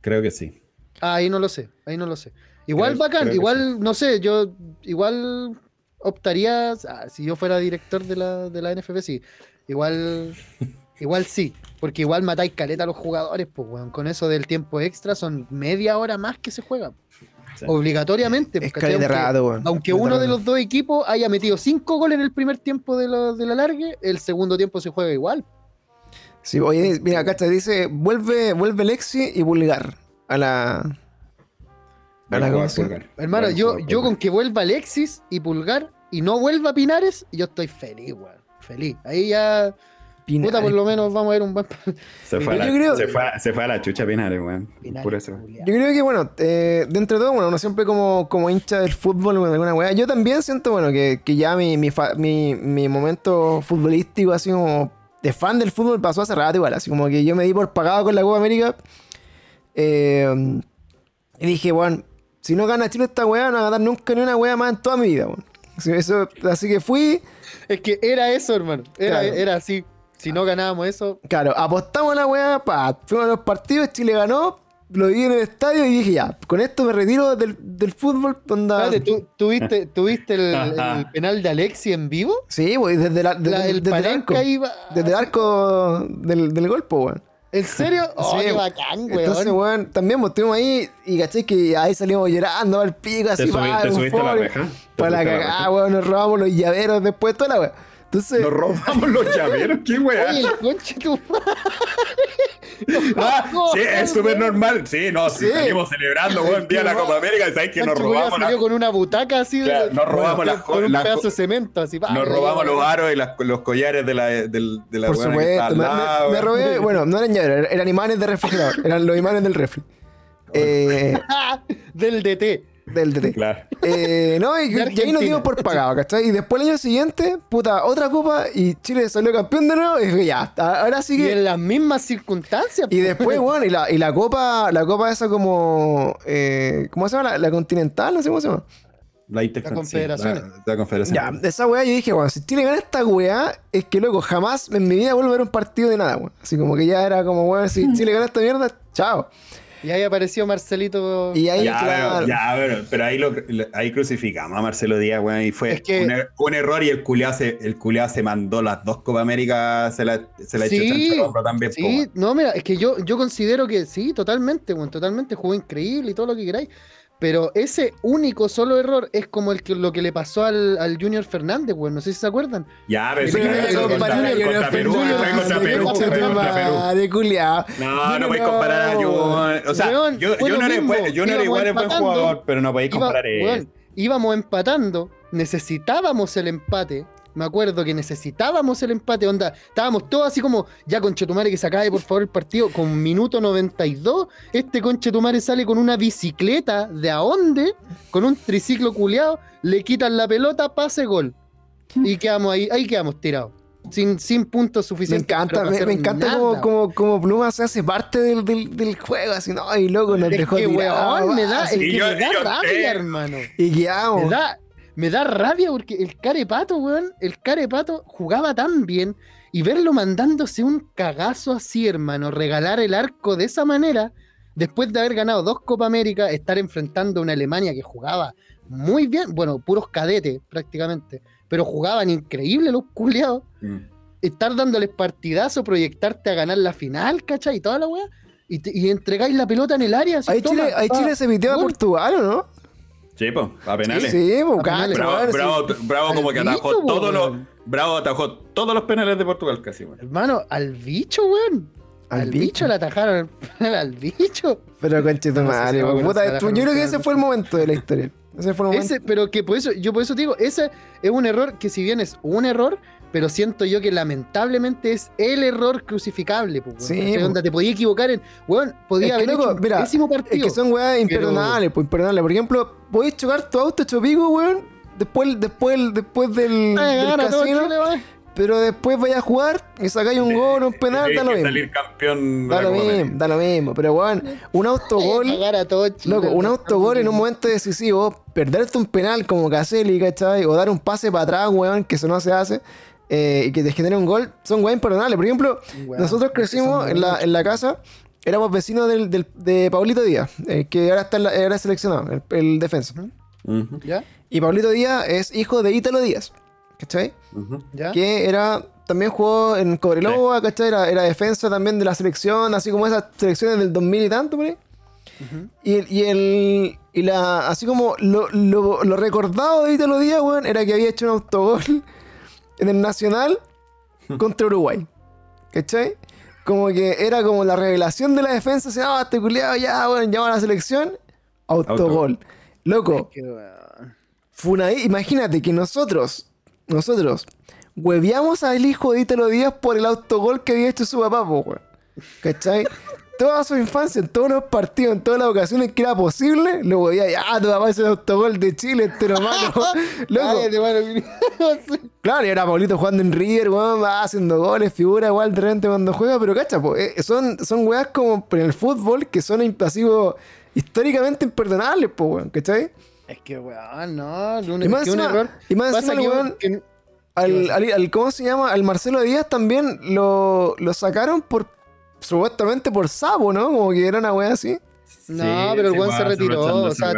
B: Creo que sí.
C: Ah, ahí no lo sé, ahí no lo sé. Igual
B: Creo-
C: bacán,
B: creo
C: igual, no sé, yo igual optaría, ah, si yo fuera director de la, de la NFP, sí. Igual, igual sí, porque igual matáis caleta a los jugadores, pues, weón. Con eso del tiempo extra son media hora más que se juega.
B: Sí.
C: Obligatoriamente.
A: Es
C: ¿cachai?
A: caleta de
C: Aunque-
A: rato.
C: Aunque uno de los dos equipos haya metido cinco goles en el primer tiempo de, lo- de la largue, el segundo tiempo se juega igual.
A: Sí, oye, mira, cacha, dice, vuelve, vuelve Lexi y Vulgar a la... A la.
C: Hermano, yo, yo con que vuelva Alexis y Pulgar y no vuelva Pinares, yo estoy feliz, weón. Feliz. Ahí ya,
A: Pinares.
C: puta, por lo menos vamos a ver un buen.
B: Se fue, a la,
A: creo-
B: se, fue, a- se fue a la chucha Pinares, weón. Por eso.
A: Yo creo que, bueno, eh, dentro de todo, bueno, uno siempre como, como hincha del fútbol o de alguna weá. Yo también siento, bueno, que, que ya mi, mi, fa- mi, mi momento futbolístico, así como de fan del fútbol, pasó hace rato igual. Así como que yo me di por pagado con la Copa América. eh, y dije, bueno, si no gana Chile esta weá, no va a ganar nunca ni una weá más en toda mi vida, weón. Así, eso- así que fui,
C: Es que era eso, hermano. Era,
A: Claro.
C: era así. Si no ganábamos eso,
A: claro, apostamos a la weá, pa, fuimos a los partidos, Chile ganó. Lo vi en el estadio y dije, ya, con esto me retiro del, del fútbol. Onda,
C: Espérate, ¿tú, tuviste, ¿tuviste el, el penal de Alexis en vivo?
A: Sí, pues desde, la, desde,
C: La- el
A: desde el arco.
C: iba.
A: Desde el arco del, del golpe, weón.
C: ¿En serio? Oh,
A: Sí,
C: qué bacán, weón.
A: Entonces, weón, también pues, estuvimos ahí y caché que ahí salimos llorando al pico, así,
B: ¿Te, subi-
A: pa,
B: te subiste a la
A: euforia.
B: reja? ¿Te
A: Para la
B: la
A: cagada, weón, nos robamos los llaveros después, toda la weón. Entonces,
B: Nos robamos los llaveros, qué weá.
C: Oye, el conche tu
B: Ah, sí, es súper normal. Sí, no, sí,
A: Sí.
B: salimos celebrando, weón, día de la Copa América y sabes que nos robamos, la-
C: salió con una butaca así de-
B: Claro, nos robamos las
C: con un
B: las-
C: pedazo de cemento así.
B: nos robamos los aros y las- los collares de la, del- de la
A: por
B: que está
A: me,
B: lado,
A: robé, bueno, no eran llaveros, eran imanes de refrigerador, eran los imanes del refri. Eh,
C: Del DT.
A: Del DT.
B: Claro.
A: Eh, no, y, y ahí nos dimos por pagado, ¿cachai? Y después el año siguiente, puta, otra copa y Chile salió campeón de nuevo y dije, ya, ahora sí
C: Y
A: que...
C: en las mismas circunstancias.
A: Y después, bueno, y la, y la copa, la copa esa como, eh, ¿cómo se llama? La, la continental, no sé cómo se llama.
B: La,
C: confederación.
B: la- la confederación.
A: Ya, esa weá yo dije, bueno, si Chile gana esta weá, es que loco, jamás en mi vida vuelvo a ver un partido de nada, weón. Así como que ya era como, weón, si Chile gana esta mierda, chao.
C: Y ahí apareció Marcelito.
A: Y ahí,
B: Ya,
A: claro,
B: pero, ya, pero, pero ahí, lo, lo- ahí crucificamos a Marcelo Díaz, weón, y fue
C: Es que-
B: un, er- un error y el culiao se, el culiao se mandó las dos Copa América, se la, se la echó
C: Sí,
B: hombro también. po,
C: Sí,
B: weón.
C: no, mira, es que yo, yo considero que sí, totalmente, bueno, totalmente jugó increíble y todo lo que queráis. Pero ese único solo error es como el que, lo que le pasó al, al Junior Fernández, weón. No sé si se acuerdan.
B: Ya, pero
A: me
B: contra, Perú, contra Perú,
A: madre, culiao.
B: No, no podéis comparar a Junior. O sea, yo, no era, yo no era igual es buen jugador, pero no podéis comparar eso.
C: íbamos empatando, necesitábamos el empate. Me acuerdo que necesitábamos el empate, onda. Estábamos todos así como, ya conchetumare que se acabe por favor el partido. Con minuto 92, este conchetumare sale con una bicicleta de a dónde, con un triciclo culeado, le quitan la pelota, pase gol. Y quedamos ahí, ahí quedamos tirados. Sin, sin puntos
A: Me
C: suficientes.
A: encanta, me,
C: hacer
A: me encanta
C: nada.
A: como, como, como Pluma se hace parte del, del, del juego, así, no, y loco, nos
C: Es
A: dejó
C: que,
A: tirado,
C: weón, me da,
A: así,
C: es que
B: yo-
C: me da rabia, hermano.
A: y
C: Me
A: guiamos.
C: da, me da rabia porque el carepato, weón, el carepato jugaba tan bien y verlo mandándose un cagazo así, hermano, regalar el arco de esa manera, después de haber ganado dos Copa América, estar enfrentando a una Alemania que jugaba muy bien, bueno, puros cadetes prácticamente, pero jugaban increíble los culiados.
B: Mm.
C: Estar dándoles partidazo, proyectarte a ganar la final, ¿cachai? Y toda la weá. Y, te- y entregáis la pelota en el área. así,
A: Ahí
C: toma,
A: Chile, ahí Chile se pitió a. Portugal, ¿o no?
B: Sí, po, a penales.
A: Sí, pues, cacho,
B: Bravo, bravo, bravo como que atajó
C: bicho,
B: todos los. Bravo atajó todos los penales de Portugal casi, weón.
C: Hermano, al bicho, weón.
A: Al
C: Al,
A: bicho.
C: bicho. le atajaron el penal al bicho.
A: Pero conche tu
C: No sé si
A: madre, puta, yo creo que ese fue el momento de la historia. Ese fue el momento.
C: Ese, pero que por eso, yo por eso te digo, ese es un error que si bien es un error, pero siento yo que lamentablemente es el error crucificable, pues, weón.
A: Sí,
C: ¿cachai?
A: po.
C: Onda, te podía equivocar en, weón, podía haber
A: loco,
C: hecho un
A: mira, Es
C: partido.
A: que son weas imperdonables, pues imperdonables. Por ejemplo, podéis chocar tu auto hecho pico, weón. Después, después, después del,
C: Ay,
A: del
C: gana todo
A: casino,
C: Chile,
A: pero después vais a jugar y sacáis un gol, un penal, da lo mismo.
B: salir campeón
A: Da lo mismo, da lo mismo. Pero weón, un autogol. Loco, un autogol en un momento decisivo, perderte un penal como Caselli, ¿cachai? O dar un pase para atrás, weón, que eso no se hace, eh, y que te genere un gol, son weón imperdonables. Por ejemplo, nosotros crecimos en la, en la casa, éramos vecinos del, del- de Paulito Díaz, eh, que ahora está en la- ahora es seleccionado, el, el defensa.
B: Ujú,
C: ¿Ya?
A: Y Paulito Díaz es hijo de Ítalo Díaz, ¿cachai?
B: ujú.
C: ¿Ya?
A: Que era, también jugó en Cobreloa, ¿cachai? Era, era defensa también de la selección, así como esas selecciones del 2000 y tanto, por ahí.
C: Ujú.
A: Y, el- y el. Y la. Así como lo, lo, lo recordado de Ítalo Díaz, weón, era que había hecho un autogol en el Nacional contra Uruguay. ¿Cachai? Como que era como la revelación de la defensa. Se ah, este culiado ya, weón, llama a la selección. Autogol. Loco, una- imagínate que nosotros, nosotros, hueveamos al hijo de Ítalo Díaz por el autogol que había hecho su papá, po, weón. ¿Cachai? Toda su infancia, en todos los partidos, en todas las ocasiones que era posible, lo hueveaba, ya, tu papá es el autogol de Chile, este lo malo. Loco, claro, y era Paulito jugando en River, weón, va haciendo goles, figura igual de repente cuando juega, pero cacha, po, eh, son, son weas como en el fútbol que son impasivos históricamente imperdonables, po, weón, ¿cachai?
C: Es que, weón, no. Un,
A: Y más
C: que un
A: encima-
C: error.
A: y más encima,
C: que,
A: weón,
C: que-
A: al, al- al- ¿cómo se llama? Al Marcelo Díaz también lo, lo sacaron por supuestamente por sapo, ¿no? Como que era una wea así.
C: No,
B: Sí,
C: pero el weón se retiró. O sea,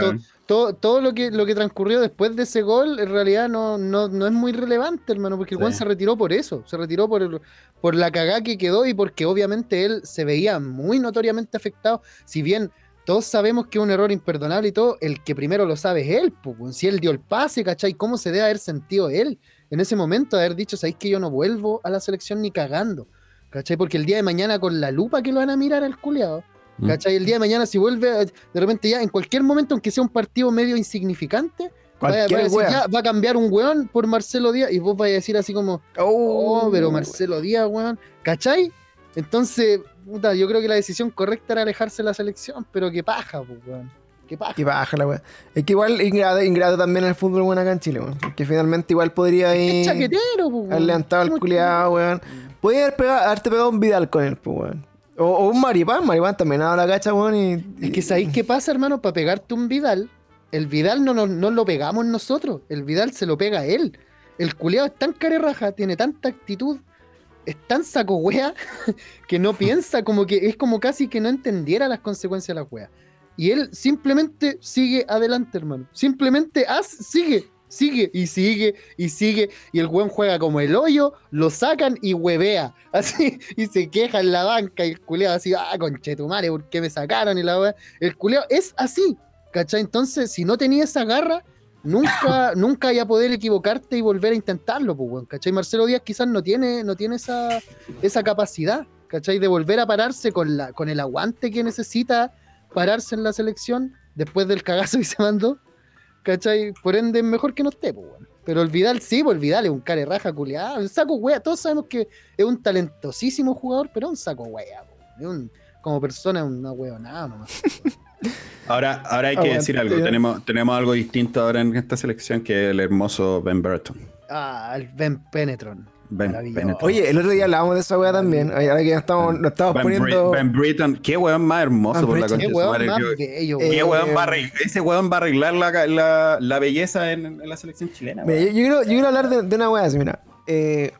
C: todo, todo lo que lo que transcurrió después de ese gol, en realidad no, no, no es muy relevante, hermano, porque el
B: Sí.
C: weón se retiró por eso. Se retiró por, el- por la cagada que quedó y porque obviamente él se veía muy notoriamente afectado. Si bien todos sabemos que es un error imperdonable y todo, el que primero lo sabe es él. pues, si él dio el pase, ¿cachai? ¿Cómo se debe haber sentido él en ese momento de haber dicho, sabéis que yo no vuelvo a la selección ni cagando? ¿Cachai? Porque el día de mañana con la lupa que lo van a mirar al culeado.
B: Mm.
C: ¿Cachai? El día de mañana, si vuelve, a- de repente ya, en cualquier momento, aunque sea un partido medio insignificante, vaya, a decir, ya, va a cambiar un weón por Marcelo Díaz y vos vais a decir así como, oh, pero Marcelo Díaz, weón, ¿cachai? Entonces, puta, yo creo que la decisión correcta era alejarse de la selección, pero qué paja, pues, weón. Qué paja.
A: Qué baja la wea. Es que igual ingrato, ingrato también el fútbol bueno acá en Chile, weón. Que finalmente igual podría ir.
C: chaquetero, pues,
A: Haber
C: weón.
A: levantado
C: Qué
A: culiado, weón. Podía haber pegado, haberte pegado un Vidal con él, pues, weón. O, o un Maripán, Maripán también ha dado la cacha, weón. Y,
C: Es que ¿sabéis qué pasa, hermano? Para pegarte un Vidal, el Vidal no, no, no lo pegamos nosotros, el Vidal se lo pega a él. El culeado es tan carerraja, tiene tanta actitud, es tan saco wea, que no piensa, como que es como casi que no entendiera las consecuencias de las weas. Y él simplemente sigue adelante, hermano. Simplemente haz, sigue, sigue y sigue y sigue. Y el weón juega como el hoyo, lo sacan y huevea. Así, y se queja en la banca. Y el culeado así, ah, conchetumare, ¿por qué me sacaron? Y la wea. El culeado es así, ¿cachai? Entonces, si no tenía esa garra, nunca, nunca vaya a poder equivocarte y volver a intentarlo, pues, weón, ¿cachai? Marcelo Díaz quizás no tiene, no tiene esa, esa capacidad, ¿cachai? De volver a pararse con, la, con el aguante que necesita pararse en la selección después del cagazo que se mandó, ¿cachai? Por ende, es mejor que no esté, pues. Pero el Vidal sí, pues el Vidal es un care raja culiado, un saco wea. Todos sabemos que es un talentosísimo jugador, pero es un saco wea. Es un, como persona es una huevonada nomás.
B: Ahora, ahora hay que
A: Aguante.
B: decir algo. Tenemos, tenemos algo distinto ahora en esta selección que el hermoso Ben Burton.
C: Ah, el Ben Penetron.
A: Oye, el otro día hablábamos de esa weá también. Ahora que ya estamos, nos estamos
B: Ben,
A: poniendo.
B: Bri- Ben Britton. Qué weón más hermoso
A: Ben
B: por la concha
C: Qué weón más bello,
A: Eh,
B: qué
C: weón.
B: weón va a arreglar- ese weón va a arreglar la, la, la belleza en, en la selección chilena.
A: Mira, yo,
B: weón.
A: yo quiero, yo quiero hablar de, de una weá así, mira. Eh,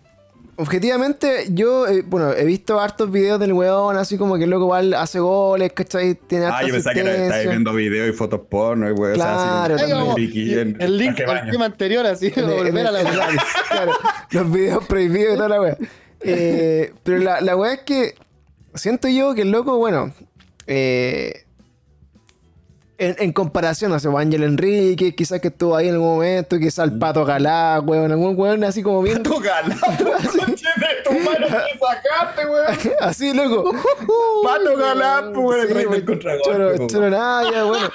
A: objetivamente, yo, eh, bueno, he visto hartos videos del weón, así como que el loco igual hace goles, ¿cachai? Tiene
B: Ah, yo pensaba que era-
A: asistencia.
B: viendo videos y fotos porno y weón.
A: Claro,
B: o sea, así, como friki en-
C: el link
B: de
C: al tema anterior, así,
A: el-
C: volver a la
A: claro, los videos prohibidos y toda la wea. Eh, pero la, la wea es que siento yo que el loco, bueno, eh, en, en comparación, no sé, pues, Ángel Enrique, quizás que estuvo ahí en algún momento, quizás el Pato Galá, weón, algún weón así como bien.
B: Galán, conche de tu sacaste, weón.
A: Así, loco.
B: Pato galán, pues, weón.
A: Sí,
B: el rey del
A: choro, bueno.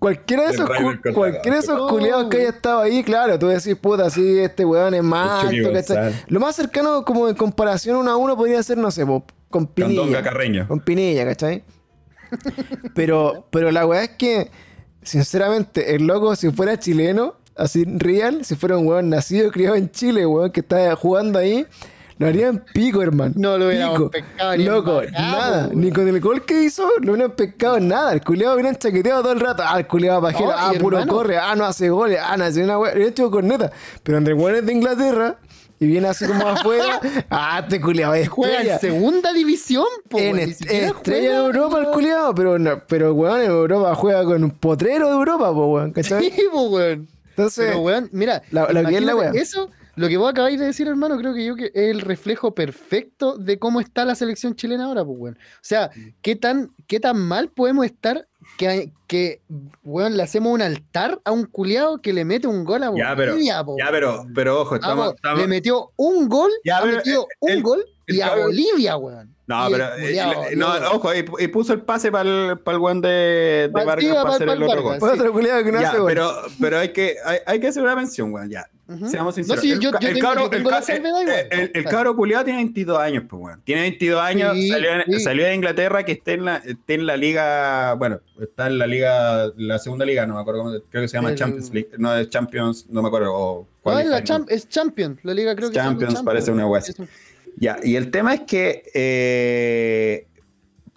A: Cualquiera de esos, cualquiera de esos
C: Oh,
A: culiados que haya estado ahí, claro, tú decís, puta, sí, este weón es más. Lo más cercano, como en comparación uno a uno, podría ser, no sé, po, con Pinilla. Con Pinilla, ¿cachai? Pero, pero la weá es que, sinceramente, el loco, si fuera chileno, así real, si fuera un weón nacido y criado en Chile, weón, que está jugando ahí, lo harían pico, hermano.
C: No lo
A: Pico.
C: pescado ni
A: Loco,
C: embarcado,
A: nada. Ni con el gol que hizo, no hubieran pescado nada. El culiado hubieran chaqueteado todo el rato. Ah, el culiado pajero.
C: No,
A: ah, puro
C: hermano-
A: corre. Ah, no hace goles. Ah, no hace una weá. Le he hecho corneta. Pero entre weones de Inglaterra y viene así como afuera. ah, este culiado es
C: Juega en segunda división, po,
A: En est- estrella de Europa el culiado, pero no, pero weón en Europa juega con un potrero de Europa, po, weón, ¿cachai?
C: Sí, po, weón.
A: Entonces,
C: Pero, weón, mira,
A: la- lo que es la
C: eso, lo que vos acabáis de decir, hermano, creo que yo que es el reflejo perfecto de cómo está la selección chilena ahora, pues, weón. O sea, qué tan, qué tan mal podemos estar que, que weón, le hacemos un altar a un culiado que le mete un gol a
B: Ya, pero,
C: Bolivia, po,
B: ya, pero, pero ojo, estamos,
C: Vamos,
B: estamos-
C: le metió un gol,
B: Ya,
C: ha metido
B: eh,
C: un
B: el-
C: gol
B: el
C: y a Bolivia, weón.
B: No,
C: Y
B: pero. eh, no, ojo, y, y puso el pase para el, para el weón de, de Vargas para hacer el otro gol.
C: sí.
A: otro culiado que no
B: Ya,
A: hace gol.
B: pero, pero hay, que, hay, hay que hacer una mención, weón, ya. Seamos
C: No,
B: sinceros.
C: sí,
B: el, cabro, cabro culiado tiene 22 años, pues, weón. Tiene 22 años,
C: Sí,
B: salió, en-
C: sí.
B: salió de Inglaterra, que está en, la, está en la liga, bueno, está en la liga, la segunda liga, no me acuerdo cómo, creo que se llama
C: El-
B: Champions League, no es Champions, no me acuerdo, o
C: No, es, la champ- es Champion, la liga creo que se llama
B: Champions, parece una
C: un-
B: Ya, y el tema es que, eh,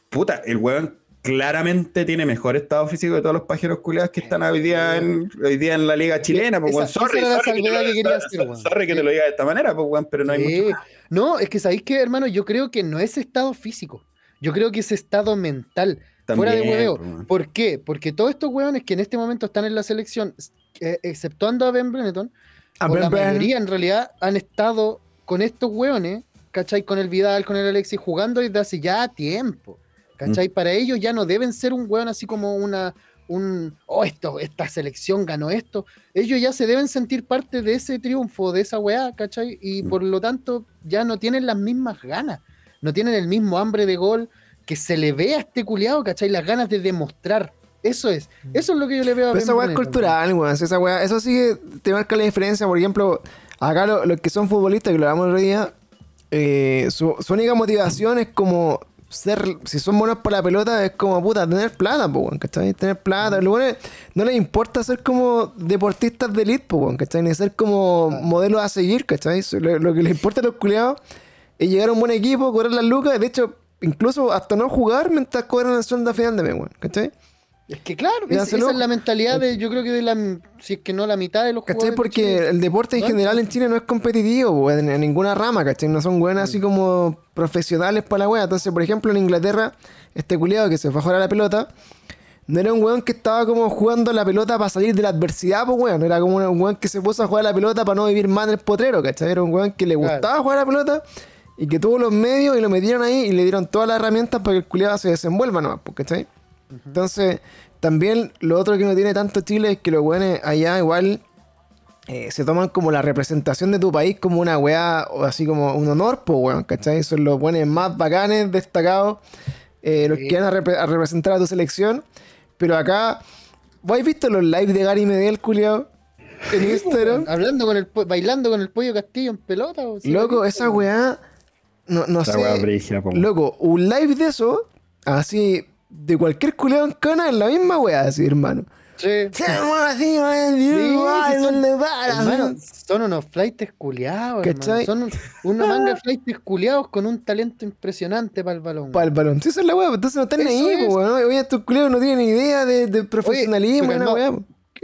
B: puta, el weón claramente tiene mejor estado físico de todos los pajeros culiados que están hoy día en, hoy día en la liga chilena, pues,
C: Esa-.
B: Sorry,
C: esa era la
B: sorry, que te
C: salvedad
B: lo-
C: que quería
B: so-
C: hacer,
B: so-
C: weón.
B: sorry que te lo diga de esta manera, pues, weón, pero no hay mucho más.
C: No, es que sabéis que, hermano, yo creo que no es estado físico. Yo creo que es estado mental. fuera de hueveo.
B: pues.
C: ¿Por qué? Porque todos estos hueones que en este momento están en la selección, eh, exceptuando a Ben Brenneton,
A: A
C: o la
A: Ben
C: mayoría en realidad han estado con estos hueones, ¿cachai? Con el Vidal, con el Alexis, jugando desde hace ya tiempo. ¿Cachai?
B: Mm.
C: Para ellos ya no deben ser un hueón así como una. Un, oh, esto, esta selección ganó esto. Ellos ya se deben sentir parte de ese triunfo, de esa weá, ¿cachai? Y
B: Mm.
C: por lo tanto ya no tienen las mismas ganas. No tienen el mismo hambre de gol que se le ve a este culiado, ¿cachai? Las ganas de demostrar. Eso es. Eso es lo que yo le veo a
A: Pero esa weá es cultural, weón. Esa weá, eso sí que te marca la diferencia. Por ejemplo, acá lo- los que son futbolistas, que lo hablamos el otro día, eh, su, su única motivación es como ser, si son buenos para la pelota, es como puta, tener plata, po, ¿cachai? Tener plata. Lo bueno no les importa ser como deportistas de elite, po, ¿cachai? Ni ser como modelos a seguir, ¿cachai? Lo, lo que les importa a los culiados es llegar a un buen equipo, cobrar las lucas, de hecho, incluso hasta no jugar mientras cobran el sueldo a final de mes, ¿cachai?
C: Es que claro, es- esa es la mentalidad de, yo creo que de la, si es que no la mitad de los
A: ¿Cachai? Porque el deporte en
C: ¿No?
A: general en Chile no es competitivo, en, en ninguna rama, ¿cachai? No son
C: Mm.
A: así como profesionales para la wea. Entonces, por ejemplo, en Inglaterra, este culiado que se fue a jugar a la pelota, no era un weón que estaba como jugando la pelota para salir de la adversidad, pues weón. Era como un weón que se puso a jugar a la pelota para no vivir más en el potrero, ¿cachai? Era un weón que le
C: Claro.
A: gustaba jugar a la pelota y que tuvo los medios y lo metieron ahí y le dieron todas las herramientas para que el culiado se desenvuelva nomás, Entonces, también lo otro que no tiene tanto Chile es que los weones allá igual eh, se toman como la representación de tu país como una weá, o así como un honor, pues weón, ¿cachai? Son los buenos más bacanes, destacados, eh, los
C: Sí.
A: que van a, repre- a representar a tu selección. Pero acá, ¿vos has visto los lives de Gary Medel, culiao? En Instagram.
C: Hablando con el po- bailando con el pollo Castillo en pelota. o sí,
A: Loco, esa weá, no, no
B: Esa weá
A: sé.
B: brígida, po.
A: Loco, un live de eso, así, de cualquier culiao en cana, es la misma weá, así, hermano.
C: Sí.
A: Sí, así, man,
C: Sí,
A: igual,
C: sí, son-
A: ¿dónde para?
C: Hermano, son unos flightes culiados, hermano. Son un- una manga de flightes culiados con un talento impresionante para el balón.
A: Para el balón. Sí, es la weá, entonces no están ahí, weón. Oye, estos culiados no tienen ni idea de, de profesionalismo
C: no.
A: weá.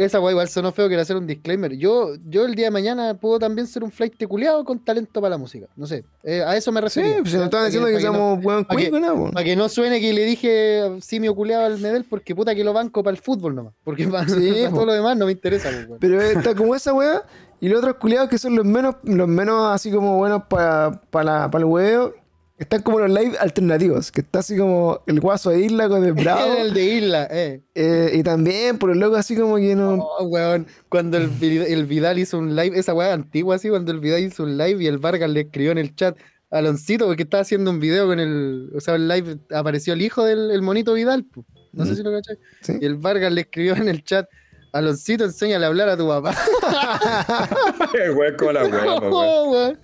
C: Esa weá igual sonó feo, quiero hacer un disclaimer. Yo, yo el día de mañana puedo también ser un flight culiado con talento para la música. No sé, eh, a eso me
A: Sí,
C: refiero.
A: pues se nos estaban diciendo que somos
C: que-
A: cuico, ¿no? po?
C: Para que no suene que le dije simio culiado al Medel, porque puta que lo banco para el fútbol nomás. Porque para,
A: Sí, po.
C: todo lo demás no me interesa, pues.
A: Pero está como esa weá. Y los otros culiados que son los menos, los menos así como buenos para pa el huevo. Están como los live alternativos. Que está así como el guaso de isla con el bravo.
C: el de Isla, eh.
A: Eh, y también por los locos así como que no.
C: Oh, weón. Cuando el, el Vidal hizo un live, esa weá antigua así, cuando el Vidal hizo un live y el Vargas le escribió en el chat a Aloncito porque estaba haciendo un video con el. O sea, el live apareció el hijo del el monito Vidal, pu. no sé
A: Mm.
C: si lo cachai.
A: Sí.
C: Y el Vargas le escribió en el chat. Aloncito, enséñale a hablar a tu papá.
B: Weón, como la weá, po, weón.
C: Weón.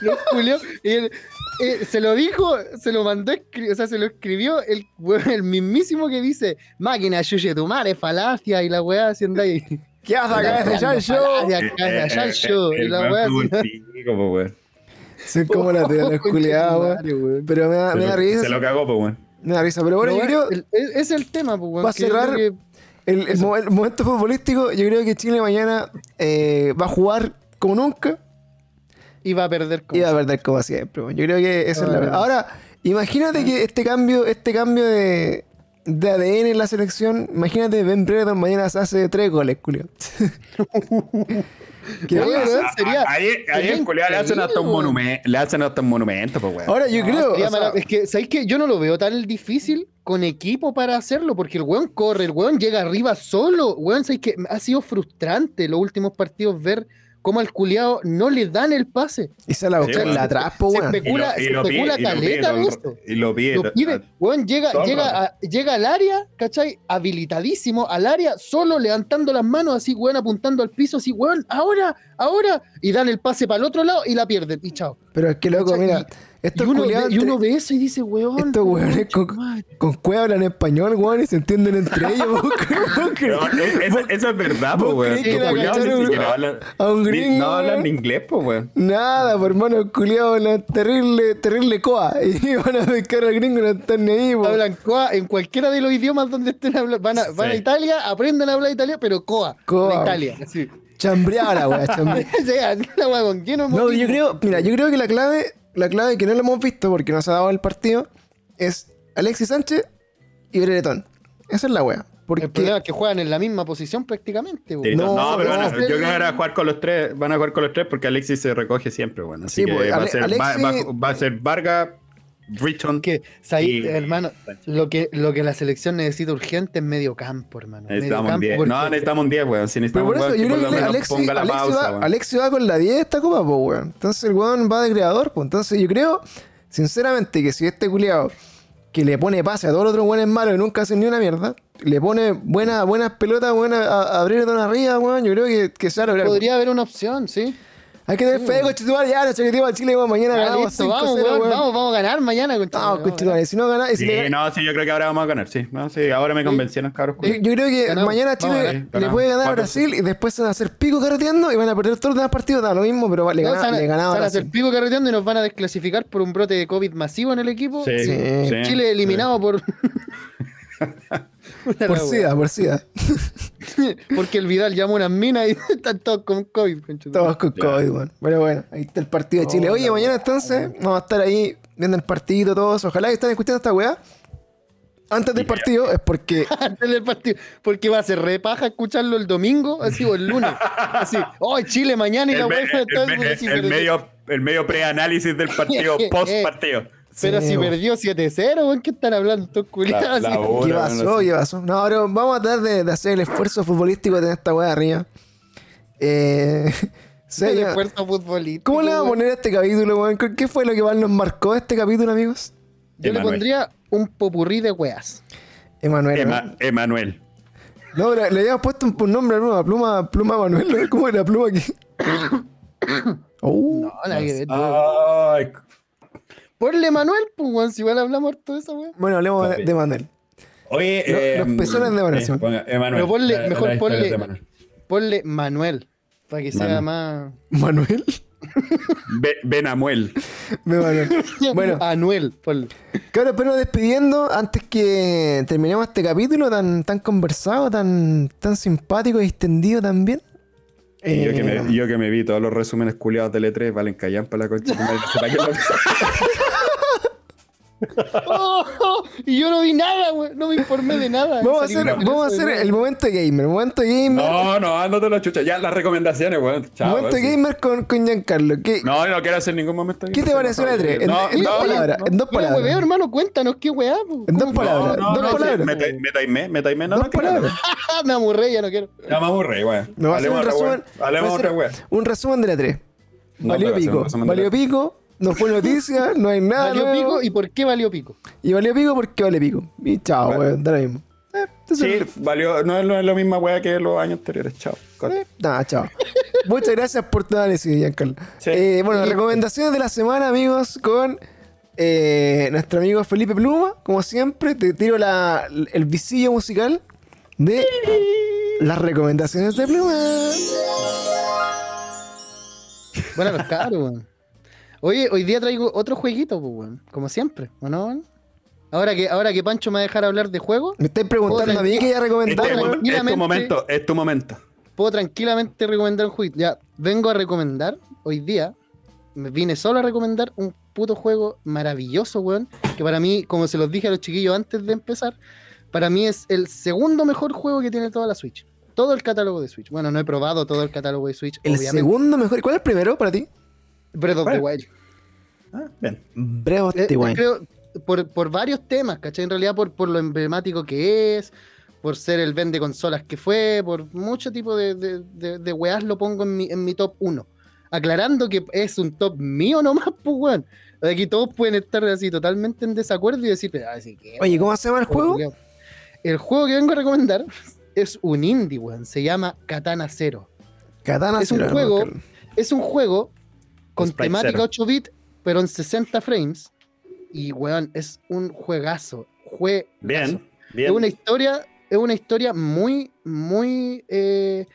C: Lo culió. Y él, eh, se lo dijo, se lo mandó, o sea, se lo escribió el, el mismísimo que dice máquina yuye tu madre, falacia y la weá haciendo ahí.
A: ¿Qué haces acá desde ya el show?
C: Falacia,
B: Eh,
C: acá,
B: eh,
C: el
B: eh,
C: show.
B: el
C: y la weá.
A: Son como las de los culiados, weón. Pero me da,
B: Se
A: me da
B: lo-
A: risa.
B: Se lo cagó, po, weón.
A: Me da risa. Pero bueno, yo creo.
C: es el tema, pues, weón,
A: Va a cerrar-
C: que-
A: El, el mo- el momento futbolístico, yo creo que Chile mañana eh, va a jugar como nunca
C: va a perder como
A: va a perder como siempre. weón. Yo creo que esa es la verdad. Ahora, imagínate que este cambio, este cambio de, de ADN en la selección, imagínate Ben Brereton mañana se hace tres goles, Julio. Qué
C: Oye,
A: bueno, ¿eh?
C: sería-
B: culiao le hacen hasta un monumento, le hacen hasta un monumento, pues, weón.
A: Ahora yo
C: No,
A: creo. o sea,
C: es que, ¿sabéis que Yo no lo veo tan difícil con equipo para hacerlo, porque el weón corre, el weón llega arriba solo. Weón, ¿sabéis que Ha sido frustrante los últimos partidos ver cómo al culiado no le dan el pase.
A: y se la busca la atrás, po,
C: Se
A: weón.
C: especula, se especula
B: y lo pide
C: caleta de
B: el-
C: esto.
B: Y lo pide.
C: Lo pide, weón, llega, llega, a- llega al área, ¿cachai? Habilitadísimo al área, solo levantando las manos así, weón, apuntando al piso, así, weón, ahora, ahora, y dan el pase para el otro lado y la pierden, y chao.
A: Pero es que loco,
C: ¿Cachai?
A: mira,
C: Y
A: estos
C: uno, ve,
A: culiados
C: y uno ve eso y dice, weón.
A: estos weones con- con cueva hablan español, weón, y se entienden entre ellos. ¿Vos cre- vos cre-
B: No, es- eso, eso es verdad,
A: ¿Vos
B: pues, weón. culiados hablan-
A: a un
B: ni-
A: gringo,
B: No hablan inglés, pues, weón.
A: Nada, por hermano, culiado, la terrible, terrible coa. Y van a pescar al gringo y no están ni ahí, po.
C: Hablan coa en cualquiera de los idiomas donde estén hablando. Van a, van a
B: Sí.
C: Italia, aprenden a hablar italiano, pero coa.
A: Coa.
C: De Italia. Así.
A: Chambrear la weá, chambrear.
C: Sí, así la weá, con quién nos
A: No, yo creo, mira, yo creo que la clave, la clave que no lo hemos visto porque no se ha dado el partido, es Alexis Sánchez y Breretón. Esa es la wea. Porque
C: El problema es que juegan en la misma posición prácticamente.
B: Sí,
A: No,
B: No, pero van a- yo creo que van a jugar con los tres, van a jugar con los tres porque Alexis se recoge siempre, bueno. Así
A: Sí,
B: que
A: pues,
B: va, a ser, va-
A: Alexis-
B: va- va a ser Vargas,
C: Que,
B: Y-
C: hermano, lo que, lo que la selección necesita urgente es medio campo, hermano.
B: Necesitamos un
C: campo
B: 10.
C: porque-
B: No, necesitamos un 10, weón. Si
A: Pero
B: necesitamos
A: por eso
B: weón
A: yo creo que
B: ponga la pausa,
A: va,
B: weón.
A: Alexis va con la 10 de esta copa, pues, weón. Entonces el weón va de creador, pues. Entonces yo creo, sinceramente, que si este culiado que le pone pase a todos los otros buenos malos y nunca hacen ni una mierda, le pone buenas buenas pelotas, buenas a, a abrir de una arriba, weón, yo creo que, que se va a lograr.
C: Podría haber una opción, sí.
A: Hay que tener fe, conchetumare, ya, la Chile, weón, mañana
C: Ya,
A: ganamos
C: listo,
A: 5-0,
C: vamos, vamos, vamos a ganar mañana. concha
A: No, si no gana, y si
B: Sí,
A: le-
B: no, sí, yo creo que ahora vamos a ganar, sí. No, sí, ahora me convencieron, cabros.
A: Eh, Yo creo que
C: Ganamos,
A: mañana Chile
C: ganar,
A: le
B: ganamos.
A: puede ganar a Brasil y después se van a hacer pico carreteando y van a perder todos los demás partidos, da lo mismo, pero le,
C: No,
A: gana,
C: se van a- hacer pico carreteando y nos van a desclasificar por un brote de COVID masivo en el equipo.
B: Sí,
A: Sí.
B: sí,
C: Chile eliminado por.
A: Por SIDA, por SIDA.
C: Porque el Vidal llamó a unas minas y están todos con COVID.
A: Todos con
B: Ya.
A: COVID, bueno. Pero bueno, ahí está el partido de Chile.
C: Oh,
A: Oye,
C: la
A: mañana entonces vamos a estar ahí viendo el partido todos. Ojalá que estén escuchando esta weá. Antes del partido es porque
C: antes del partido. Porque va a ser re paja escucharlo el domingo, así o el lunes. Así, oh, Chile mañana y la
B: El,
C: UEFA
B: el me-
C: así,
B: el
C: pero-
B: medio, el medio preanálisis del partido, post partido.
C: Pero
A: Sí,
C: si perdió 7-0, weón, ¿qué están hablando estos culiados?
B: La- la
A: ¿Qué pasó? ¿Qué pasó? No, pero vamos a tratar de, de hacer el esfuerzo futbolístico de tener esta weá arriba. Eh,
C: El esfuerzo futbolístico.
A: ¿Cómo le vamos a poner a este capítulo, weón? ¿Qué fue lo que más nos marcó este capítulo, amigos?
C: Yo le pondría un popurrí de weas.
A: Emanuel. ¿no?
B: Ema- Emanuel.
A: No, pero le habíamos puesto un, un nombre a pluma, pluma, pluma Manuel. ¿cómo era pluma aquí? Oh,
C: No, nada que ver.
B: Ay,
C: Ponle Manuel, pues, weón, si igual hablamos todo eso, weón.
A: Bueno, hablemos de, de Manuel.
B: Oye,
A: Lo-
B: eh,
A: los pezones de Emanuel.
B: eh, ponga, Emanuel.
C: Pero ponle-
B: La-
C: mejor
B: historias
C: ponle-
B: de Emanuel.
C: Ponle Manuel, para que sea
B: Manu.
C: más...
A: ¿Manuel?
B: Be- Benamuel.
A: Vale. Bueno.
C: Anuel. ponle.
A: Claro, pero despidiendo, antes que terminemos este capítulo tan, tan conversado, tan, tan simpático y extendido también.
B: Y yo, que
A: eh,
B: me, yo que me vi todos los resúmenes culiados de E3, valen callan para la concha.
C: Oh, oh, y yo no vi nada, güey. No me informé de nada.
A: Vamos a hacer, vamos a hacer el momento gamer. Momento gamer.
B: No, no, ándate la chucha. Ya, las recomendaciones, weón. Chao.
A: momento
B: sí.
A: gamer con, con Giancarlo. ¿Qué,
B: No, no quiero hacer ningún momento.
A: ¿Qué te pareció la E3? En,
B: No,
A: en
B: no,
A: dos
B: no,
A: palabras. en dos palabras.
C: hueveo, hermano, cuéntanos qué weá.
A: En dos
C: ¿Cómo-
A: palabras.
B: No, no,
A: dos palabras.
B: me ta- me taimé, me taimé. No,
A: Dos palabras.
C: Me aburré, ya no quiero.
B: Ya me aburrí, weón.
A: Me va a hacer un
B: Hablemos otra weá.
A: Un resumen de la 3.
B: No,
A: Valió pico. Valió pico. No fue noticia. No hay nada.
C: ¿Valió
A: nuevo.
C: pico? ¿Y por qué valió pico?
A: Y valió pico porque vale pico. Y chao,
B: Vale.
A: weón. Da lo mismo. Eh,
B: Sí, valió. No es lo, es lo misma weá que los años anteriores. Chao.
A: Eh, Nada, chao. Muchas gracias por tu análisis, Giancarlo.
B: Sí.
A: Eh, bueno, recomendaciones de la semana, amigos, con eh, nuestro amigo Felipe Pluma. Como siempre, te tiro la, el visillo musical de las recomendaciones de Pluma.
C: Bueno, los cabros, weón. Oye, hoy día traigo otro jueguito, pues, weón. Como siempre, ¿o no, weón? Ahora que, ahora que Pancho me va a dejar hablar de juego,
A: Me estáis preguntando a mí qué iba a
B: Este
A: recomendar,
B: es, tu-
A: weón.
B: es tu
C: tranquilamente.
B: momento, es tu momento.
C: puedo tranquilamente recomendar un jueguito. Ya, vengo a recomendar, hoy día, me vine solo a recomendar un puto juego maravilloso, weón. Que para mí, como se los dije a los chiquillos antes de empezar, para mí es el segundo mejor juego que tiene toda la Switch. Todo el catálogo de Switch. Bueno, no he probado todo el catálogo de Switch,
A: El
C: obviamente.
A: segundo mejor. ¿Cuál es el primero para ti?
C: Breath of the. Wild.
B: Ah, bien.
A: Breath of
C: Eh,
A: the Wild.
C: creo, por, por varios temas, ¿cachai? En realidad por, por lo emblemático que es, por ser el vende consolas que fue, por mucho tipo de, de, de, de weas lo pongo en mi, en mi top 1. Aclarando que es un top mío nomás, pues weón. Aquí todos pueden estar así totalmente en desacuerdo y decir, "Ah, sí, ¿qué,
A: Oye, ¿cómo se llama el juego?
C: weón?". El juego que vengo a recomendar es un indie, weón. Se llama Katana Zero.
A: Katana
C: es un juego-. Es un juego con
B: Sprite
C: temática
B: Zero.
C: 8 bit, pero en 60 frames. Y weón, es un juegazo. Juegazo.
B: Bien. Bien.
C: Es una historia, es una historia muy, muy, eh,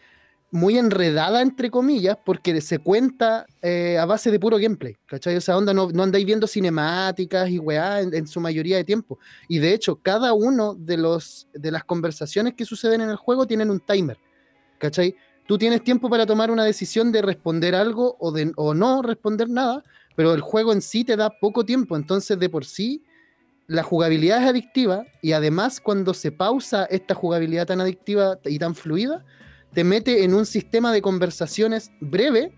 C: muy enredada, entre comillas, porque se cuenta eh, a base de puro gameplay. ¿Cachai? O sea, onda, no, no andáis viendo cinemáticas y weá en, en su mayoría de tiempo. Y de hecho, cada uno de los de las conversaciones que suceden en el juego tienen un timer. ¿Cachai? Tú tienes tiempo para tomar una decisión de responder algo o, de, o no responder nada, pero el juego en sí te da poco tiempo. Entonces, de por sí, la jugabilidad es adictiva y además cuando se pausa esta jugabilidad tan adictiva y tan fluida, te mete en un sistema de conversaciones breve,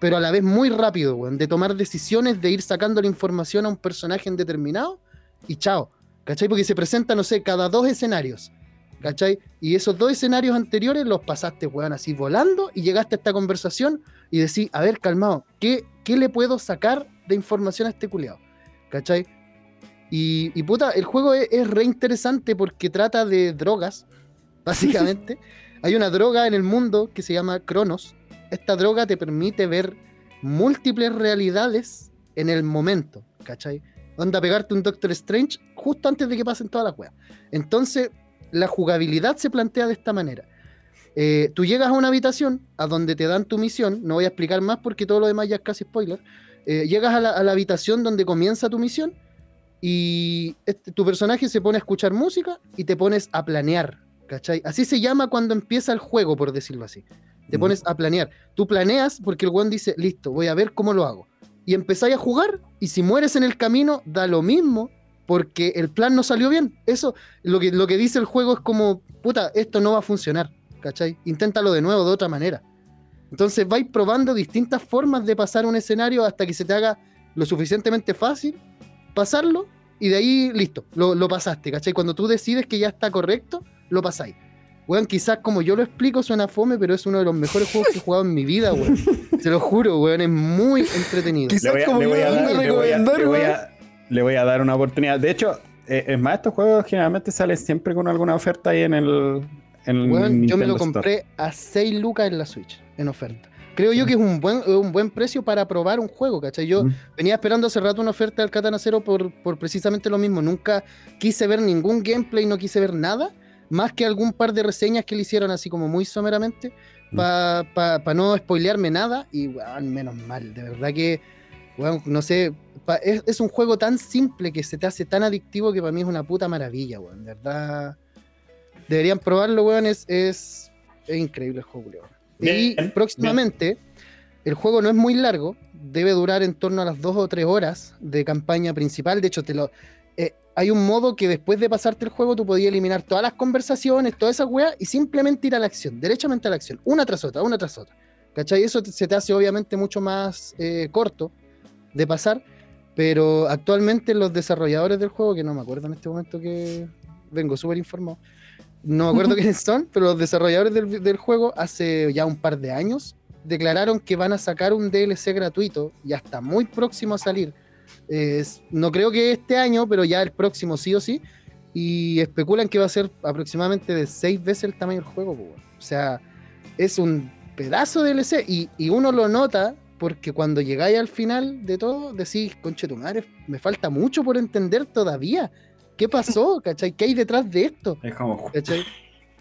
C: pero a la vez muy rápido, weón, de tomar decisiones, de ir sacando la información a un personaje en determinado y chao, ¿cachai? Porque se presenta, no sé, cada dos escenarios, ¿cachai? Y esos dos escenarios anteriores los pasaste, weón, así volando y llegaste a esta conversación y decís, a ver, calmado, ¿qué, qué le puedo sacar de información a este culiado? ¿Cachai? Y, puta, el juego es, es re interesante porque trata de drogas, básicamente. Hay una droga en el mundo que se llama Cronos. Esta droga te permite ver múltiples realidades en el momento, ¿cachai? Onda pegarte un Doctor Strange justo antes de que pasen todas las weas. Entonces, la jugabilidad se plantea de esta manera. Eh, tú llegas a una habitación a donde te dan tu misión, no voy a explicar más porque todo lo demás ya es casi spoiler. Eh, llegas a la, a la habitación donde comienza tu misión y este- tu personaje se pone a escuchar música y te pones a planear, ¿cachai? Así se llama cuando empieza el juego, por decirlo así. Te
B: Mm.
C: pones a planear. Tú planeas porque el weón dice, listo, voy a ver cómo lo hago. Y empezáis a jugar y si mueres en el camino, da lo mismo porque el plan no salió bien. Eso, lo que, lo que dice el juego es como, puta, esto no va a funcionar, ¿cachai? Inténtalo de nuevo, de otra manera. Entonces vais probando distintas formas de pasar un escenario hasta que se te haga lo suficientemente fácil pasarlo y de ahí listo, lo, lo pasaste, ¿cachai? Cuando tú decides que ya está correcto, lo pasáis. Weón, quizás como yo lo explico suena fome, pero es uno de los mejores juegos que he jugado en mi vida, weón. Se lo juro, weón, es muy entretenido.
A: Quizás como
B: a
A: lo
B: voy a-
A: recomendar, weón.
B: Le voy a dar una oportunidad. De hecho, eh, es más, estos juegos generalmente salen siempre con alguna oferta ahí en el. En el
C: Weón, yo me lo
B: Store.
C: compré a 6 lucas en la Switch, en oferta. Creo yo que es un buen, un buen precio para probar un juego, ¿cachai? Yo
B: Mm.
C: venía esperando hace rato una oferta del Katana Zero por, por precisamente lo mismo. Nunca quise ver ningún gameplay, no quise ver nada, más que algún par de reseñas que le hicieron así como muy someramente. para no spoilearme nada. Y weón, menos mal, de verdad que, weón, no sé, pa- es, es un juego tan simple que se te hace tan adictivo que para mí es una puta maravilla, weón. De verdad, deberían probarlo, weón, es, es, es increíble el juego, weón. Y
B: Bien,
C: próximamente, el juego no es muy largo, debe durar en torno a las dos o tres horas de campaña principal. De hecho, te lo, eh, hay un modo que después de pasarte el juego tú podías eliminar todas las conversaciones, todas esas weas y simplemente ir a la acción, derechamente a la acción, una tras otra, una tras otra. ¿Cachai? Eso te- se te hace obviamente mucho más eh, corto de pasar, pero actualmente los desarrolladores del juego, que no me acuerdo en este momento que vengo súper informado, no me acuerdo quiénes son, pero los desarrolladores del, del juego hace ya un par de años declararon que van a sacar un DLC gratuito y hasta muy próximo a salir. Es- no creo que este año, pero ya el próximo sí o sí. Y especulan que va a ser aproximadamente de seis veces el tamaño del juego. weón. O sea, es un pedazo de DLC y, y uno lo nota porque cuando llegáis al final de todo, decís, conche tu madre, me falta mucho por entender todavía. ¿Qué pasó? ¿Cachai? ¿Qué hay detrás de esto?
B: Es como.
C: ¿Cachai?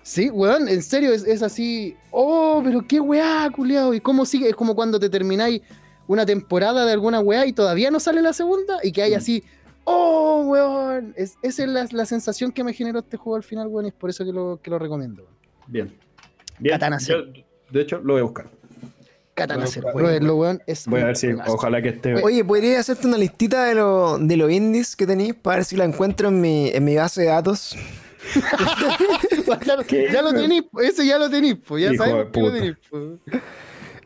C: Sí, weón, en serio, es, es así. Oh, pero qué weá, culiao. ¿Y cómo sigue? Es como cuando te termináis una temporada de alguna weá y todavía no sale la segunda y que hay
B: Mm.
C: así. Oh, weón. Es, esa es la, la sensación que me generó este juego al final, weón, y es por eso que lo, que lo recomiendo. weón.
B: Bien. Bien. Yo, de hecho, lo voy a buscar.
C: Katana
B: Bueno,
C: Zero,
B: bueno,
C: pruébenlo, weón. Es
B: Voy a ver si. Ojalá que esté.
A: Oye, ¿podría hacerte una listita de, lo- de los indies que tenéis para ver si la encuentro en mi, en mi base de datos?
C: Ya lo tenéis, ese ya lo tenéis, pues, ya que lo tenéis.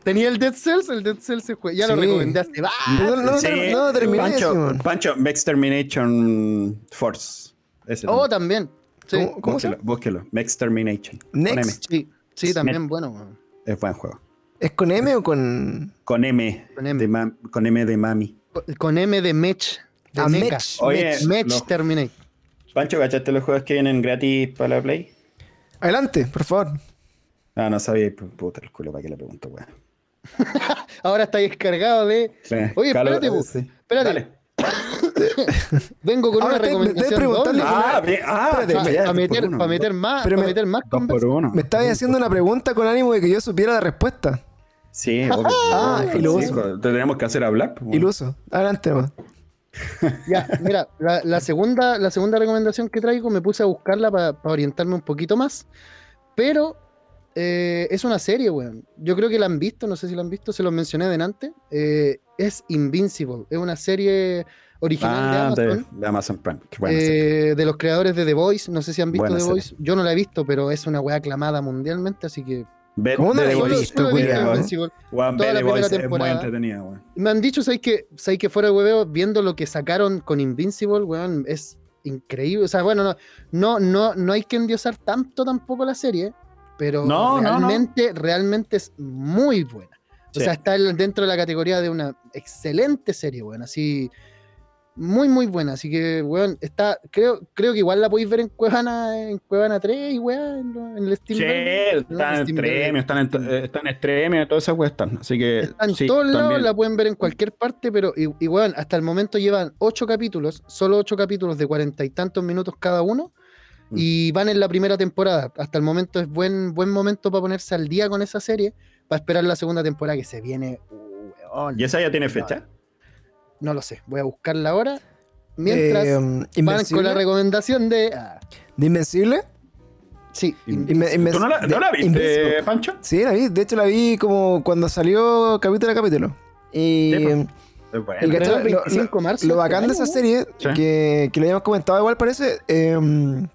C: Tenía el Dead Cells, el Dead Cells se juega. Ya lo recomendaste. ¡Va!
A: No, no,
B: Sí,
A: ter- no terminé,
B: Pancho,
A: Simón.
B: Pancho, Extermination Force. Ese
C: Oh,
B: también.
C: también. Sí,
A: ¿Cómo, cómo se
B: búsquelo, búsquelo. Extermination.
A: Next.
B: Con M.
C: sí, sí, también bueno. weón.
B: Es buen juego.
A: ¿Es con M o con.?
B: Con M.
C: Con M.
B: De mam- con M de mami.
C: Con M de Mech. De
A: Ah,
C: Mecha.
A: Mech.
B: Oye,
C: Mech
B: lo-
C: Terminate.
B: Pancho, ¿cachaste los juegos que vienen gratis para la Play?
A: Adelante, por favor.
B: Ah, no sabía. pu- Puta el culo, ¿para qué le pregunto, weón?
C: Ahora está descargado de.
B: Eh,
C: Oye,
B: Calo-
C: espérate, bu.
B: sí.
C: Espérate.
B: Dale.
C: Vengo con
A: Ahora
C: una
A: te-
C: recomendación.
A: preguntando-
C: doble
B: Ah, ah,
A: Espérate,
C: para
B: por
C: meter,
B: uno.
C: pa' meter más,
A: Pero me-
C: meter más
B: Dos por
C: conversa.
B: uno.
A: Me estabas haciendo una pregunta con ánimo de que yo supiera la respuesta.
B: Sí, obvio.
A: Ah,
B: Te tenemos que hacer hablar. pues, bueno.
A: Iluso. Adelante.
C: Ya, mira, la, la segunda, la segunda recomendación que traigo me puse a buscarla para orientarme un poquito más. Pero eh, es una serie, weón. Yo creo que la han visto, no sé si la han visto, se los mencioné delante. Eh, es Invincible. Es una serie original
B: Ah,
C: de Amazon.
B: de Amazon Prime.
C: Eh, de los creadores de The Voice. No sé si han visto
B: Buena
C: The. Voice. Yo no la he visto, pero es una weá aclamada mundialmente, así que.
A: ¿cómo no la
B: The
A: he visto,
B: es muy
C: temporada.
B: entretenida, weón.
C: Me han dicho, ¿sabes que, ¿sabes que fuera de hueveo, viendo lo que sacaron con Invincible, weón, es increíble. O sea, bueno, no, no, no, no hay que endiosar tanto tampoco la serie, pero
B: No, no, no.
C: realmente, realmente es muy buena. O
B: Sí.
C: sea, está dentro de la categoría de una excelente serie, weón, así. Muy, muy buena. Así que, weón, está. Creo, creo que igual la podéis ver en Cuevana, en Cuevana 3 y weón, en, el Steam.
B: Sí, están en
C: Deck.
B: extremio, están en, eh, están en todas esas weas están. Así que.
C: Está en
B: sí,
C: todos lados, la pueden ver en cualquier parte, pero y, y, weón, hasta el momento llevan ocho capítulos, solo ocho capítulos de cuarenta y tantos minutos cada uno,
B: Mm.
C: y van en la primera temporada. Hasta el momento es buen, buen momento para ponerse al día con esa serie, para esperar la segunda temporada que se viene. uh, weón.
B: ¿Y esa ya tiene fecha?
C: No lo sé, voy a buscarla ahora. Mientras
A: Eh,
C: van con
A: Invencible.
C: la recomendación de. ah,
A: ¿De Invencible?
C: sí,
B: Inve-
A: Inve- Inve-
B: ¿Tú no la, no
A: de-
B: la viste. Pancho?
A: Sí, la vi. De hecho, la vi como cuando salió capítulo a capítulo. Y
B: Sí, pues.
A: El lo-
C: 25 de marzo
A: lo
C: de este
A: bacán de esa serie,
B: Sí.
A: que, que lo habíamos comentado igual parece, em,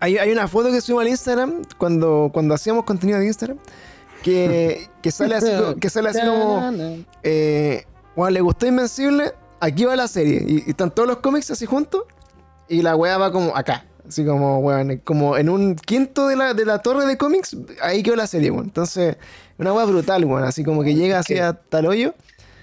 A: hay, hay una foto que subimos al Instagram cuando, cuando hacíamos contenido de Instagram, que, que sale así, que sale así como... eh, bueno, le gustó Invencible, aquí va la serie. Y, y están todos los cómics así juntos. Y la weá va como acá. Así como, weón, como en un quinto de la, de la torre de cómics, ahí quedó la serie, weón. Entonces, una weá brutal, weón. Así como que llega así hasta el hoyo.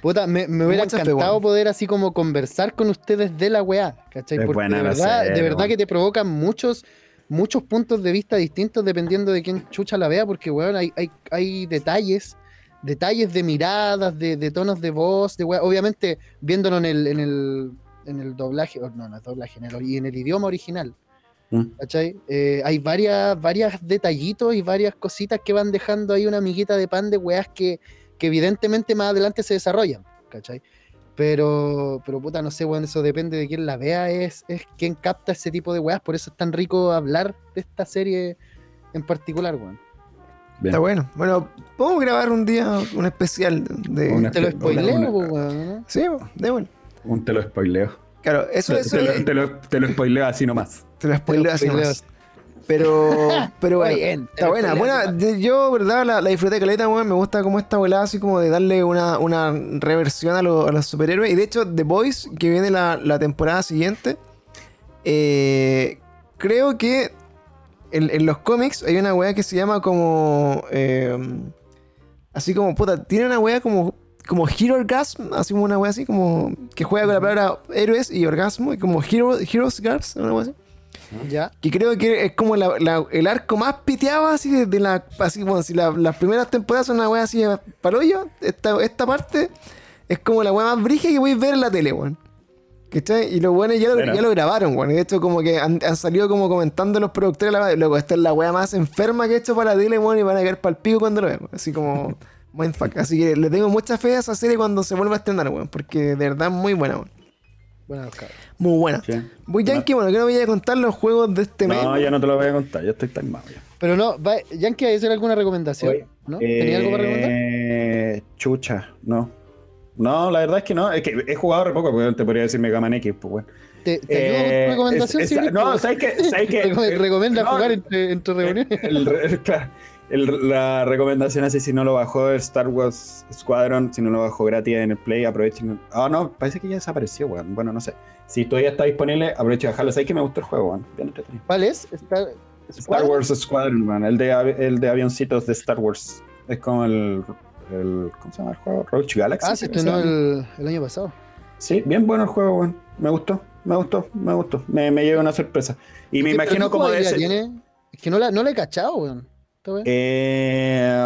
C: Puta, me, me hubiera
A: Mucha fe,
C: encantado
A: weón.
C: poder así como conversar con ustedes de la weá, ¿cachai?
B: Es
C: Porque
B: buena
C: de verdad,
B: serie,
C: de verdad
B: weón.
C: que te provocan muchos, muchos puntos de vista distintos dependiendo de quién chucha la vea, porque weón, hay, hay, hay detalles, detalles de miradas, de, de tonos de voz, de. Obviamente, viéndolo en el, en el, en el doblaje, o no, no es doblaje, en el, en el idioma original.
B: Mm.
C: ¿Cachai? Eh, hay varias, varias detallitos y varias cositas que van dejando ahí una amiguita de pan de weas que, que evidentemente más adelante se desarrollan, ¿cachai? Pero, pero puta, no sé, weón, eso depende de quién la vea, es, es quien capta ese tipo de weas, por eso es tan rico hablar de esta serie en particular, weón.
B: Bien.
A: Está bueno. Bueno, podemos grabar un día un especial de.
B: Una-
C: Te lo spoileo,
B: una-.
A: Sí, de bueno.
B: Un te lo spoileo.
A: Claro, eso,
B: Te,
A: eso
B: te lo,
A: es-
B: te lo- te lo spoileo así nomás.
A: te lo spoileo así nomás. Pero, pero bueno,
C: Bien,
A: está buena. buena yo, verdad, la, la disfruté caleta, weón. Me gusta como esta volada así como de darle una, una reversión a, lo- a los superhéroes. Y de hecho, The Boys, que viene la, la temporada siguiente, eh, creo que en, en los cómics hay una weá que se llama como. eh, así como, puta, tiene una weá como. Como Hero Orgasm, así como una weá así, como que juega con la palabra héroes y orgasmo, y como Hero, Heroes Girls, una weá así
C: Ya.
A: que creo que es como la- la- el arco más piteado así de, de la así como si la- las primeras temporadas son una wea así para hoyo, esta, esta parte es como la wea más brígida que podéis ver en la tele, weón. ¿Cachai? Y los weones ya lo,
B: Bueno.
A: ya lo grabaron, weón. Y de hecho como que han, han salido como comentando los productores, la, luego esta es la wea más enferma que he hecho para la tele, weón, y van a caer para el pico cuando lo vean. Así como mindfuck. Así que le tengo mucha fe a esa serie cuando se vuelva a estrenar, weón. Porque de verdad es muy buena, weón.
C: Cabrón.
A: Muy buena.
B: Sí.
A: Voy Yankee, bueno, que no voy a contar los juegos de este mes.
B: No, ya no te lo voy a contar, ya estoy timado ya.
C: Pero no, va, Yankee, ¿hay hacer alguna recomendación?
B: Oye,
C: ¿No? ¿Tenía algo para recomendar?
B: Eh, chucha, no. No, la verdad es que no. Es que he jugado re poco, porque te podría decir Mega Man X, pues bueno.
C: ¿Te, te
B: Eh,
C: recomendación?
B: es- es- no,
C: pues?
B: ¿sabes qué? ¿Sabes qué?
C: Recom- Recomienda
B: No,
C: jugar entre, entre reuniones.
B: El, el- claro, el- la recomendación así, si no lo bajó el Star Wars Squadron, si no lo bajó gratis en el Play, aprovechen. Ah, no, parece que ya desapareció, weón. Bueno, no sé. Si todavía está disponible, aprovechen de bajarlo. ¿Sabes que me gustó el juego, weón?
C: ¿Cuál es? Star,
B: Star Wars Squadron, weón. El de, el de avioncitos de Star Wars. Es como el, el- ¿Cómo se llama el juego? Roach Galaxy.
C: Ah,
B: que
C: estrenó el, el año pasado.
B: Sí, bien bueno el juego, weón. Me gustó, me gustó, me gustó. Me, me llega una sorpresa. Y me
C: ¿Qué- pero
B: imagino como de ese.
C: tiene? Es que no la, no la he cachado, weón.
B: Eh,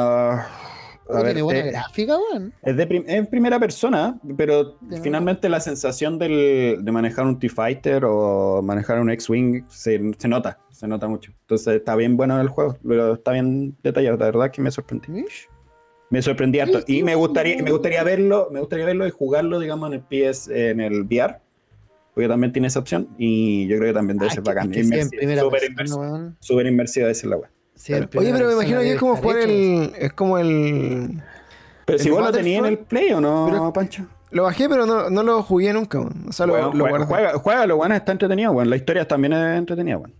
B: ver,
C: tiene buena
B: eh,
C: gráfica, weón.
B: es de prim- es en primera persona, pero finalmente la sensación del- de manejar un T-Fighter o manejar un X-Wing se, se nota, se nota mucho. Entonces está bien bueno el juego, pero está bien detallado, la verdad que me sorprendí.
C: Mish.
B: Me sorprendí harto. Y me gustaría, me gustaría verlo, me gustaría verlo y jugarlo, digamos, en el PS, en el VR. Porque también tiene esa opción. Y yo creo que también debe
C: Ay,
B: ser
C: que-
B: bacán. Súper inmersiva es la.
C: Sí, en
A: Oye, pero me imagino que es como jugar
C: hecho.
A: el. Es como el.
B: Pero si
A: ¿El
B: vos lo tenías en el? Play o no,
A: Pero-
B: Pancho.
A: Lo bajé, pero no, no lo jugué nunca. O sea, lo,
B: Weón,
A: lo
B: juega,
A: guardé.
B: juega, juégalo, bueno, está entretenido, bueno. La historia también es entretenida, bueno.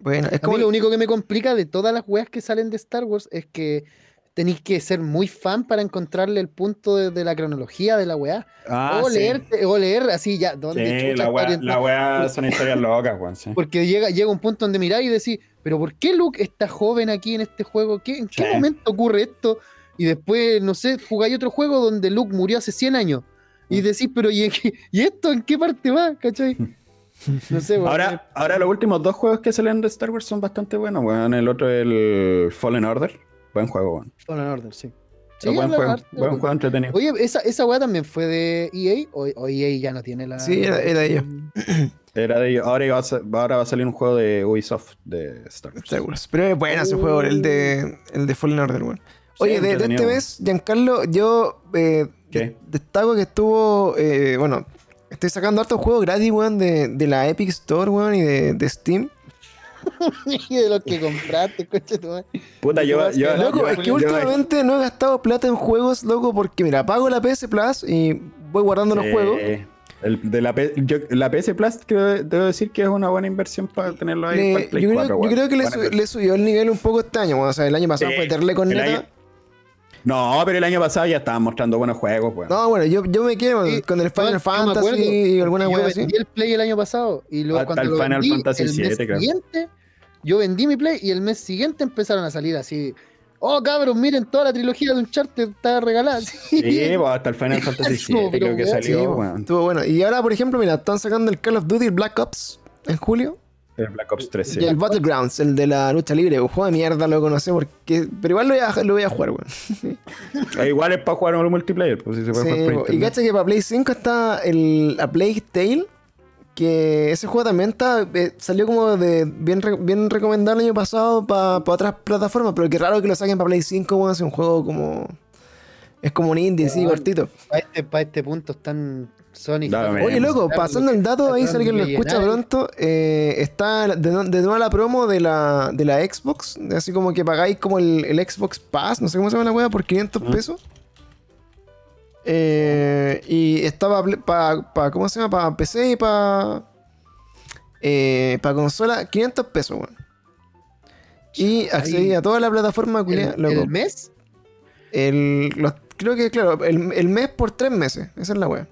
A: Bueno, es
C: A
A: como.
C: mí lo único que me complica de todas las weas que salen de Star Wars es que tenéis que ser muy fan para encontrarle el punto de, de la cronología de la weá.
B: Ah,
C: o,
B: sí.
C: leer, o leer así ya, ¿dónde
B: Sí, la
C: orientado?
B: la wea son historias locas, weón. Sí.
C: Porque llega, llega un punto donde miráis y decís, pero ¿por qué Luke está joven aquí en este juego? ¿Qué, ¿En qué momento ocurre esto? Y después, no sé, jugáis otro juego donde Luke murió hace 100 años.
B: Mm.
C: Y decís, pero ¿y, en qué- ¿y esto en qué parte va? ¿Cachai? No sé, weón.
B: Ahora, ahora los últimos dos juegos que salen de Star Wars son bastante buenos, weón. El otro es el Fallen Order. Buen juego, weón.
C: Fallen Order, sí. Sí,
B: buen juego,
C: harto,
B: buen juego entretenido.
C: Oye, ¿esa, esa weá también fue de EA o, o EA ya no tiene la.
A: Sí, era- era de ellos.
B: Era de ellos. Ahora, ahora va a salir un juego de Ubisoft de Star Wars.
A: Star Wars. Pero es bueno ese juego, el de, el de Fallen Order, weón. Oye, de, de este mes, Giancarlo, yo eh,
B: ¿Qué?
A: destaco que estuvo. eh, bueno, estoy sacando hartos juegos gratis, weón, de, de la Epic Store, weón, y de, de Steam.
C: Y de los que compraste, coche tu madre.
B: Puta, yo, yo,
A: Loco,
B: yo-
A: es que
B: yo-
A: últimamente no he gastado plata en juegos, loco, porque mira, pago la PS Plus y voy guardando los juegos.
B: El de la, yo- la PS Plus creo- debo decir que es una buena inversión para tenerlo ahí
A: Le-
B: para el Play
A: yo, creo,
B: 4,
A: yo creo que le, su- subió el nivel un poco este año, weón. O sea, el año pasado
B: Sí,
A: fue terle con
B: el
A: neta.
B: año- No, pero el año pasado ya estaban mostrando buenos juegos, weón.
A: No, bueno, yo, yo me quedo
C: Sí,
A: con el Final Fantasy y alguna
C: yo
A: así.
C: vendí el Play el año pasado y luego
B: Hasta
C: cuando
B: el
C: lo
B: Final
C: vendí,
B: Fantasy
C: el mes
B: 7, creo.
C: siguiente, yo vendí mi Play y el mes siguiente empezaron a salir así. Oh, cabros, miren, toda la trilogía de Uncharted está regalada.
B: Sí, pues, hasta el Final Fantasy 7 creo que
A: Sí,
B: salió,
A: weón. estuvo bueno. Y ahora, por ejemplo, mira, están sacando el Call of Duty Black Ops en julio.
B: El Black Ops 3, sí.
A: Y el Battlegrounds, el de la lucha libre. Un juego de mierda, lo conocí porque. Pero igual lo voy a, lo voy a jugar, weón.
B: Eh, Igual es para jugar en el multiplayer, pues si se puede
A: Sí,
B: jugar por
A: po. y cacha que para Play 5 está el, la Plague Tale, que ese juego también está, eh, salió como de bien, re- bien recomendado el año pasado para otras plataformas, pero qué raro que lo saquen para Play 5, weón, es un juego como... Es como un indie, sí, cortito.
C: Para este, pa' este punto están Sony.
B: Dame.
A: Oye, loco, pasando el dato ahí, si alguien lo escucha pronto, eh, está de, de nuevo la promo de la, de la Xbox, así como que pagáis como el, el Xbox Pass, no sé cómo se llama la weá, por 500
B: Mm.
A: pesos. Eh, y estaba para, ¿cómo se llama? Para PC y para para consola, 500 pesos, weón. Y accedí
C: Ahí.
A: a toda la plataforma,
C: ¿El,
A: loco.
C: el mes?
A: El- los- creo que, claro, el, el mes por 3 meses, esa es la weá.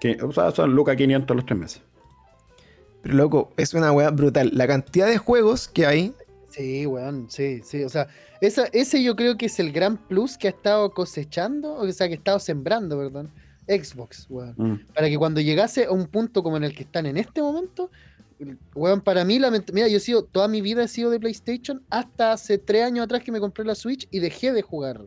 B: Que, o sea, son lucas 500 los tres meses.
A: Pero loco, es una weá brutal. La cantidad de juegos que hay.
C: Sí, weón, sí, sí. O sea, esa, ese yo creo que es el gran plus que ha estado cosechando, o sea, que ha estado sembrando, perdón, Xbox, weón.
B: Mm.
C: Para que cuando llegase a un punto como en el que están en este momento, weón, para mí, mira, yo he sido, toda mi vida he sido de PlayStation, hasta hace tres años atrás que me compré la Switch y dejé de jugar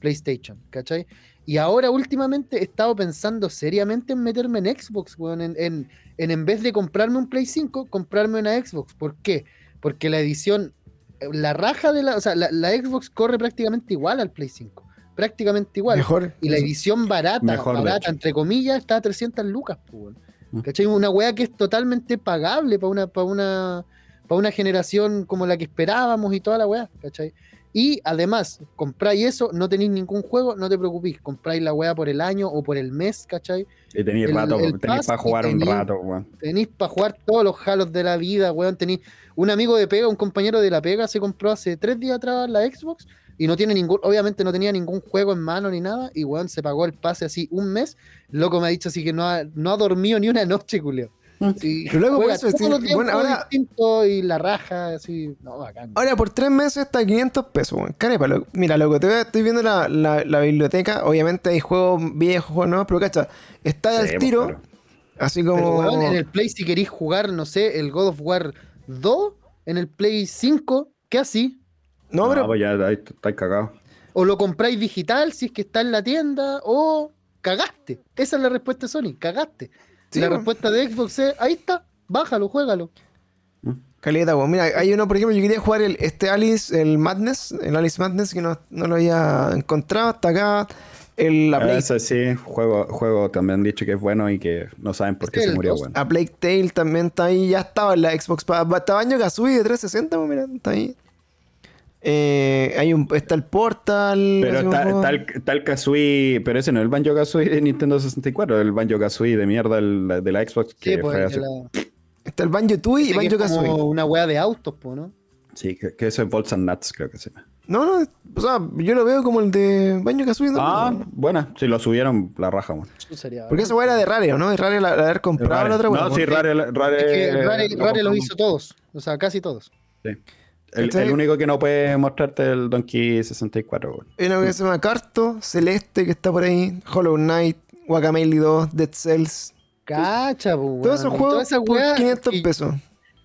C: PlayStation, ¿cachai? Y ahora últimamente he estado pensando seriamente en meterme en Xbox, weón, en, en, en, en vez de comprarme un Play 5, comprarme una Xbox. ¿Por qué? Porque la edición, eh, la raja de la, o sea, la, la Xbox corre prácticamente igual al Play 5, prácticamente igual.
A: Mejor.
C: Y la edición barata,
B: Mejor,
C: barata, entre comillas, está a 300 lucas, weón.
B: Mm.
C: ¿Cachai? Una weá que es totalmente pagable para una, para una, para una generación como la que esperábamos y toda la weá, ¿cachai? Y además, compráis eso, no tenéis ningún juego, no te preocupéis, compráis la weá por el año o por el mes, ¿cachai?
B: Y tenéis rato,
C: el
B: tenéis para jugar un rato, weón.
C: Tenéis para jugar todos los halos de la vida, weón. Tenéis un amigo de pega, un compañero de la pega, se compró hace tres días atrás la Xbox y no tiene ningún, obviamente no tenía ningún juego en mano ni nada. Y weón, se pagó el pase así un mes. Loco me ha dicho así que no ha, no ha dormido ni una noche, Julio.
B: Mm.
C: Sí,
A: Pero luego,
C: juega
A: por eso, bueno, ahora-
C: distinto y la raja, así. No, bacán.
A: Ahora por 3 meses está a 500 pesos, weón. Carepa, loco. Mira, loco, te voy a- estoy viendo la, la- la biblioteca. Obviamente hay juegos viejos, juegos nuevos, pero cacha, está
B: Sí,
A: al
B: pues,
A: tiro.
B: claro.
A: Así
C: Pero,
A: como.
C: weón, en el Play, si queréis jugar, no sé, el God of War 2, en el Play 5, ¿qué así?
A: No, pero.
B: pues ya ahí estáis cagados.
C: O lo compráis digital si es que está en la tienda, o cagaste. Esa es la respuesta de Sony, cagaste.
A: Sí,
C: la respuesta de Xbox es, ahí está, bájalo, juégalo.
A: Caleta, weón. Mira, hay uno, por ejemplo, yo quería jugar el, este Alice, el Madness, el Alice Madness, que no, no lo había encontrado hasta acá. El, la Plague,
B: Ese sí, juego, juego también han dicho que es bueno y que no saben por qué se murió, weón.
A: a Plague Tale también está ahí. Ya estaba en la Xbox. Estaba Banjo Kazooie de 360, weón, mira, está ahí. Eh, hay un, está el Portal.
B: Pero
A: como
B: está,
A: juego.
B: está el, está el Kazooie, pero ese no es el Banjo Kazooie de Nintendo 64, el Banjo Kazooie de mierda el- de la Xbox. Que
C: Sí, pues,
B: fue
C: de
B: así-
C: la-
A: Está el Banjo Tooie y Banjo
C: es como
A: Kazooie.
C: una weá de autos, po, ¿no?
B: sí, que, que eso es Bolts and Nuts, creo que se llama.
A: No, no, o sea, yo lo veo como el de Banjo Kazooie. ¿no?
B: Ah, bueno, si lo subieron, la raja,
C: sería
A: Porque esa weá era de Rare, ¿o ¿no? De Rare la, la haber comprado la otra.
B: No, sí, Rare, Rare,
C: Es que Rare,
B: lo
C: Rare lo hizo todos, o sea, casi todos.
B: Sí. El, el único que no puede mostrarte es el Donkey 64, weón.
A: Hay una que se llama Carto, Celeste, que está por ahí, Hollow Knight, Guacamele 2, Dead Cells.
C: Cacha, po,
A: Todos esos
C: weón.
A: juegos
C: Todas esas
A: por
C: weas
A: 500
C: que-
A: pesos.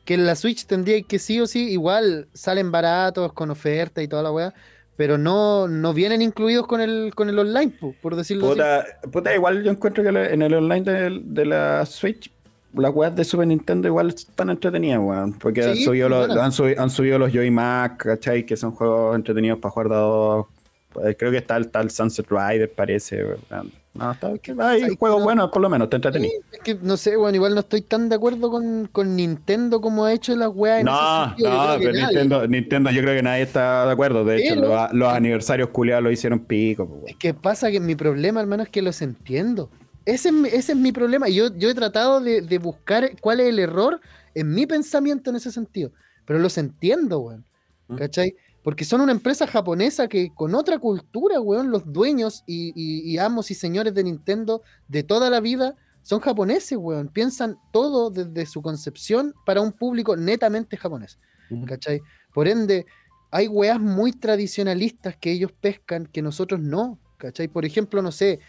C: que en la Switch tendría que sí o sí, igual salen baratos, con oferta y toda la weá, pero no, no vienen incluidos con el, con el online, po, por decirlo así.
B: Puta, puta, igual yo encuentro que en el online de, de la Switch, las weas de Super Nintendo igual están entretenidas, weón. Porque han, subido los,
C: buenas.
B: han, subi- han subido los Joy Mac, ¿cachai? Que son juegos entretenidos para jugar dados. Eh, Creo que está el tal Sunset Rider, parece. weón. No, está, que hay
C: ¿sabes
B: juegos
C: no?
B: buenos, por lo menos, te entretení.
C: Es que no sé, weón, igual no estoy tan de acuerdo con, con Nintendo como ha hecho las weas en
B: No,
C: ese
B: no, pero
C: nadie.
B: Nintendo, Nintendo yo creo que nadie está de acuerdo. De hecho, los, los aniversarios culiados lo hicieron pico. pues, weón.
C: Es que pasa que mi problema, hermano, es que los entiendo. Ese es mi, ese es mi problema. Yo, yo he tratado de, de buscar cuál es el error en mi pensamiento en ese sentido. Pero los entiendo, weón.
B: ¿Mm?
C: ¿Cachai? Porque son una empresa japonesa que con otra cultura, weón, los dueños y, y- y amos y señores de Nintendo de toda la vida son japoneses, weón. Piensan todo desde su concepción para un público netamente japonés. ¿cachai? Por ende, hay weas muy tradicionalistas que ellos pescan que nosotros no, ¿cachai? Por ejemplo, no sé,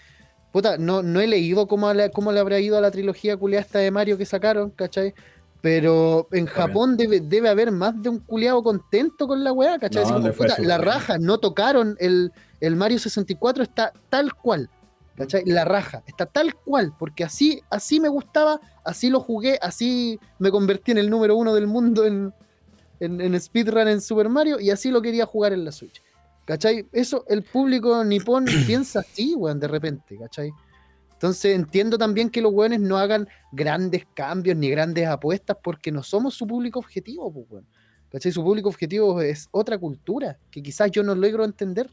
C: puta, no, no he leído cómo le, cómo le habrá ido a la trilogía culiada esta de Mario que sacaron, ¿cachai? Pero en Japón debe, debe haber más de un culiado contento con la wea, ¿cachai?
B: No,
C: como, puta, la
B: bien.
C: raja, no tocaron el, el Mario 64, está tal cual. ¿Cachai? La raja, está tal cual, porque así, así me gustaba, así lo jugué, así me convertí en el número uno del mundo en, en, en speedrun en Super Mario y así lo quería jugar en la Switch. ¿Cachai? Eso el público nipón piensa así, weón, de repente, ¿cachai? Entonces entiendo también que los weones no hagan grandes cambios ni grandes apuestas porque no somos su público objetivo, pues, weón. ¿Cachai? Su público objetivo es otra cultura que quizás yo no logro entender.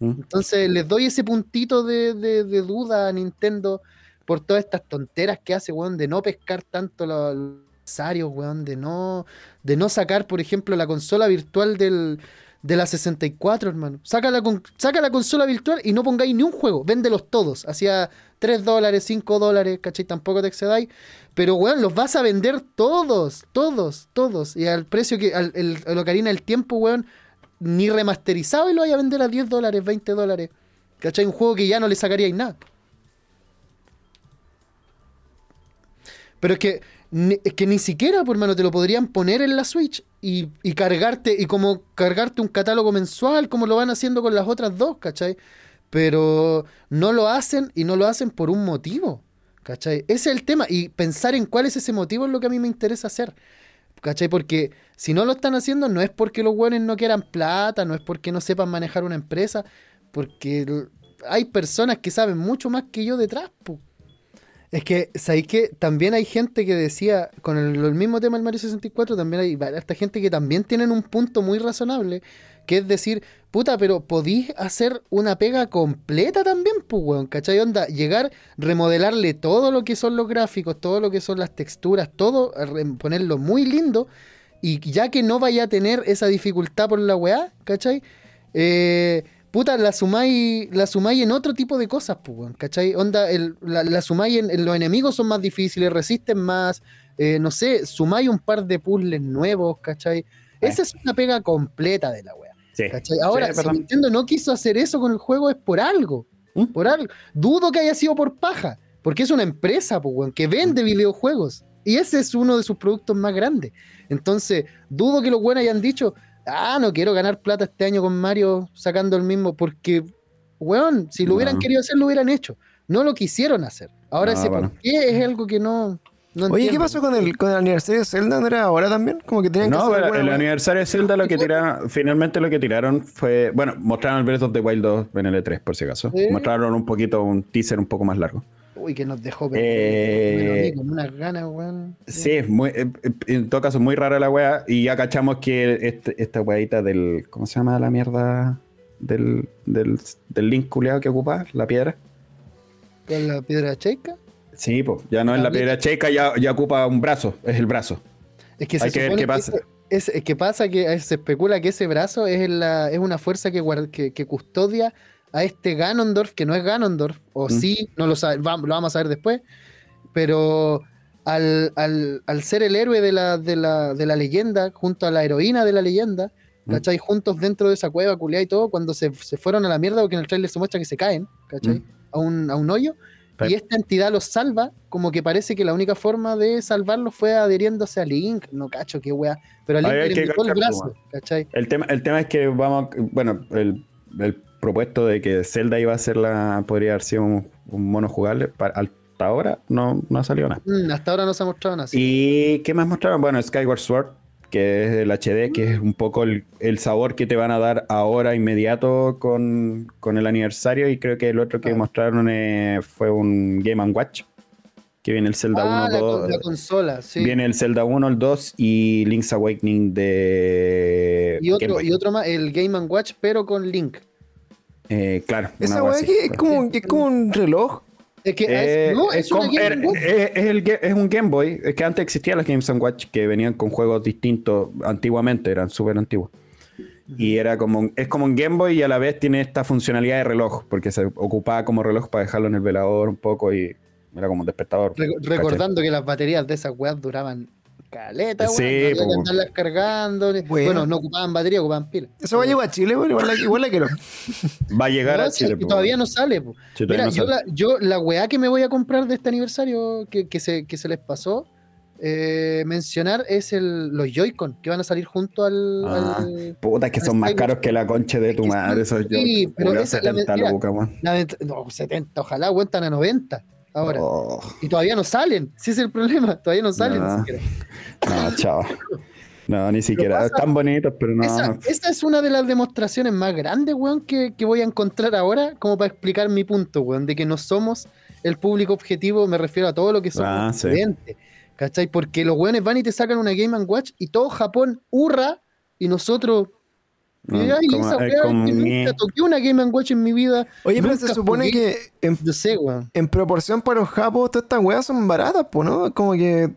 B: ¿Mm?
C: Entonces les doy ese puntito de, de- de duda a Nintendo por todas estas tonteras que hace, weón, de no pescar tanto los los necesarios, weón, de no, de no sacar, por ejemplo, la consola virtual del, de la 64, hermano. Saca la, con- saca la consola virtual y no pongáis ni un juego, véndelos todos. Hacía 3 dólares, 5 dólares, ¿cachai? Tampoco te excedáis. Pero, weón, los vas a vender todos, todos, todos. Y al precio que, al, el, a lo que harina el tiempo, weón, ni remasterizado y lo vaya a vender a 10 dólares, 20 dólares. ¿Cachai? Un juego que ya no le sacaríais nada. Pero es que, es que ni siquiera, por hermano, te lo podrían poner en la Switch y, cargarte, y como cargarte un catálogo mensual, como lo van haciendo con las otras dos, ¿cachai? Pero no lo hacen y no lo hacen por un motivo, ¿cachai? Ese es el tema. Y pensar en cuál es ese motivo es lo que a mí me interesa hacer. ¿Cachai? Porque si no lo están haciendo, no es porque los buenos no quieran plata, no es porque no sepan manejar una empresa, porque hay personas que saben mucho más que yo detrás. po. Es que, ¿sabéis que También hay gente que decía, con el, mismo tema del Mario 64, también hay esta gente que también tienen un punto muy razonable, que es decir, puta, pero podís hacer una pega completa también, pues, weón, ¿cachai? Onda, llegar, remodelarle todo lo que son los gráficos, todo lo que son las texturas, todo, ponerlo muy lindo, y ya que no vaya a tener esa dificultad por la weá, ¿cachai? Eh, puta, la sumáis, la sumáis en otro tipo de cosas, pues, ¿cachai? Onda, el- la, la sumáis en, en los enemigos son más difíciles, resisten más, eh, no sé, sumáis un par de puzzles nuevos, ¿cachai? Esa es una pega completa de la weá.
B: Sí.
C: Ahora,
B: Sí,
C: si. Nintendo no quiso hacer eso con el juego es por algo.
B: ¿Mm?
C: Por algo. Dudo que haya sido por paja. Porque es una empresa, pues, que vende videojuegos. Y ese es uno de sus productos más grandes. Entonces, dudo que los buenos hayan dicho, ah, no quiero ganar plata este año con Mario sacando el mismo. Porque, weón, si lo hubieran
B: No.
C: querido hacer, lo hubieran hecho. No lo quisieron hacer. Ahora
B: No,
C: ese
B: bueno.
C: por qué es algo que no. no
A: Oye, ¿qué pasó con el, con el aniversario de Zelda? ¿No era ahora también? Como que tenían que
B: No,
A: hacer
B: pero el aniversario de Zelda lo que tiraron, finalmente lo que tiraron fue, bueno, mostraron el Breath of the Wild 2 en el E3 por si acaso.
C: Sí.
B: Mostraron un poquito, un teaser un poco más largo.
C: Uy, que nos dejó
B: Eh,
C: con unas ganas, weón.
B: Sí, es muy, eh, eh, en todo caso, muy rara la wea. Y ya cachamos que este- esta weadita del. ¿Cómo se llama la mierda? Del, del, del link culeado que ocupa, la piedra.
C: Con la piedra checa.
B: Sí, pues ya no es la piedra checa, ya, ya ocupa un brazo, es el brazo.
C: Es que
B: Hay que ver qué pasa.
C: Es, es que pasa que eh, se especula que ese brazo es, la, es una fuerza que, guar- que, que custodia a este Ganondorf, que no es Ganondorf, o
B: Mm.
C: sí, no lo, sabe- lo vamos a ver después, pero al, al- al ser el héroe de la, de, la, de la leyenda, junto a la heroína de la leyenda,
B: Mm.
C: ¿cachai? Juntos dentro de esa cueva culiada y todo, cuando se, se fueron a la mierda, porque en el trailer se muestra que se caen, ¿cachai?
B: Mm.
C: A, un, a un hoyo.
B: Pero-
C: Y esta entidad los salva, como que parece que la única forma de salvarlos fue adheriéndose a Link. No cacho, qué weá. Pero a Link le el brazo, ¿cachai?
B: El tema, el tema es que vamos, bueno, el, el propuesto de que Zelda iba a ser la, podría haber sido un, un mono jugable, para, hasta ahora no, no ha salido nada.
C: Mm, hasta ahora no se ha mostrado nada.
B: ¿Y qué más mostraron? Bueno, Skyward Sword, que es el HD, que es un poco el, el sabor que te van a dar ahora inmediato con, con el aniversario. Y creo que el otro que
C: Ah.
B: mostraron eh, fue un Game Watch, que viene el Zelda
C: ah,
B: 1,
C: la,
B: 2.
C: la consola, sí.
B: Viene el Zelda 1, el 2 y Link's Awakening de
C: y, otro, y otro más, el Game Watch, pero con Link.
B: Eh, claro.
A: Esa weá que es como, que es como un reloj.
C: Es que
B: Eh,
C: es, no, es,
B: es,
C: una
B: como-
C: Game
B: era-
C: Watch.
B: es- es el ge- es un Game Boy. Es que antes existían las Games Watch que venían con juegos distintos antiguamente, eran súper antiguos. Y era como, un- es como un Game Boy y a la vez tiene esta funcionalidad de reloj, porque se ocupaba como reloj para dejarlo en el velador un poco y era como un despertador.
C: Re-
B: ¿cachai?
C: recordando que las baterías de esas weas duraban caleta, weón.
B: Sí,
C: no había que
B: po.
C: andarlas cargando.
A: Bueno.
C: Bueno, no ocupaban batería, ocupaban pilas.
A: Eso va a llegar a Chile, weón. Igual la, igual la quiero.
B: Va a llegar
C: No,
B: a Chile. po.
C: todavía no sale. po.
B: Sí, todavía
C: Mira,
B: no
C: yo,
B: sale.
C: la, yo la weá que me voy a comprar de este aniversario que, que se, que se les pasó eh, mencionar es el, los Joy-Con que van a salir junto al.
B: Ah,
C: al-
B: Puta, es que son más caros que la concha de tu
C: es
B: madre. Esos
C: sí,
B: yo,
C: pero esa es la
B: 70
C: mentira.
B: lucas, weón.
C: la vent- no, 70, ojalá aguantan a 90 ahora.
B: Oh,
C: Y todavía no salen, si es el problema, todavía no salen.
B: No.
C: ni siquiera.
B: no, chao. No, ni siquiera.
C: pasa-
B: Están bonitos, pero no.
C: Esa, esa es una de las demostraciones más grandes, weón, que, que voy a encontrar ahora, como para explicar mi punto, weón, de que no somos el público objetivo, me refiero a todo lo que somos
B: Ah, sí.
C: ¿cachai? Porque los weones van y te sacan una Game Watch y todo Japón hurra y nosotros...
B: No,
C: y, ay,
B: como-
C: esa
B: es
C: weá,
B: como
C: que
B: mi-
C: nunca toqué una Game Watch en mi vida.
A: Oye, pero se supone que en,
C: No sé,
A: en proporción para los japos, todas estas weas son baratas, pues, ¿no? Como que. eh,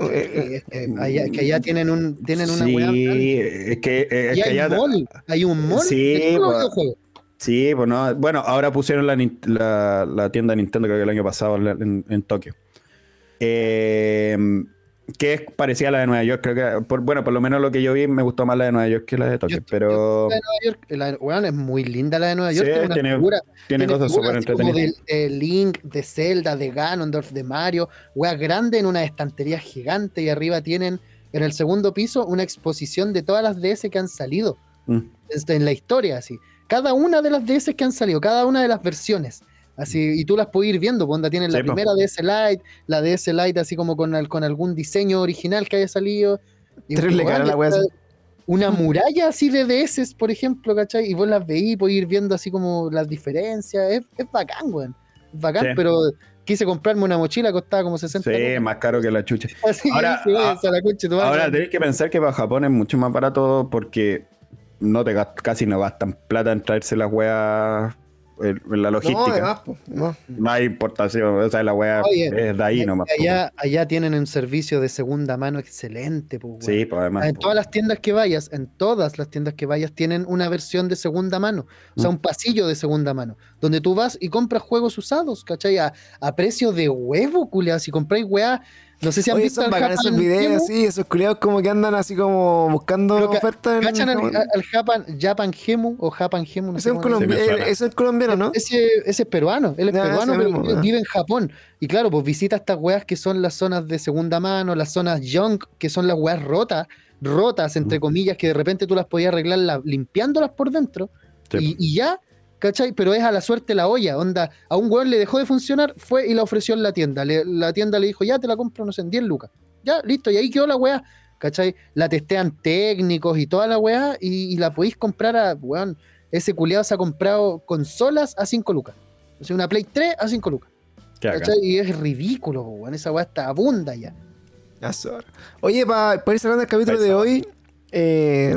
A: eh,
C: Eh, eh, allá- que allá tienen, un, tienen una
B: sí,
C: weá.
B: es que, eh, es
C: Y
B: que
C: hay
B: allá-
C: mall, hay un mall
B: Sí, pues. Sí, pues no. Bueno, ahora pusieron la, la, la tienda de Nintendo, creo que el año pasado, en, en- en Tokio. Que es parecida a la de Nueva York, creo que. por- bueno, por lo menos lo que yo vi, me gustó más la de Nueva York que la de Tokio.
C: Yo-
B: pero
C: La de Nueva York, la, es muy linda la de Nueva
B: Sí,
C: York. tiene una
B: tiene-
C: figura-
B: tiene cosas súper entretenidas.
C: de, de Link, de Zelda, de Ganondorf, de Mario, weas grande en una estantería gigante y arriba tienen en el segundo piso una exposición de todas las DS que han salido
B: Mm.
C: en la historia, así. Cada una de las DS que han salido, cada una de las versiones. Así, y tú las puedes ir viendo, pues, onda tienen la
B: Sí, po.
C: primera DS Lite, la DS Lite así como con, con algún diseño original que haya salido. Y,
A: Terrible cara la wea.
C: Una muralla así de DS, por ejemplo, ¿cachai? Y vos las veís, podés ir viendo así como las diferencias. Es, es bacán, weón. Es bacán,
B: Sí.
C: pero quise comprarme una mochila, costaba como 60
B: Sí, más caro que la chucha.
C: Así
B: Ahora-
C: dije, váyanse a la de.
B: Ahora tenéis que pensar que para Japón es mucho más barato porque no te casi no gastan plata en traerse las weas la
A: no,
B: logística.
A: además, no.
B: No hay importación, o sea, la
C: Oye,
B: es de ahí nomás. po.
C: allá, allá tienen un servicio de segunda mano excelente.
B: Sí, pues además.
C: En
B: po.
C: todas las tiendas que vayas, en todas las tiendas que vayas, tienen una versión de segunda mano. O sea,
B: Mm.
C: un pasillo de segunda mano. Donde tú vas y compras juegos usados, ¿cachai? A, a precio de huevo, culiao. Si compráis weá, no sé si han
A: Oye,
C: visto
A: son
C: al
A: bacanes esos videos, sí, esos culiados como que andan así como buscando
C: Pero
A: ofertas en
C: ¿Cachan al, al Japan, Japan Gemu o Japan Gemu? No
A: Ese
C: sé
A: es colombi- colombiano, ¿no?
C: Ese, ese es peruano, él es
A: Ya,
C: peruano, pero
A: mismo,
C: vive- en Japón. Y claro, pues visita estas weas que son las zonas de segunda mano, las zonas junk, que son las weas rotas, rotas, entre comillas, que de repente tú las podías arreglar la- limpiándolas por dentro.
B: Sí.
C: Y, y ya, ¿cachai? Pero es a la suerte la olla, onda, a un weón le dejó de funcionar, fue y la ofreció en la tienda. Le- la tienda le dijo, ya te la compro, no sé, en 10 lucas. Ya, listo, y ahí quedó la wea, ¿cachai? La testean técnicos y toda la wea, y, y la podéis comprar a, weón, ese culiado se ha comprado consolas a 5 lucas. O sea, una Play 3 a 5 lucas. ¿cachai? Y es ridículo, weón. Esa weá está abunda ya.
A: Sobra. Oye, para ir cerrando el capítulo de hoy, eh,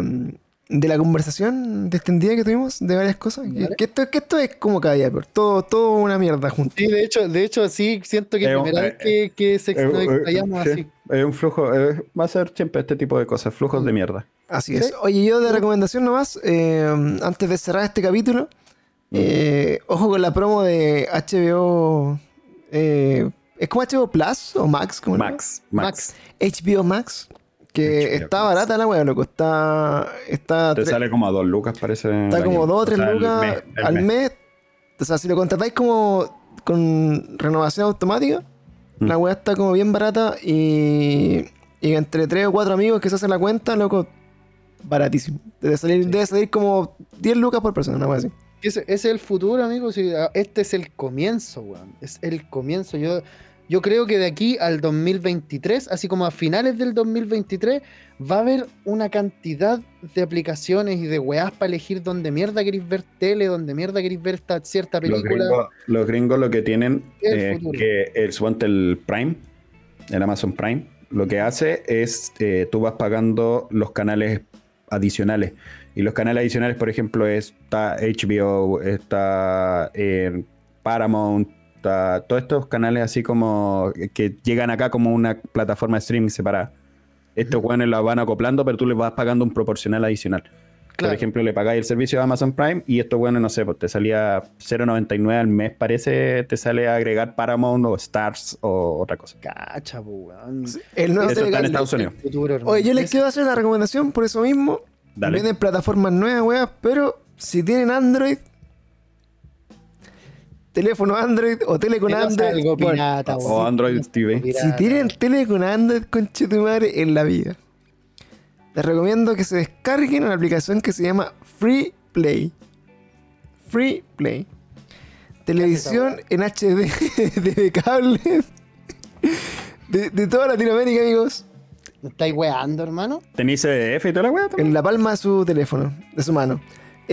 A: de la conversación distendida que tuvimos de varias cosas, que,
C: Vale.
A: que esto, que esto es como cada día, pero todo, todo una mierda junto.
C: Sí, de hecho, de hecho sí, siento que es
B: Eh,
C: primera
B: eh,
C: vez que, que se
B: Eh, eh,
C: explayamos
B: sí,
C: así.
B: Es un flujo, eh, va a ser siempre este tipo de cosas, flujos de mierda.
A: Así
C: Sí.
A: es. Oye, yo de recomendación nomás, eh, antes de cerrar este capítulo, eh, ojo con la promo de HBO. eh, ¿Es como HBO Plus o Max? ¿Cómo se llama?
B: Max, Max.
A: HBO Max. Que está barata la wea, loco. Está. Está,
B: Te sale como a dos lucas, parece.
A: está como. 2 o 3
B: O sea, el
A: lucas
B: mes, el
A: al
B: mes.
A: mes. O sea, si lo contratáis como con renovación automática,
B: Mm.
A: la wea está como bien barata y, y entre 3 o 4 amigos que se hacen la cuenta, loco, baratísimo. Debe salir, debe salir como 10 lucas por persona, una wea así.
C: Ese, ese es el futuro, amigos. ah, Este es el comienzo, weón. Es el comienzo. Yo, yo creo que de aquí al 2023, así como a finales del 2023, va a haber una cantidad de aplicaciones y de weás para elegir dónde mierda queréis ver tele, dónde mierda queréis ver esta cierta
B: Los
C: película.
B: gringos, los gringos lo que tienen es
C: futuro.
B: que el el Prime, el Amazon Prime, lo que hace es eh, tú vas pagando los canales adicionales. Y los canales adicionales, por ejemplo, está HBO, está eh, Paramount, está todos estos canales así como que llegan acá como una plataforma de streaming separada. Estos weones la van acoplando, pero tú les vas pagando un proporcional adicional. Por ejemplo, le pagáis el servicio de Amazon Prime y esto, bueno, no sé, pues te salía 0.99 al mes, parece, te sale a agregar Paramount o Stars o otra cosa.
C: Cacha, po, weón.
A: El nuevo
B: está en. Estados Unidos.
C: Futuro.
A: Oye, yo les quiero hacer una recomendación por eso mismo.
B: Dale.
A: Vienen plataformas nuevas, weas, pero si tienen Android, teléfono Android o tele con Android.
C: algo
A: bueno,
C: pirata,
B: o. Android TV.
A: si tienen tele con Android, conche tu madre, en la vida. Les recomiendo que se descarguen una aplicación que se llama Free Play. Free Play. Televisión en HD de cable de, de toda Latinoamérica, amigos.
C: ¿Me estáis weando, hermano?
B: ¿Tenéis CDF y toda la también?
A: En la palma de su teléfono, de su mano.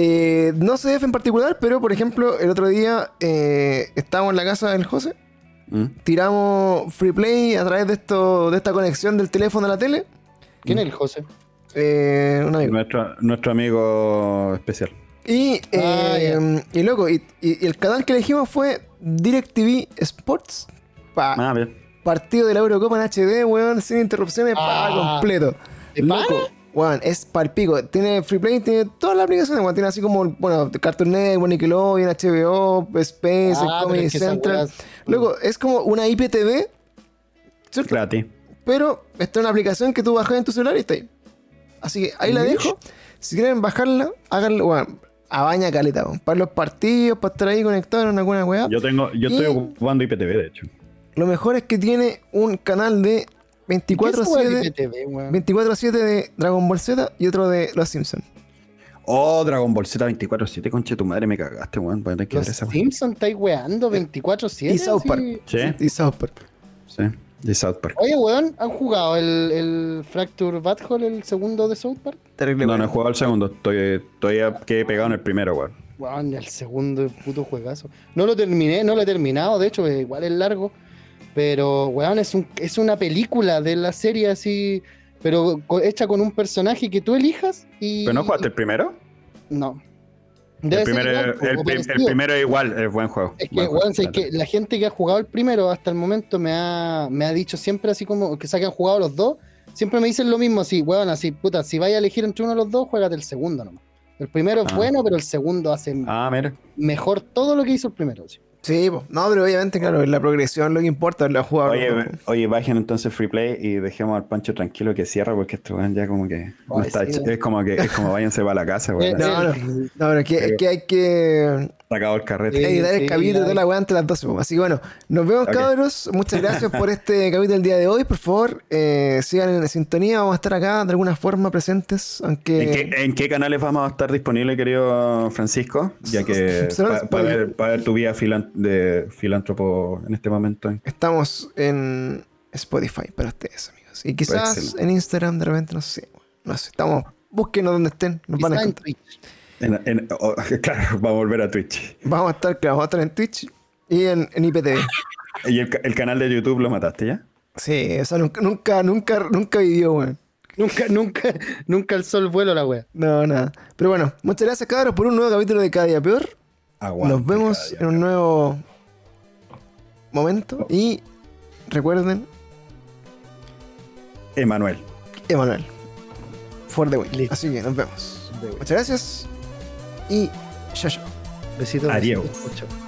A: Eh, no CDF en particular, pero por ejemplo, el otro día eh, estábamos en la casa del José.
B: Mm.
A: Tiramos Free Play a través de, esto, de esta conexión del teléfono a la tele.
C: ¿Quién es el José?
A: Eh, un amigo.
B: Nuestro, nuestro amigo especial.
A: Y,
C: Ah,
A: eh, y loco, y, y- y el canal que elegimos fue DirecTV Sports. Pa,
B: Ah, bien.
A: partido de la Eurocopa en HD, weón, sin interrupciones, pa,
C: Ah.
A: completo.
C: ¿De
A: Loco,
C: pana?
A: Weón, es palpico. Tiene Free Play, tiene todas las aplicaciones, weón. Tiene así como, bueno, Cartoon Network, Nickelodeon, HBO, Space,
C: Ah,
A: Comedy
C: es que esa
A: Central. Loco, es como una IPTV, ¿cierto?
B: Gratis.
A: Pero esta es una aplicación que tú bajas en tu celular y está ahí. Así que ahí la dejo. Si quieren bajarla, háganlo, bueno, a baña caleta, weón. para los partidos, para estar ahí conectado en alguna weá.
B: Yo tengo, yo estoy ocupando IPTV, de hecho.
A: Lo mejor es que tiene un canal de
C: ¿Qué es esa weá de
A: 24-7
C: IPTV, weón?
A: 24-7 de Dragon Ball Z y otro de Los Simpsons.
B: Oh, Dragon Ball Z 24-7, conche tu madre, me cagaste, weón. Voy a tener que
C: Los
B: ver esa weá.
C: Simpsons estáis weando 24-7.
A: Y South Park.
B: Sí,
A: Y South Park.
B: sí. De South Park.
C: Oye, weón, ¿han jugado el, el Fracture Butthole, el segundo de South Park?
A: Terrible,
B: No, no he jugado el segundo. Estoy, estoy a- quedé pegado en el primero, weón.
C: Weón, el segundo es puto juegazo. No lo terminé, no lo he terminado, de hecho, eh, igual es largo. Pero, weón, es, un, es una película de la serie así, pero hecha con un personaje que tú elijas y...
B: ¿Pero no jugaste el primero?
C: No.
B: El
C: Debe
B: primero,
C: igual,
B: el, primero es igual, es buen juego.
C: Es que,
B: Buen juego.
C: sé que la gente que ha jugado el primero hasta el momento me ha, me ha dicho siempre así como que se han jugado los dos, siempre me dicen lo mismo, así, weón, así, puta, si vaya a elegir entre uno de los dos, juégate el segundo nomás. El primero es
B: Ah.
C: bueno, pero el segundo hace
B: Ah,
C: mejor todo lo que hizo el primero. así.
A: Sí, po. no, pero obviamente, claro, la progresión lo que importa, la jugada.
B: Oye, oye, bajen entonces Free Play y dejemos al Pancho tranquilo que cierra porque este weón ya como que no está
C: sí,
B: hecho-
C: weón.
B: es como que es como váyanse para la casa, weón.
A: No, no. No, pero es que, es que hay que
B: Sacado el carrete.
C: Sí,
A: editar el
C: sí,
A: capítulo toda la weá antes de las 12. po. Así que bueno, nos vemos, cabros. Muchas gracias por este capítulo del día de hoy. Por favor, eh, sigan en sintonía. Vamos a estar acá de alguna forma presentes. Aunque.
B: ¿En qué, en qué canales vamos a estar disponibles, querido Francisco? Ya que para ver, pa ver tu vida filan- de filántropo en este momento.
A: Estamos en Spotify para ustedes, amigos. Y quizás
B: Excelente.
A: en Instagram de repente, no sé. No sé, estamos. Búsquenos donde estén, nos van a encontrar.
C: Twitch.
B: En- en- oh, claro, vamos a volver a Twitch.
A: Vamos a estar, claro, vamos a estar en Twitch y en, en IPTV.
B: ¿Y el, el canal de YouTube lo mataste ya?
A: Sí, eso nunca, nunca, nunca, nunca vivió, weón.
C: Nunca, nunca, nunca el vuelo la wea.
A: No, nada. Pero bueno, muchas gracias, cabros, por un nuevo capítulo de Cada Día Peor.
B: Aguante,
A: Nos vemos en un nuevo momento. Y recuerden.
B: Emanuel.
A: Emanuel. For the win.
C: Listo.
A: Así que nos vemos. Muchas gracias. Y chao, chao.
C: Besitos.
B: Adiós.
C: besitos.